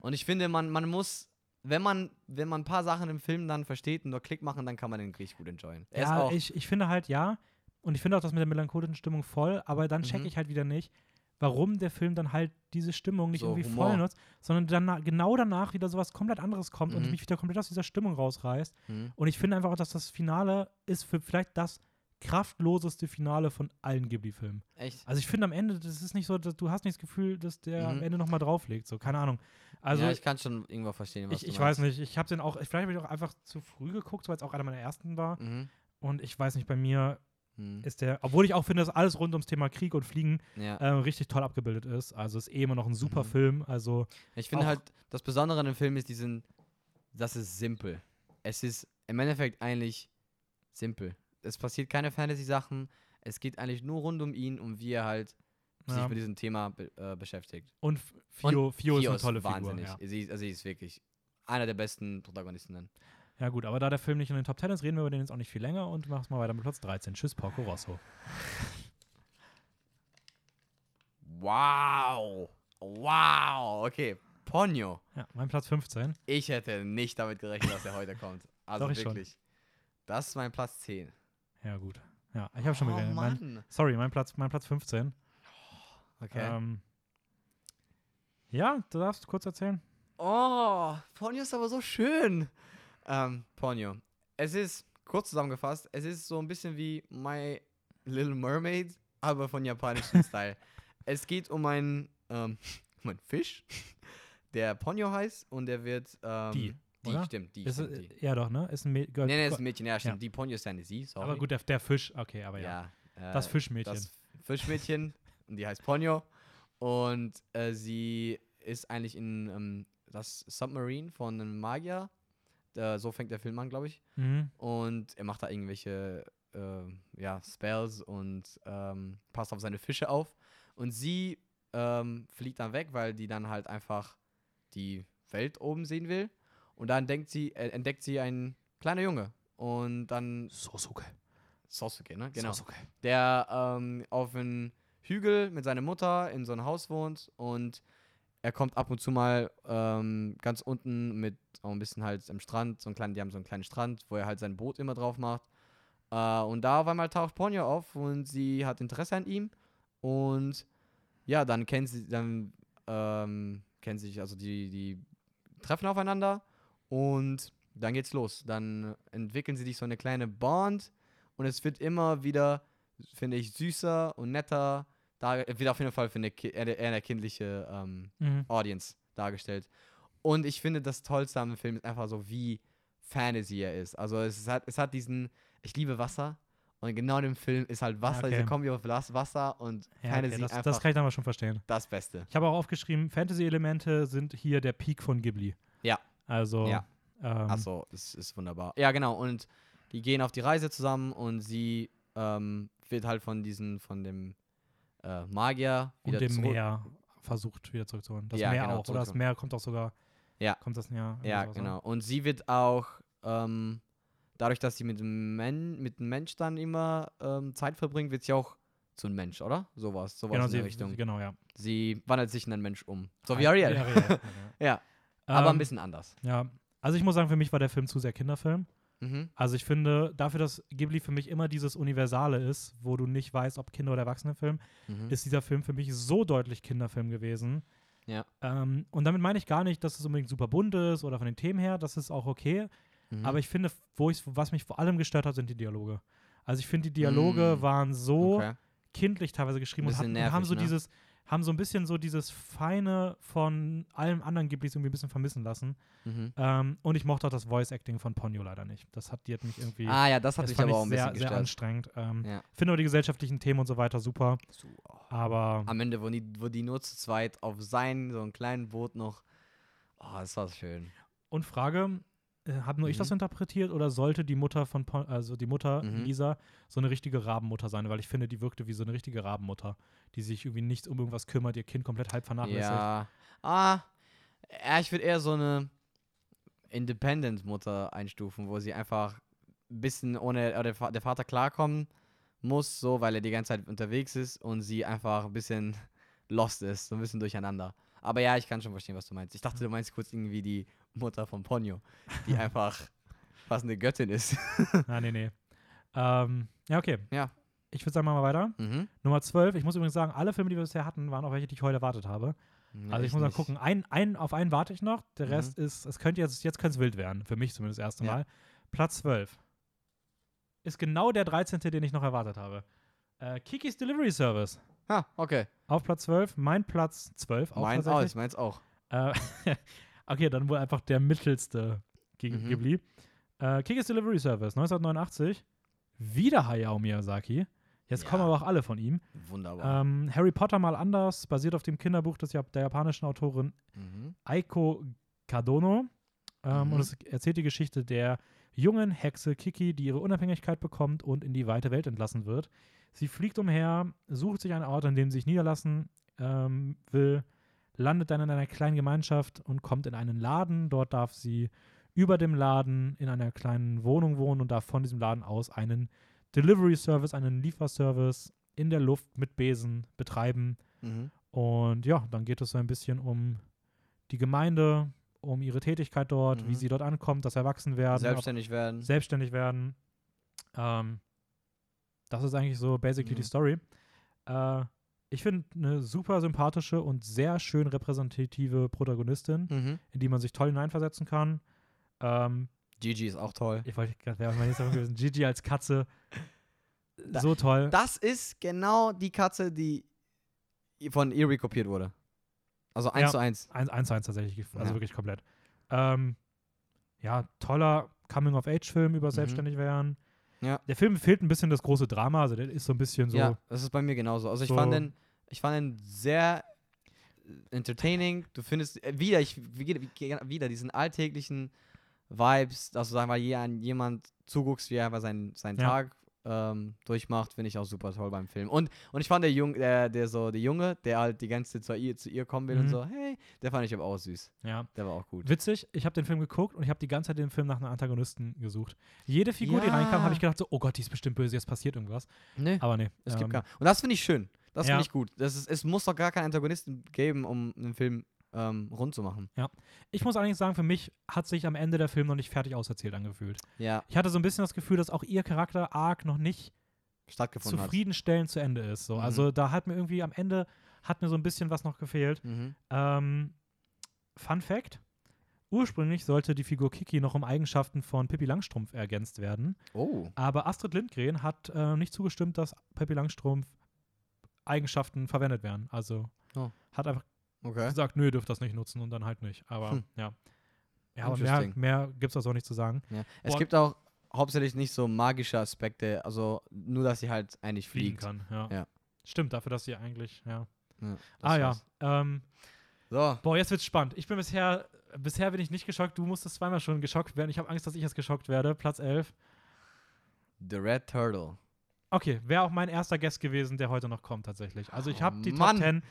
Und ich finde, man, man muss, wenn man, wenn man ein paar Sachen im Film dann versteht und nur Klick machen, dann kann man den richtig gut enjoyen. Er Ja, ich, ich finde halt ja. Und ich finde auch das mit der melancholischen Stimmung voll, aber dann Mhm. ich halt wieder nicht, warum der Film dann halt diese Stimmung nicht So, irgendwie Humor. voll nutzt, sondern dann genau danach wieder sowas komplett anderes kommt und Mhm. mich wieder komplett aus dieser Stimmung rausreißt. Mhm. Und ich finde einfach auch, dass das Finale ist für vielleicht das kraftloseste Finale von allen Ghibli-Filmen. echt. Also ich finde am Ende, das ist nicht so, dass du hast nicht das Gefühl, dass der am Mhm. Ende nochmal drauflegt. So, keine Ahnung. Also ja, ich kann schon irgendwo verstehen, was ich, du ich weiß meinst. nicht, ich habe den auch, vielleicht habe ich auch einfach zu früh geguckt, weil es auch einer meiner ersten war. Mhm. Und ich weiß nicht, bei mir Mhm. ist der, obwohl ich auch finde, dass alles rund ums Thema Krieg und Fliegen Ja. äh, richtig toll abgebildet ist. Also ist eh immer noch ein super Mhm. Film. Also Ich finde halt, das Besondere an dem Film ist diesen, das ist simpel. Es ist im Endeffekt eigentlich simpel. Es passiert keine Fantasy-Sachen. Es geht eigentlich nur rund um ihn und wie er halt sich ja. mit diesem Thema be äh, beschäftigt. und F- Fio, Fio ist Fio eine tolle wahnsinnig. Figur. Ja. Sie, ist- also sie ist wirklich einer der besten Protagonisten. Ja gut, aber da der Film nicht in den Top Ten ist, reden wir über den jetzt auch nicht viel länger und machen mal weiter mit Platz 13. Tschüss, Porco Rosso. Wow! Wow! Okay, Ponyo. Ja, mein Platz 15. Ich hätte nicht damit gerechnet, dass er heute kommt. Also Doch, ich schon. wirklich. Das ist mein Platz 10. Ja, gut. Ja, ich habe schon oh, gerechnet. Mein, sorry, mein Platz, mein Platz 15. Okay. Ähm, ja, du darfst kurz erzählen. Oh, Ponyo ist aber so schön. Ähm, Ponyo. Es ist, kurz zusammengefasst, es ist so ein bisschen wie My Little Mermaid, aber von japanischem Style. Es geht um einen, ähm, um einen Fisch, der Ponyo heißt und der wird. Ähm, Die, Die, oder? stimmt, die. Ist, stimmt, äh, die. ja, doch, ne? Ist ein Mä- Girl- Nee, nee, ist ein Mädchen, ja, stimmt. Ja. Die Ponyo ist eine sie, sorry. Aber gut, der, der Fisch, okay, aber ja. ja. das äh, Fischmädchen. Das Fischmädchen, und die heißt Ponyo. Und äh, sie ist eigentlich in ähm, das Submarine von einem Magier. Äh, so fängt der Film an, glaube ich. mhm. Und er macht da irgendwelche ähm, ja, Spells und ähm, passt auf seine Fische auf. Und sie ähm, fliegt dann weg, weil die dann halt einfach die Welt oben sehen will. Und dann denkt sie, äh, entdeckt sie einen kleiner Junge. Und dann Sosuke. Sosuke, ne? Genau Sosuke. der ähm, auf einem Hügel mit seiner Mutter in so einem Haus wohnt und er kommt ab und zu mal ähm, ganz unten mit auch ein bisschen halt am Strand, so ein kleinen, die haben so einen kleinen Strand, wo er halt sein Boot immer drauf macht. Äh, und da auf einmal taucht Ponyo auf und sie hat Interesse an ihm und ja, dann kennen sie, dann ähm, kennen sich, also die, die treffen aufeinander und dann geht's los. Dann entwickeln sie sich so eine kleine Bond und es wird immer wieder, finde ich, süßer und netter. Da wird auf jeden Fall für eine, eher, eine kindliche ähm, Mhm. Audience dargestellt. Und ich finde, das Tollste am Film ist einfach so, wie Fantasy er ist. Also es hat, es hat diesen, ich liebe Wasser. Und genau in dem Film ist halt Wasser, Okay. diese Kombi auf Wasser und Ja, Fantasy okay, das, einfach das kann ich dann mal schon verstehen. das Beste. Ich habe auch aufgeschrieben, Fantasy-Elemente sind hier der Peak von Ghibli. Ja. Also, Ja. ähm, Achso, das ist wunderbar. Ja, genau. Und die gehen auf die Reise zusammen und sie ähm, wird halt von diesen, von dem äh, Magier und dem Meer versucht wieder zurückzuholen. Das Ja, Meer genau, auch, oder das. Meer kommt auch sogar. Ja. Kommt das irgendwie Ja, genau. Und sie wird auch, ähm, dadurch, dass sie mit dem, Men mit dem Mensch dann immer ähm, Zeit verbringt, wird sie auch zu einem Mensch, oder? Sowas, sowas Genau, in sie, der Richtung. genau, ja. Sie wandelt sich in einen Mensch um. So wie Ariel. Wie Ariel, Ja, ja. Aber Ähm, ein bisschen anders. Ja, also ich muss sagen, für mich war der Film zu sehr Kinderfilm. Mhm. Also ich finde, dafür, dass Ghibli für mich immer dieses Universale ist, wo du nicht weißt, ob Kinder- oder Erwachsenenfilm, Mhm. ist dieser Film für mich so deutlich Kinderfilm gewesen. Ja. Ähm, und damit meine ich gar nicht, dass es unbedingt super bunt ist oder von den Themen her, das ist auch okay. Mhm. Aber ich finde, wo ich, was mich vor allem gestört hat, sind die Dialoge. Also ich finde, die Dialoge Mm. waren so okay. kindlich teilweise geschrieben und, hatten, und haben nervig, so ne? dieses, haben so ein bisschen so dieses Feine von allem anderen Ghiblis irgendwie ein bisschen vermissen lassen. Mhm. Ähm, und ich mochte auch das Voice-Acting von Ponyo leider nicht. Das hat, die hat mich irgendwie, Ah ja, das hat das mich aber auch ein sehr, bisschen sehr gestört. anstrengend. Ähm, Ja. Finde auch die gesellschaftlichen Themen und so weiter super, So, oh. aber Am Ende, wo die, wo die nur zu zweit auf sein, so einem kleinen Boot noch. Oh, das war schön. Und Frage, habe nur ich Mhm. das interpretiert oder sollte die Mutter von, Pon also die Mutter Mhm. Lisa so eine richtige Rabenmutter sein? Weil ich finde, die wirkte wie so eine richtige Rabenmutter, die sich irgendwie nicht um irgendwas kümmert, ihr Kind komplett halb vernachlässigt. Ja. Ah, ja, ich würde eher so eine Independent-Mutter einstufen, wo sie einfach ein bisschen ohne äh, der, Va- der Vater klarkommen muss, so, weil er die ganze Zeit unterwegs ist und sie einfach ein bisschen lost ist, so ein bisschen durcheinander. Aber ja, ich kann schon verstehen, was du meinst. Ich dachte, du meinst kurz irgendwie die Mutter von Ponyo, die einfach fast eine Göttin ist. Ah, nee, nee. Ähm, ja, okay. Ja. Ich würde sagen, machen wir weiter. mhm. Nummer 12. Ich muss übrigens sagen, alle Filme, die wir bisher hatten, waren auch welche, die ich heute erwartet habe. Ja, Also ich, muss mal gucken. Ein, ein, auf einen warte ich noch. Der Mhm. Rest ist, es könnte jetzt, jetzt könnte es wild werden. Für mich zumindest das erste Ja. Mal. Platz 12. Ist genau der 13., den ich noch erwartet habe. Äh, Kikis Delivery Service. Ah, okay. Auf Platz 12. Mein Platz 12 auch Meins auch, ich meins auch. Äh, okay, dann wohl einfach der mittelste Mhm. Ghibli. Äh, Kikis Delivery Service, 1989. Wieder Hayao Miyazaki. Jetzt Ja. kommen aber auch alle von ihm. Wunderbar. Ähm, Harry Potter mal anders, basiert auf dem Kinderbuch des, Jap- der japanischen Autorin mhm. Aiko Kadono. Ähm, Mhm. Und es erzählt die Geschichte der jungen Hexe Kiki, die ihre Unabhängigkeit bekommt und in die weite Welt entlassen wird. Sie fliegt umher, sucht sich einen Ort, an dem sie sich niederlassen ähm, will, landet dann in einer kleinen Gemeinschaft und kommt in einen Laden. Dort darf sie über dem Laden in einer kleinen Wohnung wohnen und darf von diesem Laden aus einen Delivery Service, einen Lieferservice in der Luft mit Besen betreiben. Mhm. Und ja, dann geht es so ein bisschen um die Gemeinde, um ihre Tätigkeit dort, wie Mhm. sie dort ankommt, das Erwachsenwerden, Selbstständig werden. selbstständig werden. Ähm, das ist eigentlich so basically die Mhm. Story. Äh, ich finde eine super sympathische und sehr schön repräsentative Protagonistin, Mhm. in die man sich toll hineinversetzen kann. Ähm, Gigi ist auch toll. ich wollte gerade, wäre mein nächster Punkt gewesen. Gigi als Katze. Da- so toll. Das ist genau die Katze, die von Eerie kopiert wurde. Also 1 Ja. zu 1. 1 1 1 tatsächlich, also Ja. wirklich komplett. Ähm, ja, toller Coming-of-Age-Film über Mhm. selbstständig werden. Ja. Der Film fehlt ein bisschen das große Drama, also der ist so ein bisschen so. Ja, das ist bei mir genauso. Also ich so- fand den, ich fand den sehr entertaining. Du findest äh, wieder, ich wieder, diesen alltäglichen Vibes, dass du sagen wir mal jemand zuguckst, wie er einfach seinen, seinen Ja. Tag ähm, durchmacht, finde ich auch super toll beim Film. Und, und ich fand der Jung, der, der so, der Junge, der halt die ganze Zeit zu ihr, zu ihr kommen will und Mhm. so, hey, der fand ich aber auch süß. ja. Der war auch gut. Witzig, ich habe den Film geguckt und ich habe die ganze Zeit den Film nach einem Antagonisten gesucht. Jede Figur, die Ja. reinkam, habe ich gedacht so, oh Gott, die ist bestimmt böse, jetzt passiert irgendwas. Nee, Aber nee. es ähm, gibt gar. Und das finde ich schön. Das Ja. finde ich gut. Das ist, es muss doch gar keinen Antagonisten geben, um einen Film ähm, rund zu machen. Ich muss allerdings sagen, für mich hat sich am Ende der Film noch nicht fertig auserzählt angefühlt. Ja, Ich hatte so ein bisschen das Gefühl, dass auch ihr Charakter Arc noch nicht stattgefunden hat. zufriedenstellend zu Ende ist. So. Mhm. Also da hat mir irgendwie am Ende hat mir so ein bisschen was noch gefehlt. Mhm. Ähm, Fun Fact: Ursprünglich sollte die Figur Kiki noch um Eigenschaften von Pippi Langstrumpf ergänzt werden, Oh. aber Astrid Lindgren hat äh, nicht zugestimmt, dass Pippi Langstrumpf Eigenschaften verwendet werden. Also Oh. hat einfach Okay. gesagt, nö, ihr dürft das nicht nutzen und dann halt nicht. Aber Hm. ja. Ja, aber mehr, mehr gibt es also auch nicht zu sagen. Ja. Es Boah. gibt auch hauptsächlich nicht so magische Aspekte, also nur, dass sie halt eigentlich Fliegen fliegt. kann, ja. Ja. Stimmt, dafür, dass sie eigentlich, ja. Ja, Ah ja. Ähm, So, boah, jetzt wird's spannend. Ich bin bisher, bisher bin ich nicht geschockt. Du musstest zweimal schon geschockt werden. Ich habe Angst, dass ich jetzt geschockt werde. Platz 11. The Red Turtle. Okay, wäre auch mein erster Guest gewesen, der heute noch kommt tatsächlich. Also ich Oh, habe die Mann. Top 10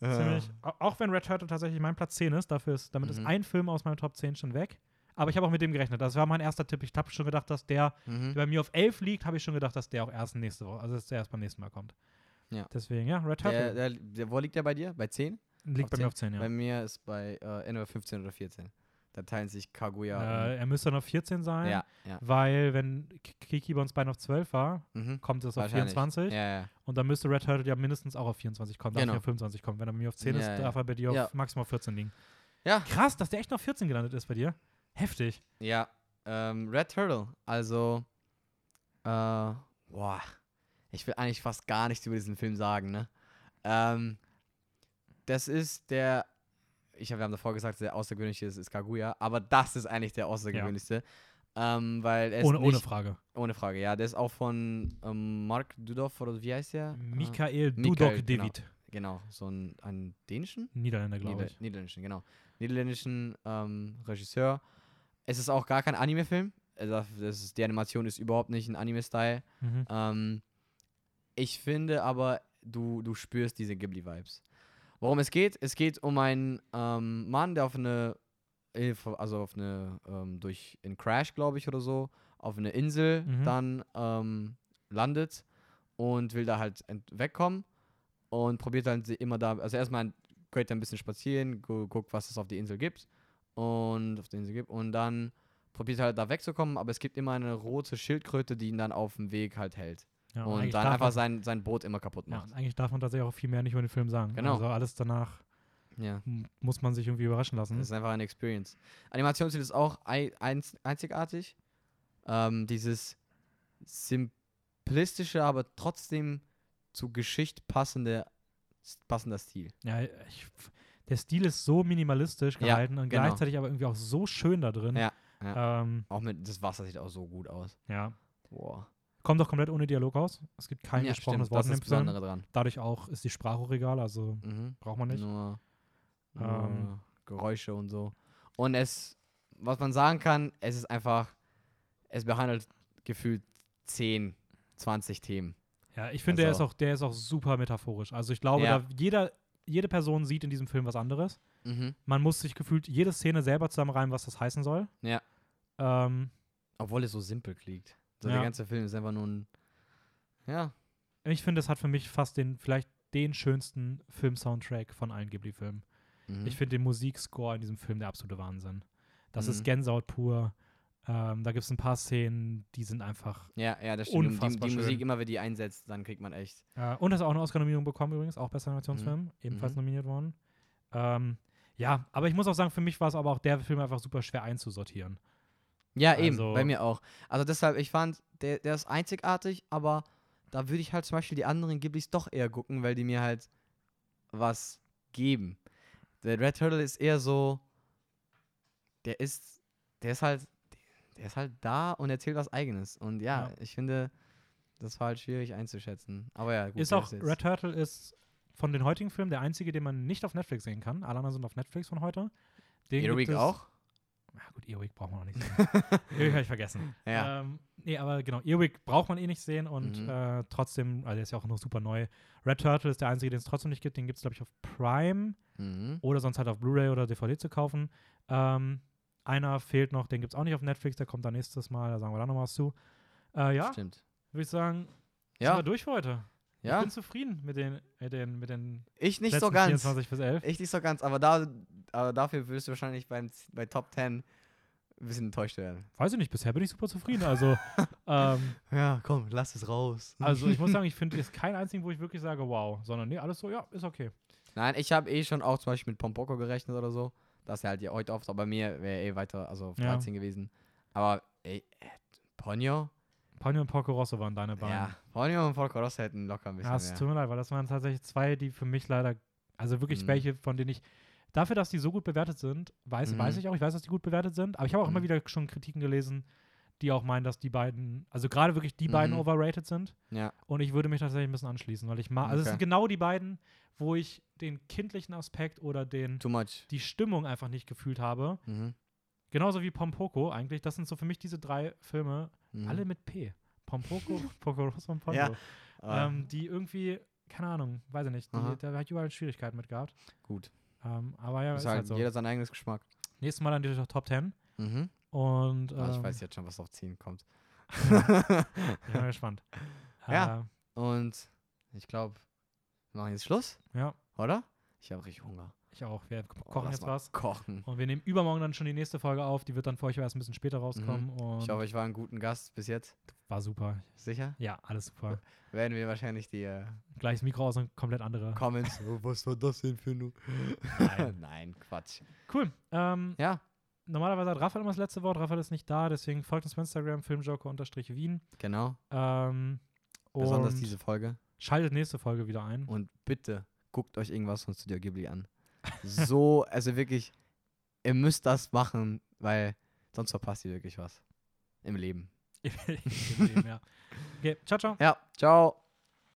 Äh, ziemlich, au- auch wenn Red Turtle tatsächlich mein Platz 10 ist, dafür ist, damit ist Mhm. ein Film aus meinem Top 10 schon weg. Aber ich habe auch mit dem gerechnet. Das war mein erster Tipp. Ich habe schon gedacht, dass der, Mhm. der bei mir auf 11 liegt, habe ich schon gedacht, dass der auch erst nächste Woche, also dass der erst beim nächsten Mal kommt. Ja. Deswegen, ja, Red Turtle Der, der, der, wo liegt der bei dir? Bei 10? liegt auf bei 10? mir auf 10, ja. Bei mir ist bei äh, entweder 15 oder 14. Da teilen sich Kaguya Äh, er müsste dann auf 14 sein, ja, ja. weil wenn Kiki bei uns beiden auf 12 war, Mhm. kommt es auf Wahrscheinlich. 24. Ja, ja. Und dann müsste Red Turtle ja mindestens auch auf 24 kommen, darf Genau. auf 25 kommen. Wenn er bei mir auf 10 ist, darf er bei dir auf maximal 14 liegen. Ja. Krass, dass der echt noch 14 gelandet ist bei dir. Heftig. Ja, ähm, Red Turtle. Also, äh, boah, ich will eigentlich fast gar nichts über diesen Film sagen, ne? Ähm, das ist der, ich hab, wir haben davor gesagt, der außergewöhnliche ist, ist Kaguya, aber das ist eigentlich der außergewöhnlichste. Ähm, weil er Ohne, ohne nicht, Frage. ohne Frage, ja, der ist auch von ähm, Mark Dudov oder wie heißt der? Äh, Michael Dudok genau. David. genau, so ein, einen dänischen? Niederländer, glaube Nieder ich. Niederländischen, genau. Niederländischen ähm, Regisseur. Es ist auch gar kein Anime-Film. Also das ist, die Animation ist überhaupt nicht ein Anime-Style. Mhm. Ähm, ich finde aber, du, du spürst diese Ghibli-Vibes. Worum es geht? Es geht um einen ähm, Mann, der auf eine, also auf eine, ähm, durch einen Crash, glaube ich, oder so, auf eine Insel Mhm. dann ähm, landet und will da halt wegkommen und probiert dann sie immer da, also erstmal geht er ein bisschen spazieren, gu guckt, was es auf die Insel gibt und auf der Insel gibt und dann probiert er halt da wegzukommen, aber es gibt immer eine rote Schildkröte, die ihn dann auf dem Weg halt hält Ja, und dann einfach man, sein, sein Boot immer kaputt ja, macht. und eigentlich darf man tatsächlich auch viel mehr nicht über den Film sagen. Genau. Also alles danach Ja. muss man sich irgendwie überraschen lassen. Das ist einfach eine Experience. Animationsstil ist auch ei- einz einzigartig. Ähm, dieses simplistische, aber trotzdem zu Geschicht passende, passender Stil. Ja, ich, der Stil ist so minimalistisch Ja, gehalten und genau. gleichzeitig aber irgendwie auch so schön da drin. Ja, Ähm, Auch mit das Wasser sieht auch so gut aus. ja. Boah. Kommt doch komplett ohne Dialog aus. Es gibt kein ja, gesprochenes stimmt, Wort in dem. Besondere dran. Dadurch auch ist die Sprache auch egal, also Mhm. braucht man nicht. Nur, nur Ähm. Geräusche und so. Und es, was man sagen kann, es ist einfach, es behandelt gefühlt 10, 20 Themen. Ja, ich finde, der, ist Also- auch, der ist auch super metaphorisch. Also ich glaube, Ja. da jeder, jede Person sieht in diesem Film was anderes. Mhm. Man muss sich gefühlt jede Szene selber zusammenreimen, was das heißen soll. Ja. Ähm, Obwohl es so simpel klingt. So Ja. Der ganze Film ist einfach nur ein. Ja. ich finde, es hat für mich fast den, vielleicht den schönsten Film-Soundtrack von allen Ghibli-Filmen. Mhm. Ich finde den Musikscore in diesem Film der absolute Wahnsinn. Das ist Mhm. Gänsehaut pur. Ähm, da gibt es ein paar Szenen, die sind einfach. ja, ja, das stimmt. Und Die, Unfassbar die Musik, schön. immer wenn die einsetzt, dann kriegt man echt. Äh, und das hat auch eine Oscar-Nominierung bekommen übrigens, auch bester Animationsfilm, ebenfalls Mhm. nominiert worden. Ähm, ja, aber ich muss auch sagen, für mich war es aber auch der Film einfach super schwer einzusortieren. Ja, Also- eben, bei mir auch. Also deshalb, ich fand, der, der ist einzigartig, aber da würde ich halt zum Beispiel die anderen Ghiblis doch eher gucken, weil die mir halt was geben. Der Red Turtle ist eher so, der ist, der ist halt, der ist halt da und erzählt was Eigenes. Und ja, Ja. ich finde, das war halt schwierig einzuschätzen. Aber ja, gut. ist auch, jetzt- Red Turtle ist von den heutigen Filmen der einzige, den man nicht auf Netflix sehen kann. Alle anderen sind auf Netflix von heute. Den Earwig auch? Ja, gut, Earwig braucht man noch nicht sehen. Earwig habe ich vergessen. Ja. Ähm, nee, aber genau, Earwig braucht man eh nicht sehen und Mhm. äh, trotzdem, also der ist ja auch noch super neu. Red Turtle ist der einzige, den es trotzdem nicht gibt. Den gibt es, glaube ich, auf Prime Mhm. oder sonst halt auf Blu-ray oder DVD zu kaufen. Ähm, einer fehlt noch, den gibt es auch nicht auf Netflix, der kommt dann nächstes Mal, da sagen wir dann noch was zu. Äh, ja, Stimmt. würde ich sagen, sind Ja, wir durch für heute. Ich ja. bin zufrieden mit den, mit den, mit den Ich nicht so ganz. 24 bis 11. Ich nicht so ganz, aber, da, aber dafür wirst du wahrscheinlich beim, bei Top 10 ein bisschen enttäuscht werden. Weiß ich nicht, bisher bin ich super zufrieden. Also, ähm, Ja, komm, lass es raus. also ich muss sagen, ich finde jetzt keinen einzigen, wo ich wirklich sage, wow, sondern nee, alles so, ja, ist okay. Nein, ich habe eh schon auch zum Beispiel mit Pompoko gerechnet oder so. Das ist halt ja heute oft, aber bei mir wäre eh weiter, also auf Ja. 13 gewesen. Aber ey, Ponyo? Ponyo und Porco Rosso waren deine beiden. Ja, Ponyo und Volker Ross hätten locker ein bisschen Ja, es tut mir leid, weil das waren tatsächlich zwei, die für mich leider, also wirklich Mhm. welche, von denen ich, dafür, dass die so gut bewertet sind, weiß, Mhm. weiß ich auch, ich weiß, dass die gut bewertet sind, aber ich habe auch immer Mhm. wieder schon Kritiken gelesen, die auch meinen, dass die beiden, also gerade wirklich die beiden Mhm. overrated sind Ja, und ich würde mich tatsächlich ein bisschen anschließen, weil ich mag, also es Okay. sind genau die beiden, wo ich den kindlichen Aspekt oder den, die Stimmung einfach nicht gefühlt habe. Genauso wie Pompoko eigentlich, das sind so für mich diese drei Filme, Mhm. alle mit P. Pompoko, Porco Rosso und Ponyo. Ja. Ah, ähm, die irgendwie, keine Ahnung, weiß ich nicht, die, da habe ich überall Schwierigkeiten mit gehabt. gut. Ähm, aber ja, Ist ist halt halt so. jeder sein eigenes Geschmack. Nächstes Mal dann auch Top 10. Mhm. Und Ah, ich ähm, weiß jetzt schon, was auf 10 kommt. ich bin gespannt. Ja. Und ich glaube, wir machen jetzt Schluss, Äh, ja, oder? Ich habe richtig Hunger. Ich auch. Wir Oh, kochen lass jetzt was. Kochen. Und wir nehmen übermorgen dann schon die nächste Folge auf. Die wird dann für euch erst ein bisschen später rauskommen. Und Mhm. Ich hoffe, ich war ein guter Gast bis jetzt. war super. Sicher? Ja, alles super. Werden wir wahrscheinlich die äh, Gleiches Mikro aus und komplett andere. Comments. oh, was war das denn für nu? Nein. Nein, Quatsch. Cool. Ähm, Ja, normalerweise hat Raphael immer das letzte Wort. Raphael ist nicht da, deswegen folgt uns bei Instagram, filmjoker-wien. genau. Ähm, Besonders diese Folge. schaltet nächste Folge wieder ein. Und bitte guckt euch irgendwas von Studio Ghibli an. So, also wirklich, ihr müsst das machen, weil sonst verpasst ihr wirklich was im Leben. Im Leben, ja. Okay, ciao, ciao. Ja, ciao.